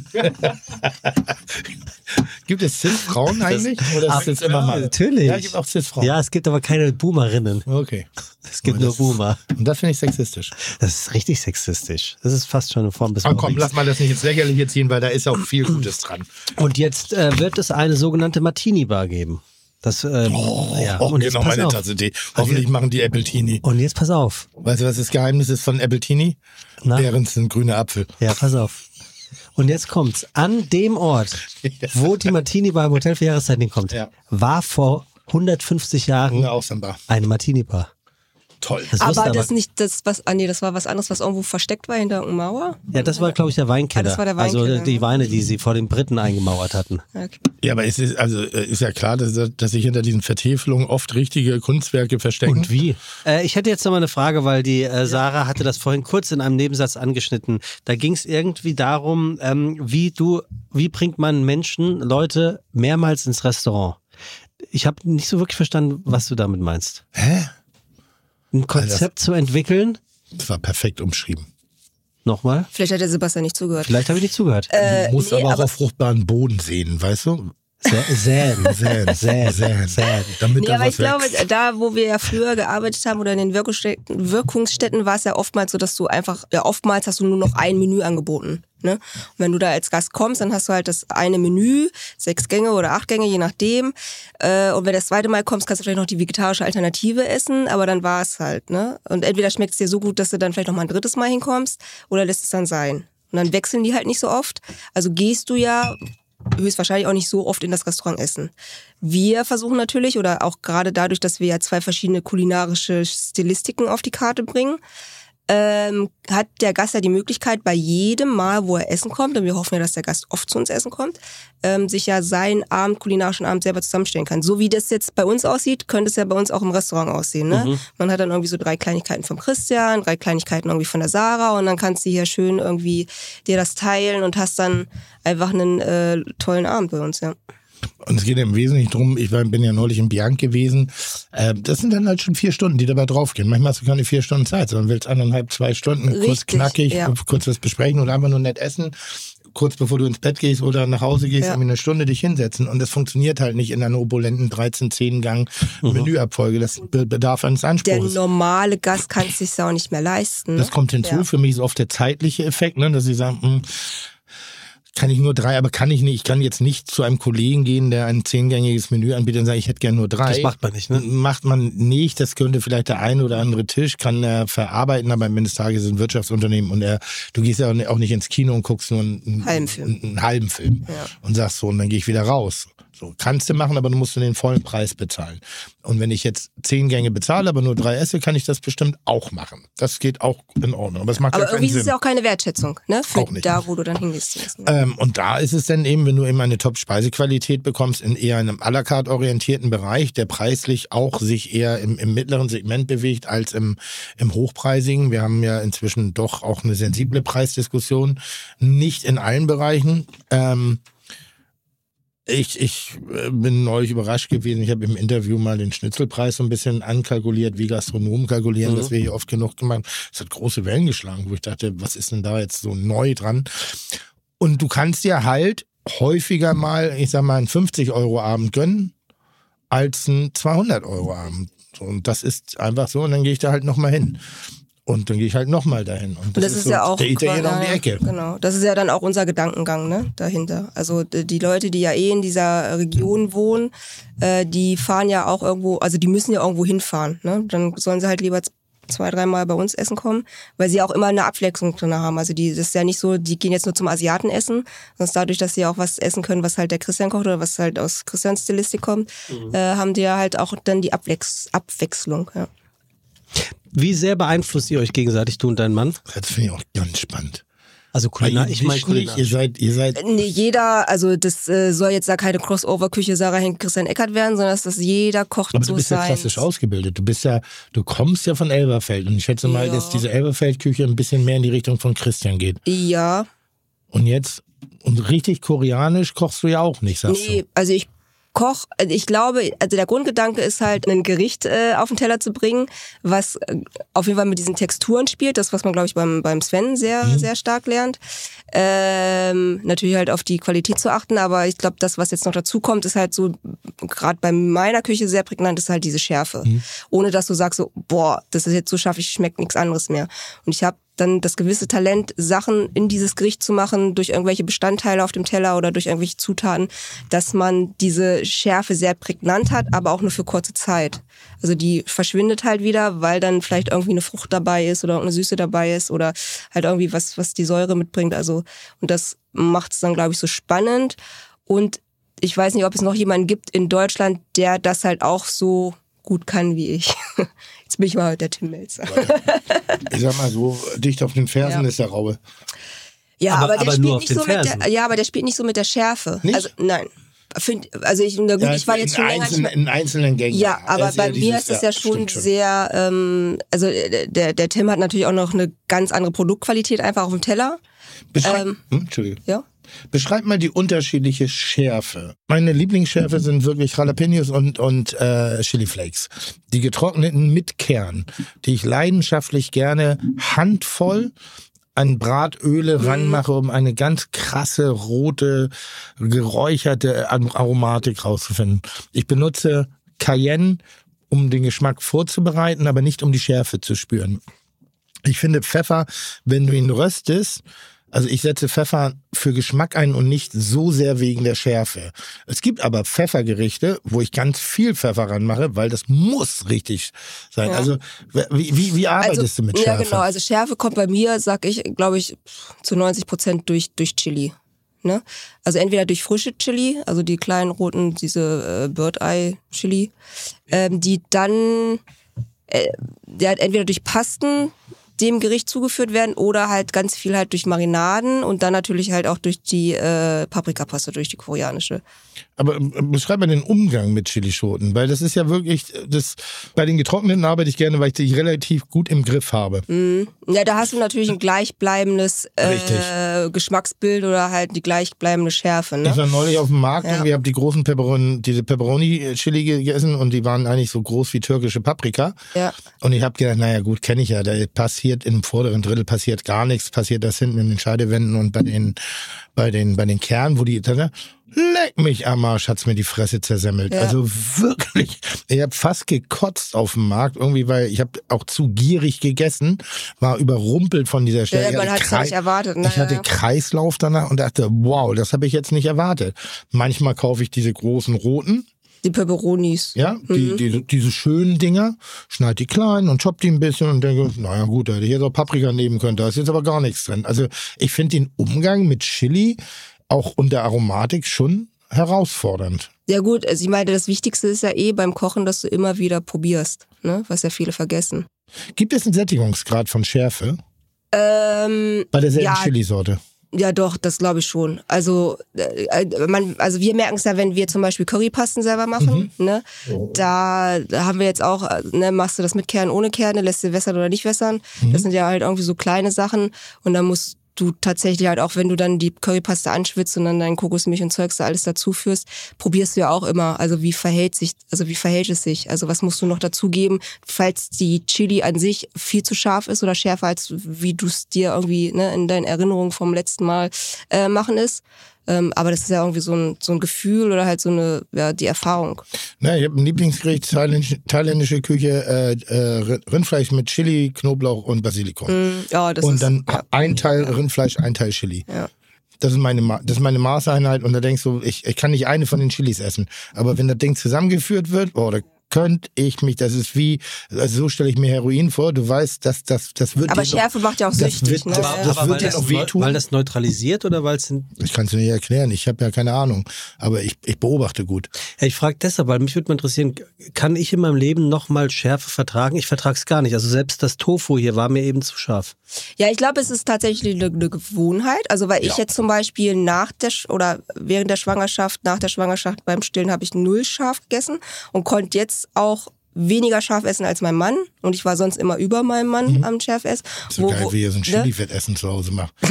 Gibt es Cis-Frauen eigentlich? Oder ist es immer mal? Natürlich. Ja, es gibt auch Cis-Frauen. Ja, es gibt aber keine Boomerinnen. Okay. Es gibt nur Boomer. Und das finde ich sexistisch. Das ist richtig sexistisch. Das ist fast schon eine Form des Aber komm, Mobbings. lass mal das nicht ins Lächerliche ziehen, weil da ist auch viel Gutes dran. Und jetzt äh, wird es eine sogenannte Martini-Bar geben. Das, ähm, ja. Oh, und, jetzt pass meine auf. Tasse Tee. Hoffentlich machen die Appletini. und jetzt pass auf. Weißt du, was das Geheimnis ist von Appletini? Na? Behrens sind grüne Apfel. Ja, pass auf. Und jetzt kommt's. An dem Ort, [LAUGHS] wo die Martini-Bar im Hotel für Jahreszeiten kommt, Ja. war vor 150 Jahren eine Martini-Bar. Toll. Das Aber das nicht das, was, ah nee, das war was anderes, was irgendwo versteckt war hinter einer Mauer? Ja, das war, glaube ich, der Weinkeller. Ah, das war der also Weinkeller, die ne? Weine, die sie vor den Briten eingemauert hatten. Okay. Ja, aber es ist, also, äh, ist ja klar, dass, dass sich hinter diesen Vertäfelungen oft richtige Kunstwerke verstecken. Und wie? Äh, ich hätte jetzt noch mal eine Frage, weil die äh, Sarah hatte das vorhin kurz in einem Nebensatz angeschnitten. Da ging es irgendwie darum, ähm, wie du, wie bringt man Menschen, Leute mehrmals ins Restaurant? Ich habe nicht so wirklich verstanden, was du damit meinst. Hä? Ein Konzept zu entwickeln? Das war perfekt umschrieben. Nochmal? Vielleicht hat der Sebastian nicht zugehört. Vielleicht habe ich nicht zugehört. Äh, du musst nee, aber auch aber- auf fruchtbaren Boden sehen, weißt du? Säen. Säen, Säen. säen, [LAUGHS] Säen. Damit Nee, aber ich glaube, wächst. da, wo wir ja früher gearbeitet haben oder in den Wirkungsstätten, Wirkungsstätten war es ja oftmals so, dass du einfach, ja, oftmals hast du nur noch ein Menü angeboten. Ne? Und wenn du da als Gast kommst, dann hast du halt das eine Menü, sechs Gänge oder acht Gänge, je nachdem. Äh, und wenn du das zweite Mal kommst, kannst du vielleicht noch die vegetarische Alternative essen, aber dann war es halt, ne? Und entweder schmeckt es dir so gut, dass du dann vielleicht noch mal ein drittes Mal hinkommst, oder lässt es dann sein. Und dann wechseln die halt nicht so oft. Also gehst du ja höchstwahrscheinlich auch nicht so oft in das Restaurant essen. Wir versuchen natürlich, oder auch gerade dadurch, dass wir ja zwei verschiedene kulinarische Stilistiken auf die Karte bringen, ähm, hat der Gast ja die Möglichkeit, bei jedem Mal, wo er essen kommt, und wir hoffen ja, dass der Gast oft zu uns essen kommt, ähm, sich ja seinen Abend, kulinarischen Abend selber zusammenstellen kann. So wie das jetzt bei uns aussieht, könnte es ja bei uns auch im Restaurant aussehen. Ne? Man hat dann irgendwie so drei Kleinigkeiten vom Christian, drei Kleinigkeiten irgendwie von der Sarah und dann kannst du hier schön irgendwie dir das teilen und hast dann einfach einen äh, tollen Abend bei uns, ja. Und es geht ja im Wesentlichen drum, ich war, bin ja neulich in Bianc gewesen, äh, das sind dann halt schon vier Stunden, die dabei draufgehen. Manchmal hast du keine vier Stunden Zeit, sondern willst eineinhalb, zwei Stunden kurz Richtig, knackig, ja. kurz was besprechen oder einfach nur nett essen. Kurz bevor du ins Bett gehst oder nach Hause gehst, Ja. irgendwie eine Stunde dich hinsetzen. Und das funktioniert halt nicht in einer opulenten 13-10-Gang-Menüabfolge. Das be- bedarf eines Der Anspruchs. normale Gast kann es sich auch nicht mehr leisten. Ne? Das kommt hinzu. Ja. Für mich ist oft der zeitliche Effekt, ne, dass sie sagen, hm, kann ich nur drei, aber kann ich nicht. Ich kann jetzt nicht zu einem Kollegen gehen, der ein zehngängiges Menü anbietet und sagen, ich hätte gern nur drei. Das macht man nicht, ne? Macht man nicht. Das könnte vielleicht der ein oder andere Tisch, kann er verarbeiten, aber am Ende des Tages ist es ein Wirtschaftsunternehmen und er, du gehst ja auch nicht ins Kino und guckst nur einen, Halben Film. einen, einen halben Film Ja. und sagst so, und dann gehe ich wieder raus. So, kannst du machen, aber du musst den vollen Preis bezahlen. Und wenn ich jetzt zehn Gänge bezahle, aber nur drei esse, kann ich das bestimmt auch machen. Das geht auch in Ordnung. Aber es macht Aber ja irgendwie ist Sinn. es ja auch keine Wertschätzung, ne? Für Auch nicht. da, wo du dann hingehst. Ähm, und da ist es dann eben, wenn du eben eine Top-Speisequalität bekommst, in eher einem à la carte orientierten Bereich, der preislich auch sich eher im, im mittleren Segment bewegt als im, im hochpreisigen. Wir haben ja inzwischen doch auch eine sensible Preisdiskussion. Nicht in allen Bereichen. Ähm, ich, ich äh, bin neulich überrascht gewesen. Ich habe im Interview mal den Schnitzelpreis so ein bisschen ankalkuliert, wie Gastronomen kalkulieren, das wir hier oft genug gemacht. Es hat große Wellen geschlagen, wo ich dachte, was ist denn da jetzt so neu dran? Und du kannst dir halt häufiger mal, ich sag mal, einen 50-Euro-Abend gönnen, als einen 200-Euro-Abend. So, und das ist einfach so. Und dann gehe ich da halt nochmal hin. Und dann gehe ich halt nochmal dahin. Und Und das, ist, so ja auch der Italiener um die Ecke. Genau. Das ist ja dann auch unser Gedankengang, ne, dahinter. Also d- die Leute, die ja eh in dieser Region wohnen, äh, die fahren ja auch irgendwo, also die müssen ja irgendwo hinfahren, ne? Dann sollen sie halt lieber zwei, dreimal bei uns essen kommen, weil sie auch immer eine Abwechslung drin haben. Also die, das ist ja nicht so, die gehen jetzt nur zum Asiaten essen, sondern dadurch, dass sie auch was essen können, was halt der Christian kocht oder was halt aus Christians Stilistik kommt, äh, haben die ja halt auch dann die Abwechs Abwechslung, ja. Wie sehr beeinflusst ihr euch gegenseitig, du und dein Mann? Das finde ich auch ganz spannend. Also Weil Kulinar, ihr ich meine wischt nicht, Kulinar. ihr seid, ihr seid Nee, jeder, also das äh, soll jetzt da keine Crossover-Küche Sarah Henk Christian Eckert werden, sondern dass das jeder kocht Aber so du bist ja sein. klassisch ausgebildet. Du bist ja, du kommst ja von Elberfeld. Und ich schätze mal, Ja. dass diese Elberfeld-Küche ein bisschen mehr in die Richtung von Christian geht. Ja, Und jetzt, und richtig koreanisch kochst du ja auch nicht, sagst nee, also ich koch, also ich glaube, also der Grundgedanke ist halt, ein Gericht äh, auf den Teller zu bringen, was äh, auf jeden Fall mit diesen Texturen spielt, das, was man, glaube ich, beim, beim Sven sehr, Mhm. sehr stark lernt. Ähm, natürlich halt auf die Qualität zu achten, aber ich glaube, das, was jetzt noch dazu kommt, ist halt so, gerade bei meiner Küche sehr prägnant, ist halt diese Schärfe. Mhm. Ohne dass du sagst so, boah, das ist jetzt so scharf, ich schmeckt nichts anderes mehr. Und ich habe dann das gewisse Talent, Sachen in dieses Gericht zu machen, durch irgendwelche Bestandteile auf dem Teller oder durch irgendwelche Zutaten, dass man diese Schärfe sehr prägnant hat, aber auch nur für kurze Zeit. Also die verschwindet halt wieder, weil dann vielleicht irgendwie eine Frucht dabei ist oder eine Süße dabei ist oder halt irgendwie was, was die Säure mitbringt. Also, und das macht es dann, glaube ich, so spannend. Und ich weiß nicht, ob es noch jemanden gibt in Deutschland, der das halt auch so gut kann wie ich. [LAUGHS] Jetzt bin ich mal der Tim Melzer. [LAUGHS] Ich sag mal so, dicht auf den Fersen Ja. ist der Raube. Ja, Aber- aber, der aber spielt nicht so mit der, ja, aber der spielt nicht so mit der Schärfe. Nicht? Also nein. Find, also ich, na gut, Ja, ich war jetzt schon länger einzelnen, mehr- in einzelnen Gängen. ja, aber bei ja mir ist es ja schon, stimmt sehr, ähm, also äh, der, der Tim hat natürlich auch noch eine ganz andere Produktqualität einfach auf dem Teller. Beschreib, ähm, hm, Entschuldigung. Ja. Beschreib mal die unterschiedliche Schärfe. Meine Lieblingsschärfe sind wirklich Jalapenos und, und äh, Chili Flakes. Die getrockneten mit Kern, die ich leidenschaftlich gerne handvoll an Bratöle ranmache, um eine ganz krasse, rote, geräucherte Aromatik rauszufinden. Ich benutze Cayenne, um den Geschmack vorzubereiten, aber nicht um die Schärfe zu spüren. Ich finde Pfeffer, wenn du ihn röstest, also ich setze Pfeffer für Geschmack ein und nicht so sehr wegen der Schärfe. Es gibt aber Pfeffergerichte, wo ich ganz viel Pfeffer ranmache, weil das muss richtig sein. Ja. Also wie, wie, wie arbeitest also, du mit Schärfe? Ja, genau. Also Schärfe kommt bei mir, sag ich, glaube ich, zu 90 Prozent durch, durch Chili. Ne? Also entweder durch frische Chili, also die kleinen roten, diese äh, Bird Eye Chili, ähm, die dann äh, ja, entweder durch Pasten dem Gericht zugeführt werden oder halt ganz viel halt durch Marinaden und dann natürlich halt auch durch die äh, Paprikapaste, durch die koreanische. Aber äh, beschreib mal den Umgang mit Chilischoten, weil das ist ja wirklich, äh, das, bei den getrockneten arbeite ich gerne, weil ich die relativ gut im Griff habe. Mhm. Ja, da hast du natürlich ein gleichbleibendes äh, Geschmacksbild oder halt die gleichbleibende Schärfe. Ne? Ich war neulich auf dem Markt Ja. und wir haben die großen Pepperoni, diese Pepperoni-Chili gegessen und die waren eigentlich so groß wie türkische Paprika. Ja. Und ich habe gedacht, naja gut, kenne ich ja, da passiert im vorderen Drittel passiert gar nichts, passiert das hinten in den Scheidewänden und bei den, bei den, bei den Kernen, wo die, leck mich am Arsch, hat's mir die Fresse zersemmelt. Ja. Also wirklich, ich habe fast gekotzt auf dem Markt, irgendwie, weil ich habe auch zu gierig gegessen, war überrumpelt von dieser Stelle. Ja, Ich man hatte hat's ja Krei- nicht erwartet, ne? Ich hatte. Kreislauf danach und dachte, wow, das habe ich jetzt nicht erwartet. Manchmal kaufe ich diese großen roten, Die Peperonis. ja, die, die, diese schönen Dinger, schneid die klein und chop die ein bisschen und denke, naja gut, da hätte ich jetzt auch Paprika nehmen können, da ist jetzt aber gar nichts drin. Also ich finde den Umgang mit Chili auch unter Aromatik schon herausfordernd. Ja gut, also ich meine, das Wichtigste ist ja eh beim Kochen, dass du immer wieder probierst, ne? was ja viele vergessen. Gibt es einen Sättigungsgrad von Schärfe Ähm, bei derselben Ja. Chilisorte? ja doch, das glaube ich schon. Also, äh, man, also wir merken es ja, wenn wir zum Beispiel Currypasten selber machen, ne? da, da haben wir jetzt auch, äh, ne, machst du das mit Kern, ohne Kerne, lässt du wässern oder nicht wässern. Das sind ja halt irgendwie so kleine Sachen und dann musst du tatsächlich halt auch, wenn du dann die Currypaste anschwitzt und dann dein Kokosmilch und Zeugs da alles dazu führst, probierst du ja auch immer, also wie verhält sich, also wie verhält es sich, also was musst du noch dazugeben, falls die Chili an sich viel zu scharf ist oder schärfer als wie du es dir irgendwie ne, in deinen Erinnerungen vom letzten Mal äh, machen ist. Ähm, aber das ist ja irgendwie so ein, so ein Gefühl oder halt so eine, ja, die Erfahrung. Na, ich habe ein Lieblingsgericht, thailändische, thailändische Küche, äh, äh, Rindfleisch mit Chili, Knoblauch und Basilikum. Mm, Ja, das und ist, dann ja. ein Teil Rindfleisch, ein Teil Chili. Ja. Das ist meine, Ma- das ist meine Maßeinheit und da denkst du, ich, ich kann nicht eine von den Chilis essen. Aber wenn das Ding zusammengeführt wird, oh, da könnte ich mich, das ist wie, also so stelle ich mir Heroin vor, du weißt, dass das, das wird Aber dir noch- Schärfe macht ja auch das süchtig. wird- ne? das- Ja. das aber wird weil, dir das, noch wehtun. weil das neutralisiert oder weil es Ich kann es nicht erklären, ich habe ja keine Ahnung. Aber ich, ich beobachte gut. Ja, ich frage deshalb, weil mich würde mal interessieren, kann ich in meinem Leben nochmal Schärfe vertragen? Ich vertrage es gar nicht. Also selbst das Tofu hier war mir eben zu scharf. Ja, ich glaube, es ist tatsächlich eine, eine Gewohnheit. Also weil ich jetzt zum Beispiel nach der oder während der Schwangerschaft, nach der Schwangerschaft beim Stillen habe ich null scharf gegessen und konnte jetzt auch weniger scharf essen als mein Mann und ich war sonst immer über meinem Mann am Schärfessen. So geil, wie ihr so ein ne? Chili-Fettessen zu Hause macht. [LAUGHS]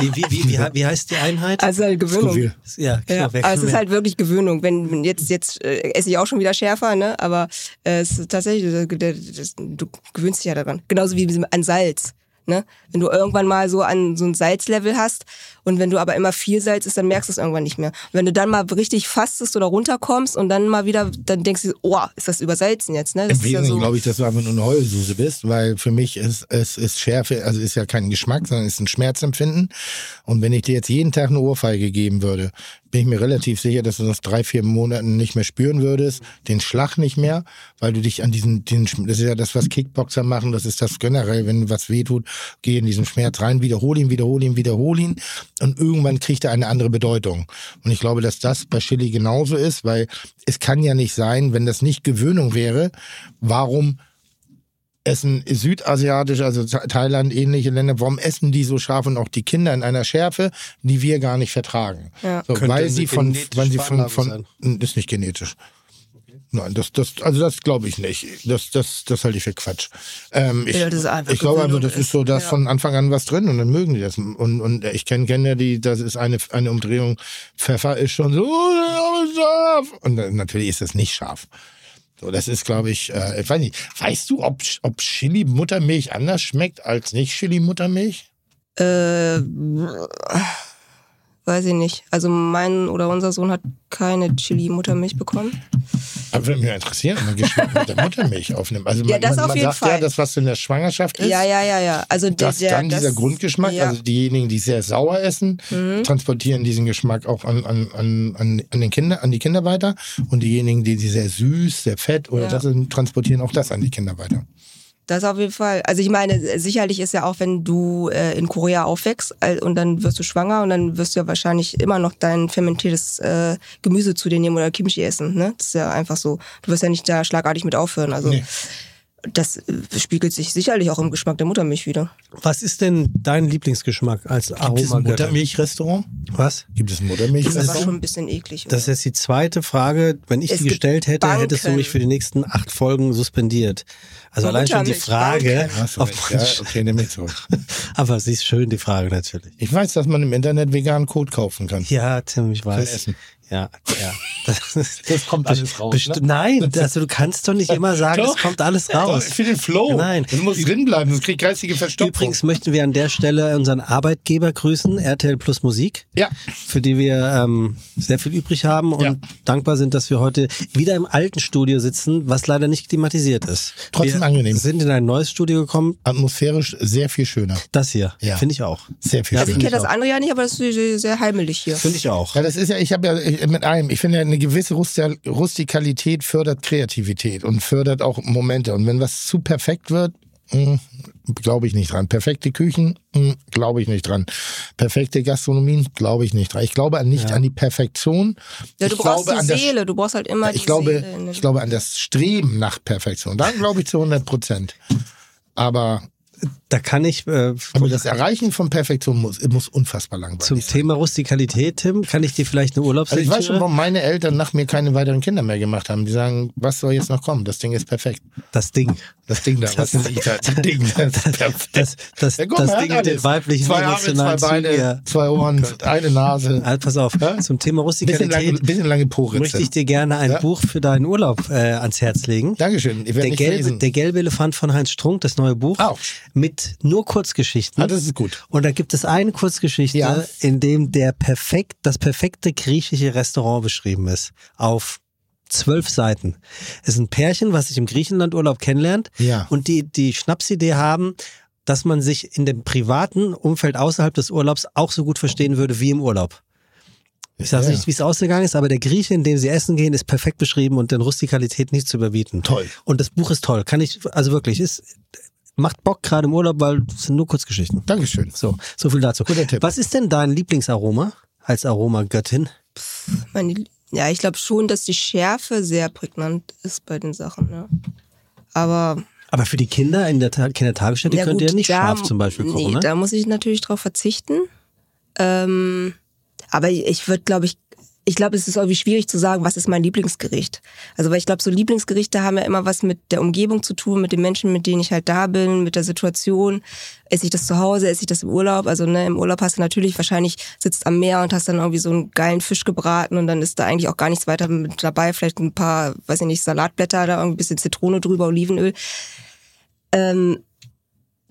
Wie, wie, wie, wie, wie heißt die Einheit? Also halt Gewöhnung. Scoville. ja, Ja, aber es ist halt wirklich Gewöhnung. Wenn wenn jetzt jetzt äh, esse ich auch schon wieder schärfer, ne? Aber äh, es ist tatsächlich, der- das, du gewöhnst dich ja daran. Genauso wie an Salz. Ne? Wenn du irgendwann mal so an so ein Salzlevel hast und wenn du aber immer viel Salz isst, dann merkst du es irgendwann nicht mehr. Und wenn du dann mal richtig fastest oder runterkommst und dann mal wieder, dann denkst du, oh, ist das übersalzen jetzt, ne? Das Im ist ja Wesentlichen so. glaube ich, dass du einfach nur eine Heulsuse bist, weil für mich ist es ist Schärfe, also ist ja kein Geschmack, sondern ist ein Schmerzempfinden. Und wenn ich dir jetzt jeden Tag eine Ohrfeige geben würde, bin ich mir relativ sicher, dass du das drei, vier Monaten nicht mehr spüren würdest, den Schlag nicht mehr, weil du dich an diesen, den, das ist ja das, was Kickboxer machen, das ist das generell, wenn was wehtut, geh in diesen Schmerz rein, wiederhol ihn, wiederhol ihn, wiederhol ihn und irgendwann kriegt er eine andere Bedeutung. Und ich glaube, dass das bei Chili genauso ist, weil es kann ja nicht sein, wenn das nicht Gewöhnung wäre, warum essen südasiatisch, also Tha- Thailand, ähnliche Länder, warum essen die so scharf und auch die Kinder in einer Schärfe, die wir gar nicht vertragen? Ja. So, weil sie von, weil sie von, von, ist nicht genetisch. Nein, das, das, also das glaube ich nicht. Das, das, das halte ich für Quatsch. Ähm, ich, Ja, das ist einfach ich glaube Gewöhnung das ist so, dass ist. von Anfang an was drin und dann mögen die das. Und, und ich kenne Kinder, die, das ist eine, eine Umdrehung. Pfeffer ist schon so oh, scharf. Und dann- natürlich ist das nicht scharf. So, das ist, glaube ich, äh, ich weiß nicht. Weißt du, ob, ob Chili-Muttermilch anders schmeckt als nicht Chili-Muttermilch? Äh, weiß ich nicht. Also mein oder unser Sohn hat keine Chili-Muttermilch bekommen. Aber würde mich interessieren, ob man Geschmack mit der Muttermilch aufnimmt. Also Ja, man, das man, auf man jeden sagt ja, Fall. das, was in der Schwangerschaft ist, Ja, ja, ja, ja. Also der, dass der, dann das, dieser Grundgeschmack, ja. Mhm. also diejenigen, die sehr sauer essen, transportieren diesen Geschmack auch an, an, an, an, den Kinder, an die Kinder weiter. Und diejenigen, die, die sehr süß, sehr fett oder Ja. das sind, transportieren auch das an die Kinder weiter. Das auf jeden Fall. Also ich meine, sicherlich ist ja auch, wenn du äh, in Korea aufwächst äh, und dann wirst du schwanger und dann wirst du ja wahrscheinlich immer noch dein fermentiertes äh, Gemüse zu dir nehmen oder Kimchi essen. Ne? Das ist ja einfach so. Du wirst ja nicht da schlagartig mit aufhören. Also Nee. Das äh, spiegelt sich sicherlich auch im Geschmack der Muttermilch wieder. Was ist denn dein Lieblingsgeschmack als Gibt es ein? Muttermilchrestaurant? Was? Gibt es ein Das war Muttermilchrestaurant? schon ein bisschen eklig. Das ist jetzt die zweite Frage. Wenn ich Es die gestellt hätte, hättest du Banken. mich für die nächsten acht Folgen suspendiert. Also Aber allein schon die Frage. Banken. Man, Ja, okay, nehme ich zurück. [LAUGHS] Aber sie ist schön, die Frage natürlich. Ich weiß, dass man im Internet veganen Code kaufen kann. Ja, Tim, ich weiß. Ja, ja. Das, Das kommt alles raus, ne? Nein, also du kannst doch nicht immer sagen, Doch. es kommt alles raus. für den Flow. Nein. Das muss drin bleiben, sonst kriegt geistige Verstopfung. Übrigens möchten wir an der Stelle unseren Arbeitgeber grüßen, RTL Plus Musik, Ja. für die wir ähm, sehr viel übrig haben und Ja. dankbar sind, dass wir heute wieder im alten Studio sitzen, was leider nicht klimatisiert ist. Trotzdem wir angenehm. sind in ein neues Studio gekommen, Atmosphärisch sehr viel schöner. das hier, Ja. finde ich auch. Sehr viel Ja, ich schöner. kenne das andere ja nicht, aber das ist sehr, sehr heimelig hier. Finde ich auch. Ja, das ist ja, ich habe ja ich- mit einem, ich finde ja eine gewisse Rusti- Rustikalität fördert Kreativität und fördert auch Momente. Und wenn was zu perfekt wird, glaube ich nicht dran. Perfekte Küchen, glaube ich nicht dran. Perfekte Gastronomien, glaube ich nicht dran. Ich glaube nicht an die Perfektion. Ja, du ich brauchst glaube die an das, Seele, du brauchst halt immer die ich glaube, Seele. ich glaube an das Streben nach Perfektion. Da glaube ich zu 100 Prozent. Aber, Da kann ich äh, aber das Erreichen von Perfektion muss, muss unfassbar langweilig zum sein. Thema Rustikalität, Tim, kann ich dir vielleicht eine Also ich weiß schon, Urlaubslektüre? warum meine Eltern nach mir keine weiteren Kinder mehr gemacht haben. Die sagen, was soll jetzt noch kommen? Das Ding ist perfekt. das Ding. Das Ding da, was ist da? Das Ding, das ist perfekt. Das, das, Ja, guck das Ding mit den weiblichen Zwei Arme, zwei Beine, ja. zwei Ohren, eine Nase. Halt, pass auf, Ja? zum Thema Bisschen lange, Rustikalität bisschen lange Poritze. möchte ich dir gerne ein Ja? Buch für deinen Urlaub äh, ans Herz legen. Dankeschön. Ich Der nicht gelbe, lesen. der gelbe Elefant von Heinz Strunk, das neue Buch, Auch. mit nur Kurzgeschichten. Ah, das ist gut. Und da gibt es eine Kurzgeschichte, Ja. in dem der perfekt, das perfekte griechische Restaurant beschrieben ist. Auf zwölf Seiten. Es ist ein Pärchen, was sich im Griechenlandurlaub kennenlernt Ja. und die die Schnapsidee haben, dass man sich in dem privaten Umfeld außerhalb des Urlaubs auch so gut verstehen würde wie im Urlaub. Ich sage Ja. nicht, wie es ausgegangen ist, aber der Grieche, in dem sie essen gehen, ist perfekt beschrieben und in Rustikalität nicht zu überbieten. Toll. Und das Buch ist toll. Kann ich, also wirklich, ist, macht Bock gerade im Urlaub, weil es sind nur Kurzgeschichten. Dankeschön. So, so viel dazu. Guter Tipp. Was ist denn dein Lieblingsaroma als Aromagöttin? Meine, ja, ich glaube schon, dass die Schärfe sehr prägnant ist bei den Sachen. Ja. Aber Aber für die Kinder in der Ta Kindertagesstätte könnt ihr ja nicht da- scharf zum Beispiel kochen, nee, ne? Da muss ich natürlich drauf verzichten. Ähm, aber ich würde, glaube ich, ich glaube, es ist irgendwie schwierig zu sagen, was ist mein Lieblingsgericht. Also, weil ich glaube, so Lieblingsgerichte haben ja immer was mit der Umgebung zu tun, mit den Menschen, mit denen ich halt da bin, mit der Situation. Esse ich das zu Hause, esse ich das im Urlaub? Also, ne, im Urlaub hast du natürlich wahrscheinlich sitzt am Meer und hast dann irgendwie so einen geilen Fisch gebraten und dann ist da eigentlich auch gar nichts weiter mit dabei. Vielleicht ein paar, weiß ich nicht, Salatblätter, da irgendwie ein bisschen Zitrone drüber, Olivenöl. Ähm,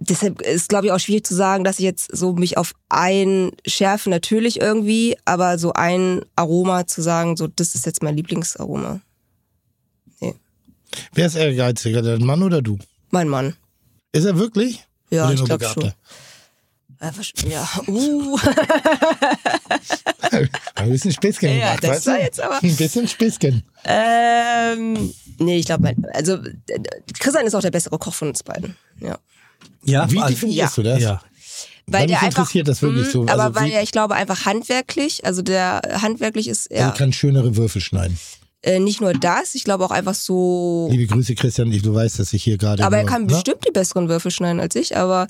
deshalb ist, glaube ich, auch schwierig zu sagen, dass ich jetzt so mich auf ein Schärfe natürlich irgendwie, aber so ein Aroma zu sagen, so das ist jetzt mein Lieblingsaroma. Wer ist ehrgeiziger, der Mann oder du? Mein Mann. Ist er wirklich? Ja, Oder ich glaube schon. Ja, uh. [LAUGHS] Ein bisschen Späßchen Ja, gemacht, das weißt du? jetzt aber- Ein bisschen Späßchen. ähm, nee, ich glaube, also Christian ist auch der bessere Koch von uns beiden. Ja. Ja, Wie also- definierst du das? ja. Weil Weil der mich einfach, interessiert das wirklich Mhm, so. Aber Also weil er, ich glaube, einfach handwerklich, also der handwerklich ist Er er kann schönere Würfel schneiden. äh, nicht nur das, ich glaube auch einfach so Liebe Grüße, Christian. Du weißt, dass ich hier gerade. Aber er nur- kann ne? bestimmt die besseren Würfel schneiden als ich, aber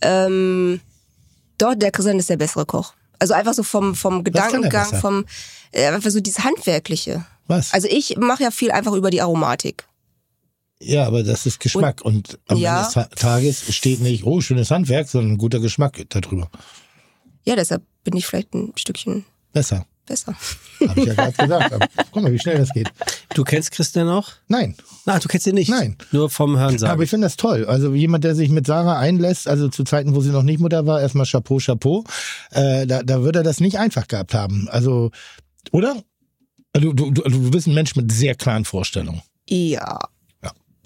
ähm, dort, der Christian ist der bessere Koch. Also einfach so vom, vom er Gedankengang, vom äh, einfach so dieses Handwerkliche. Was? Also ich mache ja viel einfach über die Aromatik. Ja, aber das ist Geschmack. Und, am Ja. Ende des Ta- Tages steht nicht, oh, schönes Handwerk, sondern guter Geschmack darüber. Ja, deshalb bin ich vielleicht ein Stückchen Besser. besser. Habe ich ja gerade gesagt. Aber [LAUGHS] guck mal, wie schnell das geht. Du kennst Christian auch? Nein, Na, du kennst ihn nicht. Nein. Nur vom Hören sagen. aber ich finde das toll. Also jemand, der sich mit Sarah einlässt, also zu Zeiten, wo sie noch nicht Mutter war, erstmal Chapeau, Chapeau. Äh, da, da wird er das nicht einfach gehabt haben. Also, oder? Du, du, du, du bist ein Mensch mit sehr klaren Vorstellungen. Ja.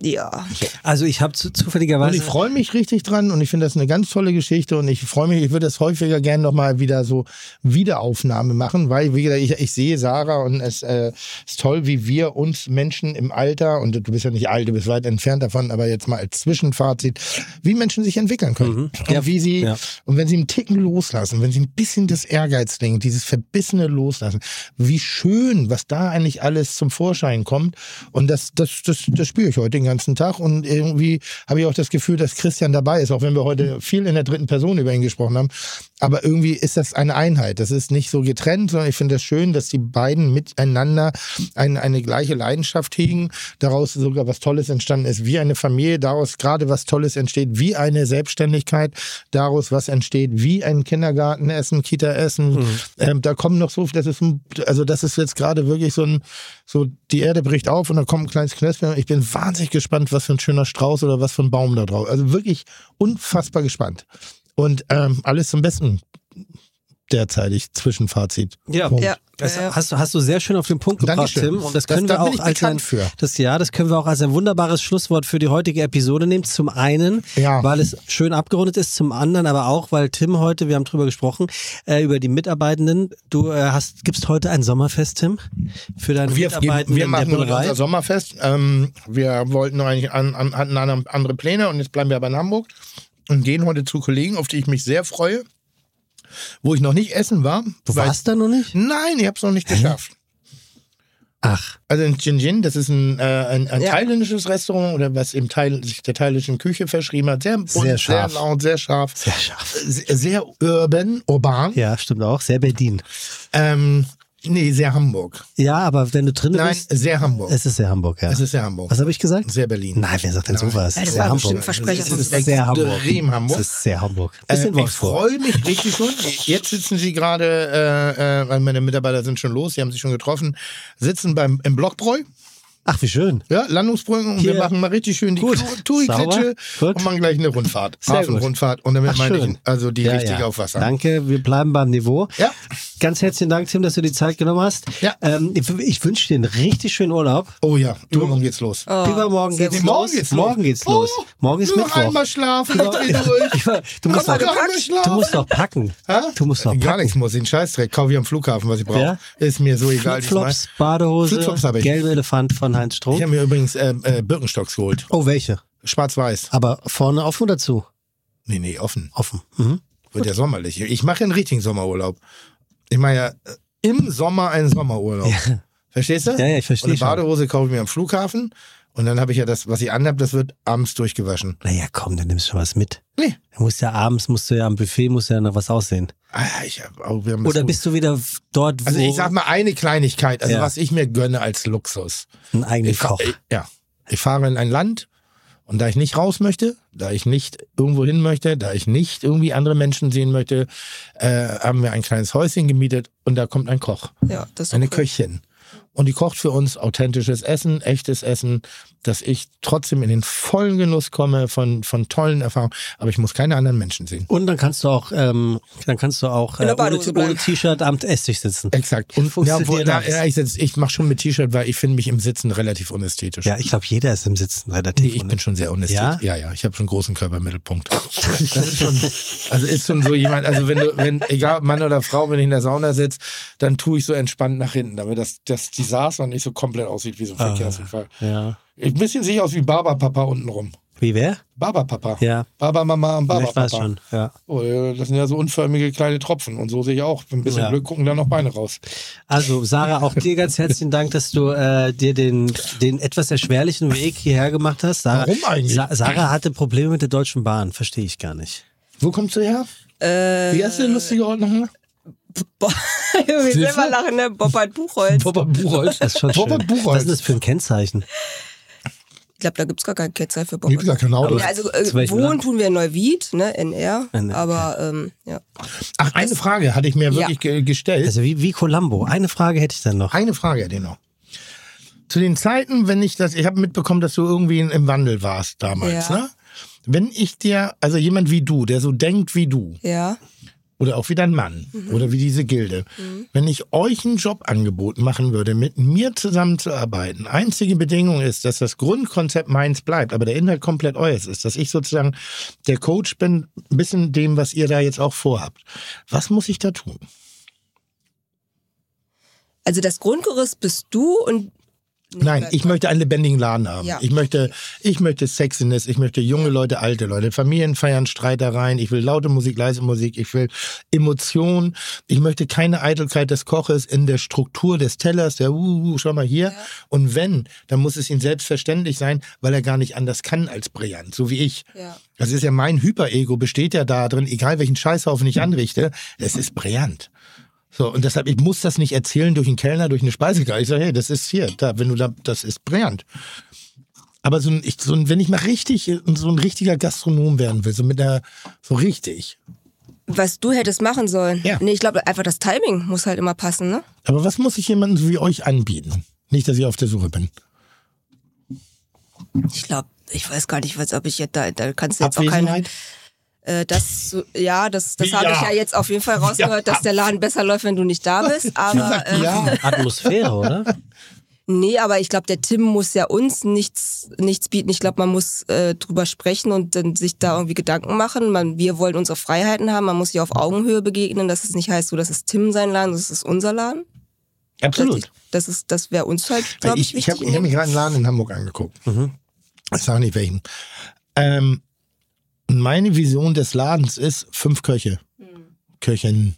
Ja. Also ich habe zu, Und zufälligerweise. ich freue mich richtig dran und ich finde das eine ganz tolle Geschichte und ich freue mich, ich würde das häufiger gerne nochmal wieder so Wiederaufnahme machen, weil wie gesagt, ich, ich sehe Sarah und es äh, ist toll, wie wir uns Menschen im Alter, und du bist ja nicht alt, du bist weit entfernt davon, aber jetzt mal als Zwischenfazit, wie Menschen sich entwickeln können. Mhm. Und Ja, wie sie, ja. und wenn sie einen Ticken loslassen, wenn sie ein bisschen das Ehrgeizding, dieses Verbissene loslassen, wie schön, was da eigentlich alles zum Vorschein kommt. Und das, das, das, das spüre ich heute den ganzen Tag. Und irgendwie habe ich auch das Gefühl, dass Christian dabei ist, auch wenn wir heute viel in der dritten Person über ihn gesprochen haben. Aber irgendwie ist das eine Einheit. Das ist nicht so getrennt, sondern ich finde es das schön, dass die beiden miteinander eine, eine gleiche Leidenschaft hegen, daraus sogar was Tolles entstanden ist, wie eine Familie, daraus gerade was Tolles entsteht, wie eine Selbstständigkeit, daraus was entsteht, wie ein Kindergarten essen, Kita essen. Ähm, da kommen noch so, das ist, ein, also das ist jetzt gerade wirklich so ein, so die Erde bricht auf und da kommt ein kleines Knöspchen. Ich bin wahnsinnig gespannt, was für ein schöner Strauß oder was für ein Baum da drauf. Also wirklich unfassbar gespannt. Und ähm, alles zum Besten derzeitig Zwischenfazit. Ja, Punkt. Ja. Das hast, du- hast du sehr schön auf den Punkt gebracht, Dankeschön. Tim. Und das Das- können da wir auch als ein, für. das ja, das können wir auch als ein wunderbares Schlusswort für die heutige Episode nehmen. Zum einen, Ja. weil es schön abgerundet ist, zum anderen aber auch, weil Tim heute, wir haben drüber gesprochen, äh, über die Mitarbeitenden. Du äh, hast, gibst heute ein Sommerfest, Tim, für deine Wir, Mitarbeitenden wir der machen unser Sommerfest. Ähm, wir wollten noch eigentlich an, an, hatten andere- andere Pläne und jetzt bleiben wir aber in Hamburg und gehen heute zu Kollegen, auf die ich mich sehr freue, wo ich noch nicht essen war. Du warst da noch nicht? Nein, ich habe es noch nicht geschafft. Ach, Also in Jinjin, das ist ein, äh, ein, ein Ja. thailändisches Restaurant oder was im Teil, sich der thailändischen Küche verschrieben hat. Sehr bunt, Sehr scharf. sehr laut, sehr scharf. sehr scharf. Sehr, sehr urban, urban. Ja, stimmt auch. Sehr Berlin. Ähm, nee, sehr Hamburg. Ja, aber wenn du drin Nein, bist, sehr Hamburg. es ist sehr Hamburg, ja. Es ist sehr Hamburg. Was habe ich gesagt? Sehr Berlin. Nein, wer sagt denn sowas? Ja, das sehr war Hamburg. Versprecher Es ist sehr Hamburg. extrem Hamburg. Das ist sehr Hamburg. Äh, Bisschen ich Wolfsburg. freue mich richtig schon. Jetzt sitzen sie gerade, äh, äh, weil meine Mitarbeiter sind schon los, sie haben sich schon getroffen, sitzen beim im Blockbräu. Ach, wie schön. Ja, Landungsbrücken und Hier. wir machen mal richtig schön die. Touri-Klitsche und machen gleich eine Rundfahrt. Hafenrundfahrt und damit Ach, meine schön. ich also die Ja, richtig ja. auf Wasser. Danke, wir bleiben beim Niveau. Ja. Ganz herzlichen Dank, Tim, dass du die Zeit genommen hast. Ja. Ähm, ich ich wünsche dir einen richtig schönen Urlaub. Oh ja, übermorgen geht's los. Übermorgen sehr geht's gut. los. Morgen geht's los. Morgen geht's los. Oh, Morgen ist Nur noch Mittwoch. einmal schlafen, [LAUGHS] [LAUGHS] ich durch. Du musst, noch einmal schlafen. du musst doch packen. Hä? Du musst doch Gar packen. nichts muss, den Scheißdreck kaufe ich am Flughafen, was ich brauche. Ja? Ist mir so egal. Flipflops, Badehose, Flipflops hab ich. gelbe Elefant von Heinz Ich Stroh. habe mir übrigens äh, äh, Birkenstocks geholt. Oh, welche? Schwarz-Weiß. Aber vorne offen oder zu? Nee, nee, offen. Offen. Mhm. Wird ja sommerlich. Ich mache einen richtigen Sommerurlaub. Ich mache ja äh, im Sommer einen Sommerurlaub. Verstehst du? Ja, ja, ich verstehe Und eine. Badehose kaufe ich mir am Flughafen. Und dann habe ich ja das, was ich anhab, das wird abends durchgewaschen. Naja, komm, dann nimmst du was mit. Nee. Du musst ja abends, musst du ja am Buffet, musst du ja noch was aussehen. Ah, ich hab, auch, wir haben Oder bist du wieder dort, wo Also ich sag mal eine Kleinigkeit, also Ja. was ich mir gönne als Luxus. ein eigener Koch? ich, ja. Ich fahre in ein Land und da ich nicht raus möchte, da ich nicht irgendwo hin möchte, da ich nicht irgendwie andere Menschen sehen möchte, äh, haben wir ein kleines Häuschen gemietet und da kommt ein Koch, Ja, das ist eine okay. Köchin. Und die kocht für uns authentisches Essen, echtes Essen, dass ich trotzdem in den vollen Genuss komme von, von tollen Erfahrungen. Aber ich muss keine anderen Menschen sehen. Und dann kannst du auch, ähm, dann kannst du auch In äh, ohne, ohne. T-Shirt am Esstisch sitzen. Exakt. Und ja, Funktioniert wo, na, ja, ich, ich mache schon mit T-Shirt, weil ich finde mich im Sitzen relativ unästhetisch. Ja, ich glaube, jeder ist im Sitzen relativ. Nee, ich bin schon sehr unästhetisch. Ja? Ja, ja, ich habe schon einen großen Körpermittelpunkt. Ist schon, also ist schon so jemand, also wenn du, wenn, egal Mann oder Frau, wenn ich in der Sauna sitze, dann tue ich so entspannt nach hinten, damit das, das die Saß und nicht so komplett aussieht wie so ein Ah. Verkehrsunfall. Ja. Ein bisschen sehe ich aus wie Barberpapa untenrum. Wie wer? Barberpapa. Ja. Barbermama und Ja, ich weiß Barberpapa. schon. Ja. Oh, das sind ja so unförmige kleine Tropfen und so sehe ich auch. Mit ein bisschen Ja. Glück gucken da noch Beine raus. Also Sarah, auch dir ganz herzlichen Dank, dass du äh, dir den, den etwas erschwerlichen Weg hierher gemacht hast. Sarah, Warum eigentlich? Sa Sarah hatte Probleme mit der Deutschen Bahn, verstehe ich gar nicht. Wo kommst du her? Äh, Wie heißt der lustige Ort nochmal? Ich [LAUGHS] will selber lachen, ne? Bobbert Buchholz. Papa Buchholz. Das ist schon schön. Buchholz. Was ist das für ein Kennzeichen? Ich glaube, da gibt's gar keine Kennzahl für Wie Bombe. gesagt, kein Auto. Ja, also äh, wohnen tun wir in Neuwied, ne, NR, NR, aber ähm, ja. Ach, eine Frage hatte ich mir Ja. wirklich ge gestellt. Also wie, wie Columbo. Eine Frage hätte ich dann noch. Eine Frage hätte ich noch. Zu den Zeiten, wenn ich das, ich habe mitbekommen, dass du irgendwie im Wandel warst damals, Ja. ne? Wenn ich dir, also jemand wie du, der so denkt wie du, Ja. Oder auch wie dein Mann, Mhm. oder wie diese Gilde, wenn ich euch ein Jobangebot machen würde, mit mir zusammenzuarbeiten, einzige Bedingung ist, dass das Grundkonzept meins bleibt, aber der Inhalt komplett euers ist, dass ich sozusagen der Coach bin, ein bisschen dem, was ihr da jetzt auch vorhabt. Was muss ich da tun? Also das Grundgerüst bist du und Nein, ich möchte einen lebendigen Laden haben. Ja. Ich möchte, ich möchte Sexiness, ich möchte junge Leute, alte Leute, Familienfeiern, Streitereien, ich will laute Musik, leise Musik, ich will Emotion, ich möchte keine Eitelkeit des Koches in der Struktur des Tellers, der, uh, uh, schau mal hier. Und wenn, dann muss es ihm selbstverständlich sein, weil er gar nicht anders kann als brillant, so wie ich. Ja. Das ist ja mein Hyperego, besteht ja da drin, egal welchen Scheißhaufen ich anrichte, es ist brillant. So, und deshalb, ich muss das nicht erzählen durch einen Kellner, durch eine Speisekarte. Ich sage, hey, das ist hier, da, wenn du da, das ist brillant. Aber so ein, ich, so ein, wenn ich mal richtig, so ein richtiger Gastronom werden will, so mit der, so richtig. was du hättest machen sollen. Ja. Nee, ich glaube einfach das Timing muss halt immer passen, ne? Aber was muss ich jemandem so wie euch anbieten? Nicht, dass ich auf der Suche bin. Ich glaube, ich weiß gar nicht, was, ob ich jetzt da, da kannst du jetzt auch keine. Äh, das, ja, das, das habe ja? ich ja jetzt auf jeden Fall rausgehört, Ja. dass der Laden besser läuft, wenn du nicht da bist. Aber äh, ja. Atmosphäre, oder? nee, aber ich glaube, der Tim muss ja uns nichts, nichts bieten. Ich glaube, man muss äh, drüber sprechen und dann sich da irgendwie Gedanken machen. Man, wir wollen unsere Freiheiten haben. Man muss sich auf Augenhöhe begegnen. Dass es nicht heißt, so, das ist Tim sein Laden, das ist unser Laden. Absolut. Das ist, das wäre uns halt, glaube ich, ich ich habe wichtig. ich hab mich gerade einen Laden in Hamburg angeguckt. Ich sage nicht welchen. Ähm, meine Vision des Ladens ist fünf Köche. Köchinnen.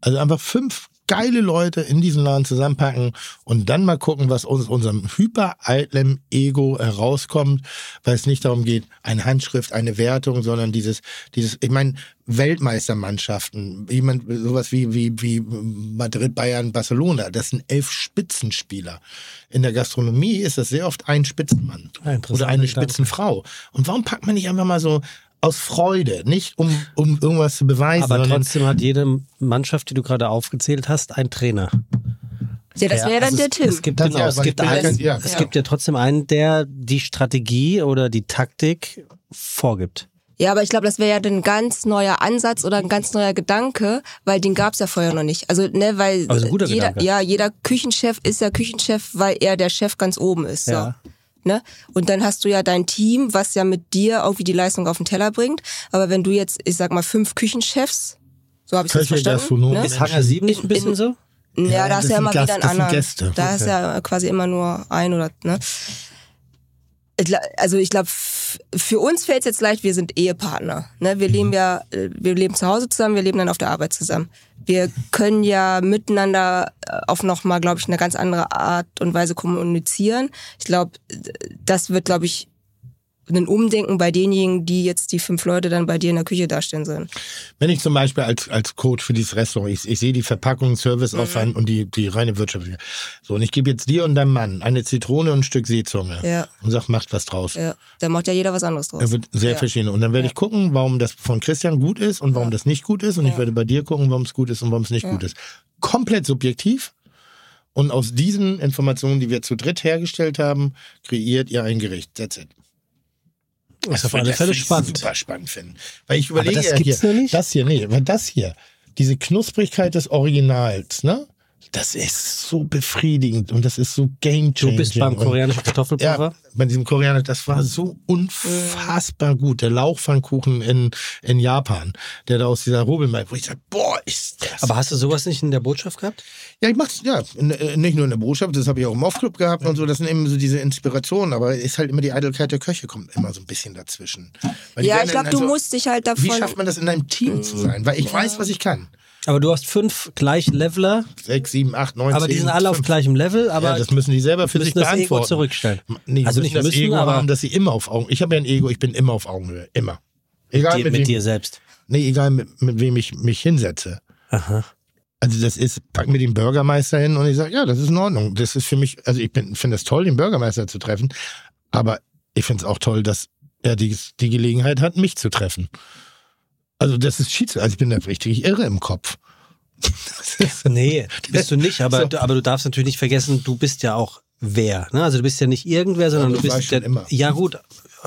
Also einfach fünf geile Leute in diesen Laden zusammenpacken und dann mal gucken, was aus unserem hypereitlen Ego herauskommt, weil es nicht darum geht, eine Handschrift, eine Wertung, sondern dieses, dieses, ich meine, Weltmeistermannschaften, jemand, sowas wie, wie, wie Madrid, Bayern, Barcelona, das sind elf Spitzenspieler. In der Gastronomie ist das sehr oft ein Spitzenmann Ja, oder eine. Spitzenfrau. Und warum packt man nicht einfach mal so aus Freude, nicht um, um irgendwas zu beweisen, Aber trotzdem hat jede Mannschaft, die du gerade aufgezählt hast, einen Trainer. ja, das wäre Ja, dann also der es, Tim. Es gibt, Das genau, auch, es gibt, ja einen, kein- ja, es ja. gibt ja trotzdem einen, der die Strategie oder die Taktik vorgibt. Ja, aber ich glaube, das wäre ja dann ein ganz neuer Ansatz oder ein ganz neuer Gedanke, weil den gab's ja vorher noch nicht. Also, ne, weil guter jeder, Gedanke. ja, jeder Küchenchef ist ja Küchenchef, weil er der Chef ganz oben ist. So. Ja. Ne? Und dann hast du ja dein Team, was ja mit dir irgendwie die Leistung auf den Teller bringt. Aber wenn du jetzt, ich sag mal, fünf Küchenchefs, so habe ich das Köche, verstanden. Ne? Ist Hangar 7 nicht ein bisschen so? Ja, Ja, da das ist ja immer Gast- wieder ein anderer. Gäste. Da ist ja quasi immer nur ein oder, ne? Gla- Also ich glaube, für uns fällt es jetzt leicht, wir sind Ehepartner. Ne? Wir leben ja, äh, wir leben zu Hause zusammen, wir leben dann auf der Arbeit zusammen. Wir können ja miteinander äh, auf nochmal, glaube ich, eine ganz andere Art und Weise kommunizieren. Ich glaube, das wird, glaube ich, ein Umdenken bei denjenigen, die jetzt die fünf Leute dann bei dir in der Küche darstellen sollen. Wenn ich zum Beispiel als, als Coach für dieses Restaurant, ich, ich sehe die Verpackung, Serviceaufwand und die, die reine Wirtschaft. So, und ich gebe jetzt dir und deinem Mann eine Zitrone und ein Stück Seezunge Ja. und sag, macht was draus. Ja, da macht ja jeder was anderes draus. Er wird sehr Ja. verschieden. Und dann werde ich gucken, warum das von Christian gut ist und warum das nicht gut ist. Und ich werde bei dir gucken, warum es gut ist und warum es nicht gut ist. Komplett subjektiv. Und aus diesen Informationen, die wir zu dritt hergestellt haben, kreiert ihr ein Gericht. That's it. Ist auf alle Fälle spannend. Super spannend finden. Weil ich überlege das ja gibt's hier, noch nicht? das hier, nee, aber das hier, diese Knusprigkeit des Originals, ne? Das ist so befriedigend und das ist so game Du bist beim koreanischen Kartoffelpuffer. ja, bei diesem Koreaner, das war so unfassbar gut. Der Lauchpfannkuchen in, in Japan, der da aus dieser Rubbelmai, wo ich sage, boah, ist das. Aber hast du sowas nicht in der Botschaft gehabt? ja, ich mach's, ja, nicht nur in der Botschaft, das habe ich auch im Off-Club gehabt und so, das sind eben so diese Inspirationen, aber es ist halt immer die Eitelkeit der Köche, kommt immer so ein bisschen dazwischen. Ja, ich glaube, du also- musst dich halt Wie davon. schafft man das in einem Team zu sein? Weil ich weiß, was ich kann. Aber du hast fünf Gleichleveler, Sechs, sieben, acht, neun, aber die sind alle auf fünf. gleichem Level, aber ja, das müssen die selber für sich das Ego beantworten. zurückstellen. Nee, also nicht das müssen, Ego aber haben, dass sie immer auf Augen. Ich habe ja ein Ego, ich bin immer auf Augenhöhe. Immer. Egal die, mit, mit wem, dir selbst. Nee, egal mit, mit wem ich mich hinsetze. Aha. Also das ist, pack mir den Bürgermeister hin und ich sage, ja, das ist in Ordnung. Das ist für mich, also ich bin- finde es toll, den Bürgermeister zu treffen. Aber ich finde es auch toll, dass er die, die Gelegenheit hat, mich zu treffen. Also das ist Schieds, also ich bin da richtig irre im Kopf. Nee, [LAUGHS] bist du nicht, aber, So. aber du darfst natürlich nicht vergessen, du bist ja auch wer. Ne? Also du bist ja nicht irgendwer, sondern Ja, du bist der, immer. Ja, gut.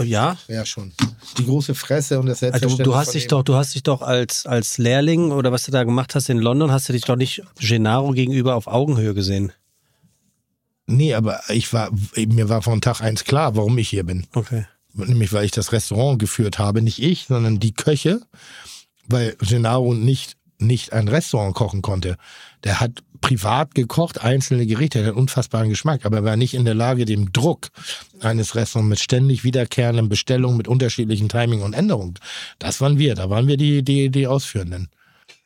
Ja. Ja, schon. Die große Fresse und das Also du, Selbstverständnis. du hast dich doch, du hast dich doch als, als Lehrling oder was du da gemacht hast in London, hast du dich doch nicht Gennaro gegenüber auf Augenhöhe gesehen. Nee, aber ich war, mir war von Tag eins klar, warum ich hier bin. Okay. Nämlich, weil ich das Restaurant geführt habe, nicht ich, sondern die Köche, weil Gennaro nicht, nicht ein Restaurant kochen konnte. Der hat privat gekocht, einzelne Gerichte, der hat einen unfassbaren Geschmack, aber er war nicht in der Lage, dem Druck eines Restaurants mit ständig wiederkehrenden Bestellungen, mit unterschiedlichen Timing und Änderungen. Das waren wir, da waren wir die, die, die Ausführenden.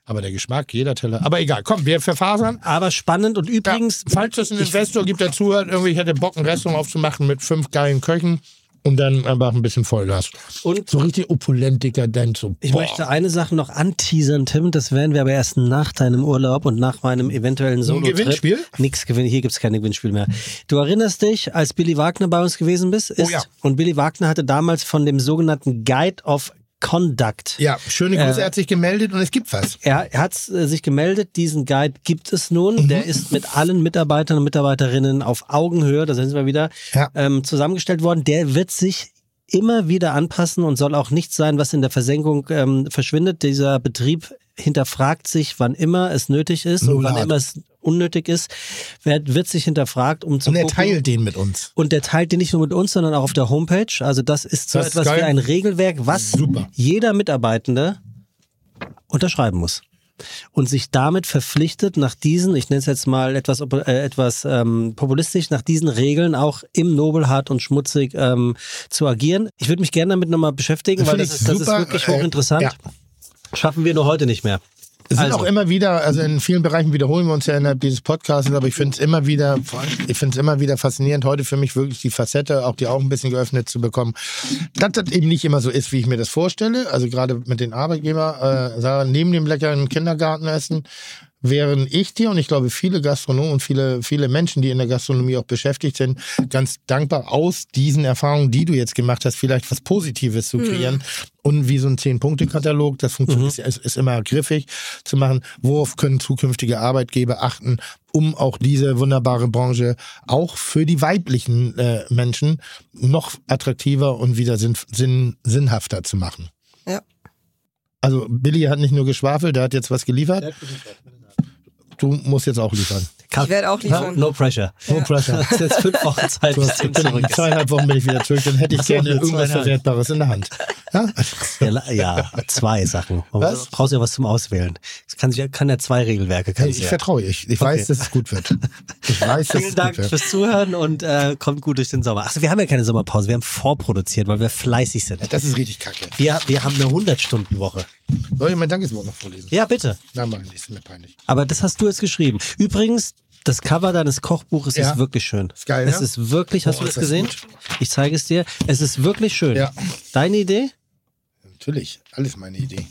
Aber der Geschmack, jeder Teller. Aber egal, komm, wir verfasern. Aber spannend und übrigens, Ja, falls es einen Investor gibt, der zuhört, irgendwie ich hätte Bock, ein Restaurant aufzumachen mit fünf geilen Köchen und dann einfach ein bisschen Vollgas. Und- so richtig opulent, dekadent. So, ich boah. möchte eine Sache noch anteasern, Tim. Das werden wir aber erst nach deinem Urlaub und nach meinem eventuellen solo Gewinnspiel? Nix gewinnen. Hier gibt's kein Gewinnspiel mehr. Du erinnerst dich, als Billy Wagner bei uns gewesen bist, ist, Oh ja. und Billy Wagner hatte damals von dem sogenannten Guide of Conduct Ja, schöne Grüße, Äh, er hat sich gemeldet und es gibt was. Er, er hat äh, sich gemeldet, diesen Guide gibt es nun. Mhm. Der ist mit allen Mitarbeitern und Mitarbeiterinnen auf Augenhöhe, da sind wir wieder, Ja. ähm, zusammengestellt worden. Der wird sich immer wieder anpassen und soll auch nichts sein, was in der Versenkung ähm, verschwindet. Dieser Betrieb hinterfragt sich, wann immer es nötig ist No und wann immer es unnötig ist, wird, wird sich hinterfragt, um zu Und er gucken. teilt den mit uns. Und der teilt den nicht nur mit uns, sondern auch auf der Homepage. Also das ist so Das ist etwas geil. wie ein Regelwerk, was Super. jeder Mitarbeitende unterschreiben muss. Und sich damit verpflichtet, nach diesen, ich nenne es jetzt mal etwas, äh, etwas ähm, populistisch, nach diesen Regeln auch im Nobelhart und schmutzig ähm, zu agieren. Ich würde mich gerne damit nochmal beschäftigen, Das weil das ist, das ist wirklich äh, hochinteressant. ja. Schaffen wir nur heute nicht mehr. Es sind Also. auch immer wieder, also in vielen Bereichen wiederholen wir uns ja innerhalb dieses Podcasts, aber ich finde es immer wieder, ich finde es immer wieder faszinierend, heute für mich wirklich die Facette, auch die Augen ein bisschen geöffnet zu bekommen, dass das eben nicht immer so ist, wie ich mir das vorstelle. Also gerade mit den Arbeitgeber, äh, neben dem leckeren Kindergartenessen, wären ich dir und ich glaube viele Gastronomen und viele, viele Menschen, die in der Gastronomie auch beschäftigt sind, ganz dankbar aus diesen Erfahrungen, die du jetzt gemacht hast, vielleicht was Positives zu kreieren und wie so ein Zehn-Punkte-Katalog, das funktioniert, ist, ist immer griffig zu machen. Worauf können zukünftige Arbeitgeber achten, um auch diese wunderbare Branche auch für die weiblichen äh, Menschen noch attraktiver und wieder sinn, sinn, sinnhafter zu machen? Ja. Also Billy hat nicht nur geschwafelt, der hat jetzt was geliefert. Du musst jetzt auch liefern. Ich werde auch liefern. No pressure. No pressure. [LAUGHS] Es ist jetzt fünf Wochen Zeit, Du bis hast, in zweieinhalb Wochen bin ich wieder zurück, dann hätte ich so, gerne in irgendwas zweieinhalb. Verwertbares in der Hand. Ja? Ja, ja, zwei Sachen. Man Was? brauchst ja was zum Auswählen. Es kann, sich- kann ja zwei Regelwerke. Kann ich ja. vertraue ich. Ich weiß, dass es gut wird. Ich weiß, dass Vielen es Dank gut wird. fürs Zuhören und äh, kommt gut durch den Sommer. Achso, wir haben ja keine Sommerpause, wir haben vorproduziert, weil wir fleißig sind. Das ist richtig kacke. Wir, wir haben eine 100-Stunden-Woche. Soll ich mein Dankeswort noch vorlesen? Ja, bitte. Na, mach ich nicht, ist mir peinlich. Aber das hast du jetzt geschrieben. Übrigens, das Cover deines Kochbuches Ja. ist wirklich schön. Ist geil, Es ne? ist wirklich, hast Boah, du das gesehen? gut. Ich zeige es dir. Es ist wirklich schön. Ja. Deine Idee? Natürlich, alles meine Idee.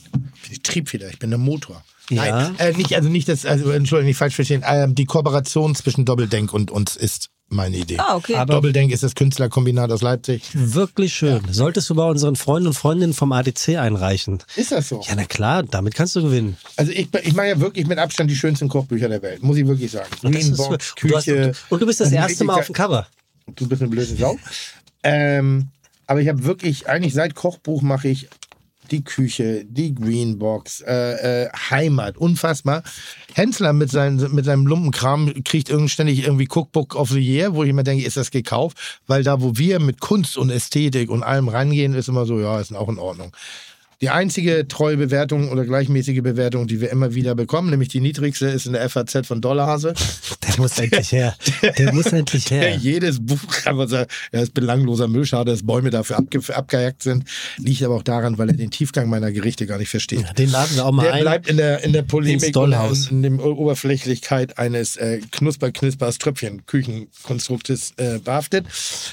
Ich Triebfeder, ich bin der Motor. Ja. Nein, äh, nicht, also nicht das, also Entschuldigung, nicht falsch verstehen. Ähm, die Kooperation zwischen Doppeldenk und uns ist meine Idee. Ah, okay. Aber- Doppeldenk ist das Künstlerkombinat aus Leipzig. Wirklich schön. Solltest du bei unseren Freunden und Freundinnen vom ADC einreichen. Ist das so? Ja, na klar, damit kannst du gewinnen. Also ich, ich mache ja wirklich mit Abstand die schönsten Kochbücher der Welt, muss ich wirklich sagen. Und, das ist, Greenbox, und, du hast, Küche. und du bist das erste Mal auf dem Cover. Du bist eine blöde Sau. ähm, aber ich habe wirklich, eigentlich seit Kochbuch mache ich die Küche, die Greenbox, äh, äh, Heimat, unfassbar. Hensler mit, seinen, mit seinem Lumpenkram kriegt irgendwie ständig irgendwie Cookbook of the Year, wo ich immer denke, ist das gekauft? Weil da, wo wir mit Kunst und Ästhetik und allem rangehen, ist immer so, ja, ist auch in Ordnung. Die einzige treue Bewertung oder gleichmäßige Bewertung, die wir immer wieder bekommen, nämlich die niedrigste, ist in der FAZ von Dollarhase. [LAUGHS] Der muss endlich her. Der muss endlich Der her. jedes Buch sagt, er ist belangloser Müll, schade, dass Bäume dafür abge abgehackt sind. Liegt aber auch daran, weil er den Tiefgang meiner Gerichte gar nicht versteht. Den laden wir auch mal Der ein. bleibt in der, in der Polemik und in der Oberflächlichkeit eines äh, Knusper-Knispers Tröpfchen Küchenkonstruktes äh, behaftet.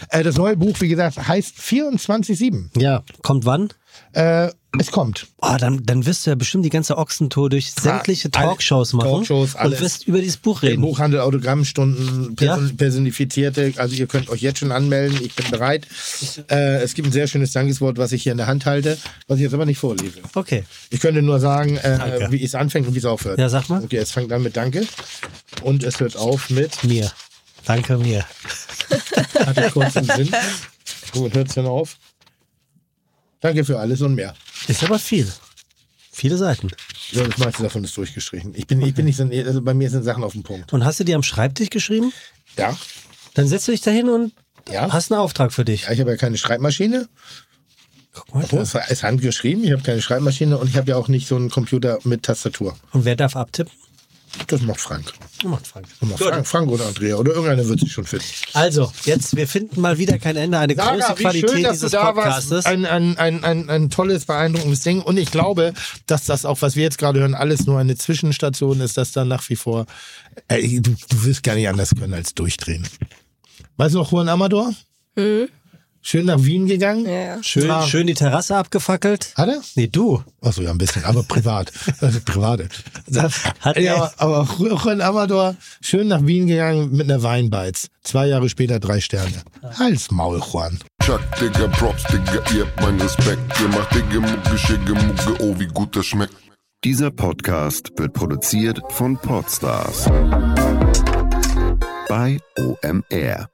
Äh, das neue Buch, wie gesagt, heißt 24-7. Ja, kommt wann? Äh, es kommt. Oh, dann, dann wirst du ja bestimmt die ganze Ochsentour durch sämtliche Talkshows machen Talkshows, alles. und wirst über dieses Buch reden. Buchhandel Autogrammstunden, person Ja. personifizierte. Also ihr könnt euch jetzt schon anmelden. Ich bin bereit. Äh, es gibt ein sehr schönes Dankeswort, was ich hier in der Hand halte, was ich jetzt aber nicht vorlese. Okay. Ich könnte nur sagen, äh, wie es anfängt und wie es aufhört. Ja, sag mal. Okay, es fängt an mit Danke und es hört auf mit Mir. Danke mir. hatte kurzen Sinn. Womit hört es denn auf? Danke für alles und mehr. Ist aber viel. Viele Seiten. Ja, das meiste davon ist durchgestrichen. Ich bin, ich bin nicht so, also bei mir sind Sachen auf dem Punkt. Und hast du die am Schreibtisch geschrieben? Ja, Dann setzt du dich dahin und Ja. hast einen Auftrag für dich. ja ich habe ja keine Schreibmaschine. Guck mal. Es ist handgeschrieben. Ich habe keine Schreibmaschine und ich habe ja auch nicht so einen Computer mit Tastatur. Und wer darf abtippen? Das macht Frank. Macht Frank. Das macht Frank, Frank oder Andrea oder irgendeiner wird sich schon finden. Also, jetzt, wir finden mal wieder kein Ende. Eine große Qualität dieses Podcastes. Ein, ein, ein, ein, ein tolles, beeindruckendes Ding. Und ich glaube, dass das auch, was wir jetzt gerade hören, alles nur eine Zwischenstation ist, dass da nach wie vor, ey, du, du wirst gar nicht anders können als durchdrehen. Weißt du noch Juan Amador? Schön nach Wien gegangen? Ja, ja. Schön, Ah. schön die Terrasse abgefackelt. Hat er? Nee, du. Achso, ja, ein bisschen, aber privat. [LAUGHS] Also private. Das, Hat ja, er- aber Juan Amador, schön nach Wien gegangen mit einer Weinbeiz. Zwei Jahre später drei Sterne. Hals Maul, Juan. Chuck, Digga, Props, Digga, ihr habt meinen Respekt. Ihr macht Digga, Mucke, Schicke, Mucke, oh, wie gut das schmeckt. Dieser Podcast wird produziert von Podstars bei OMR.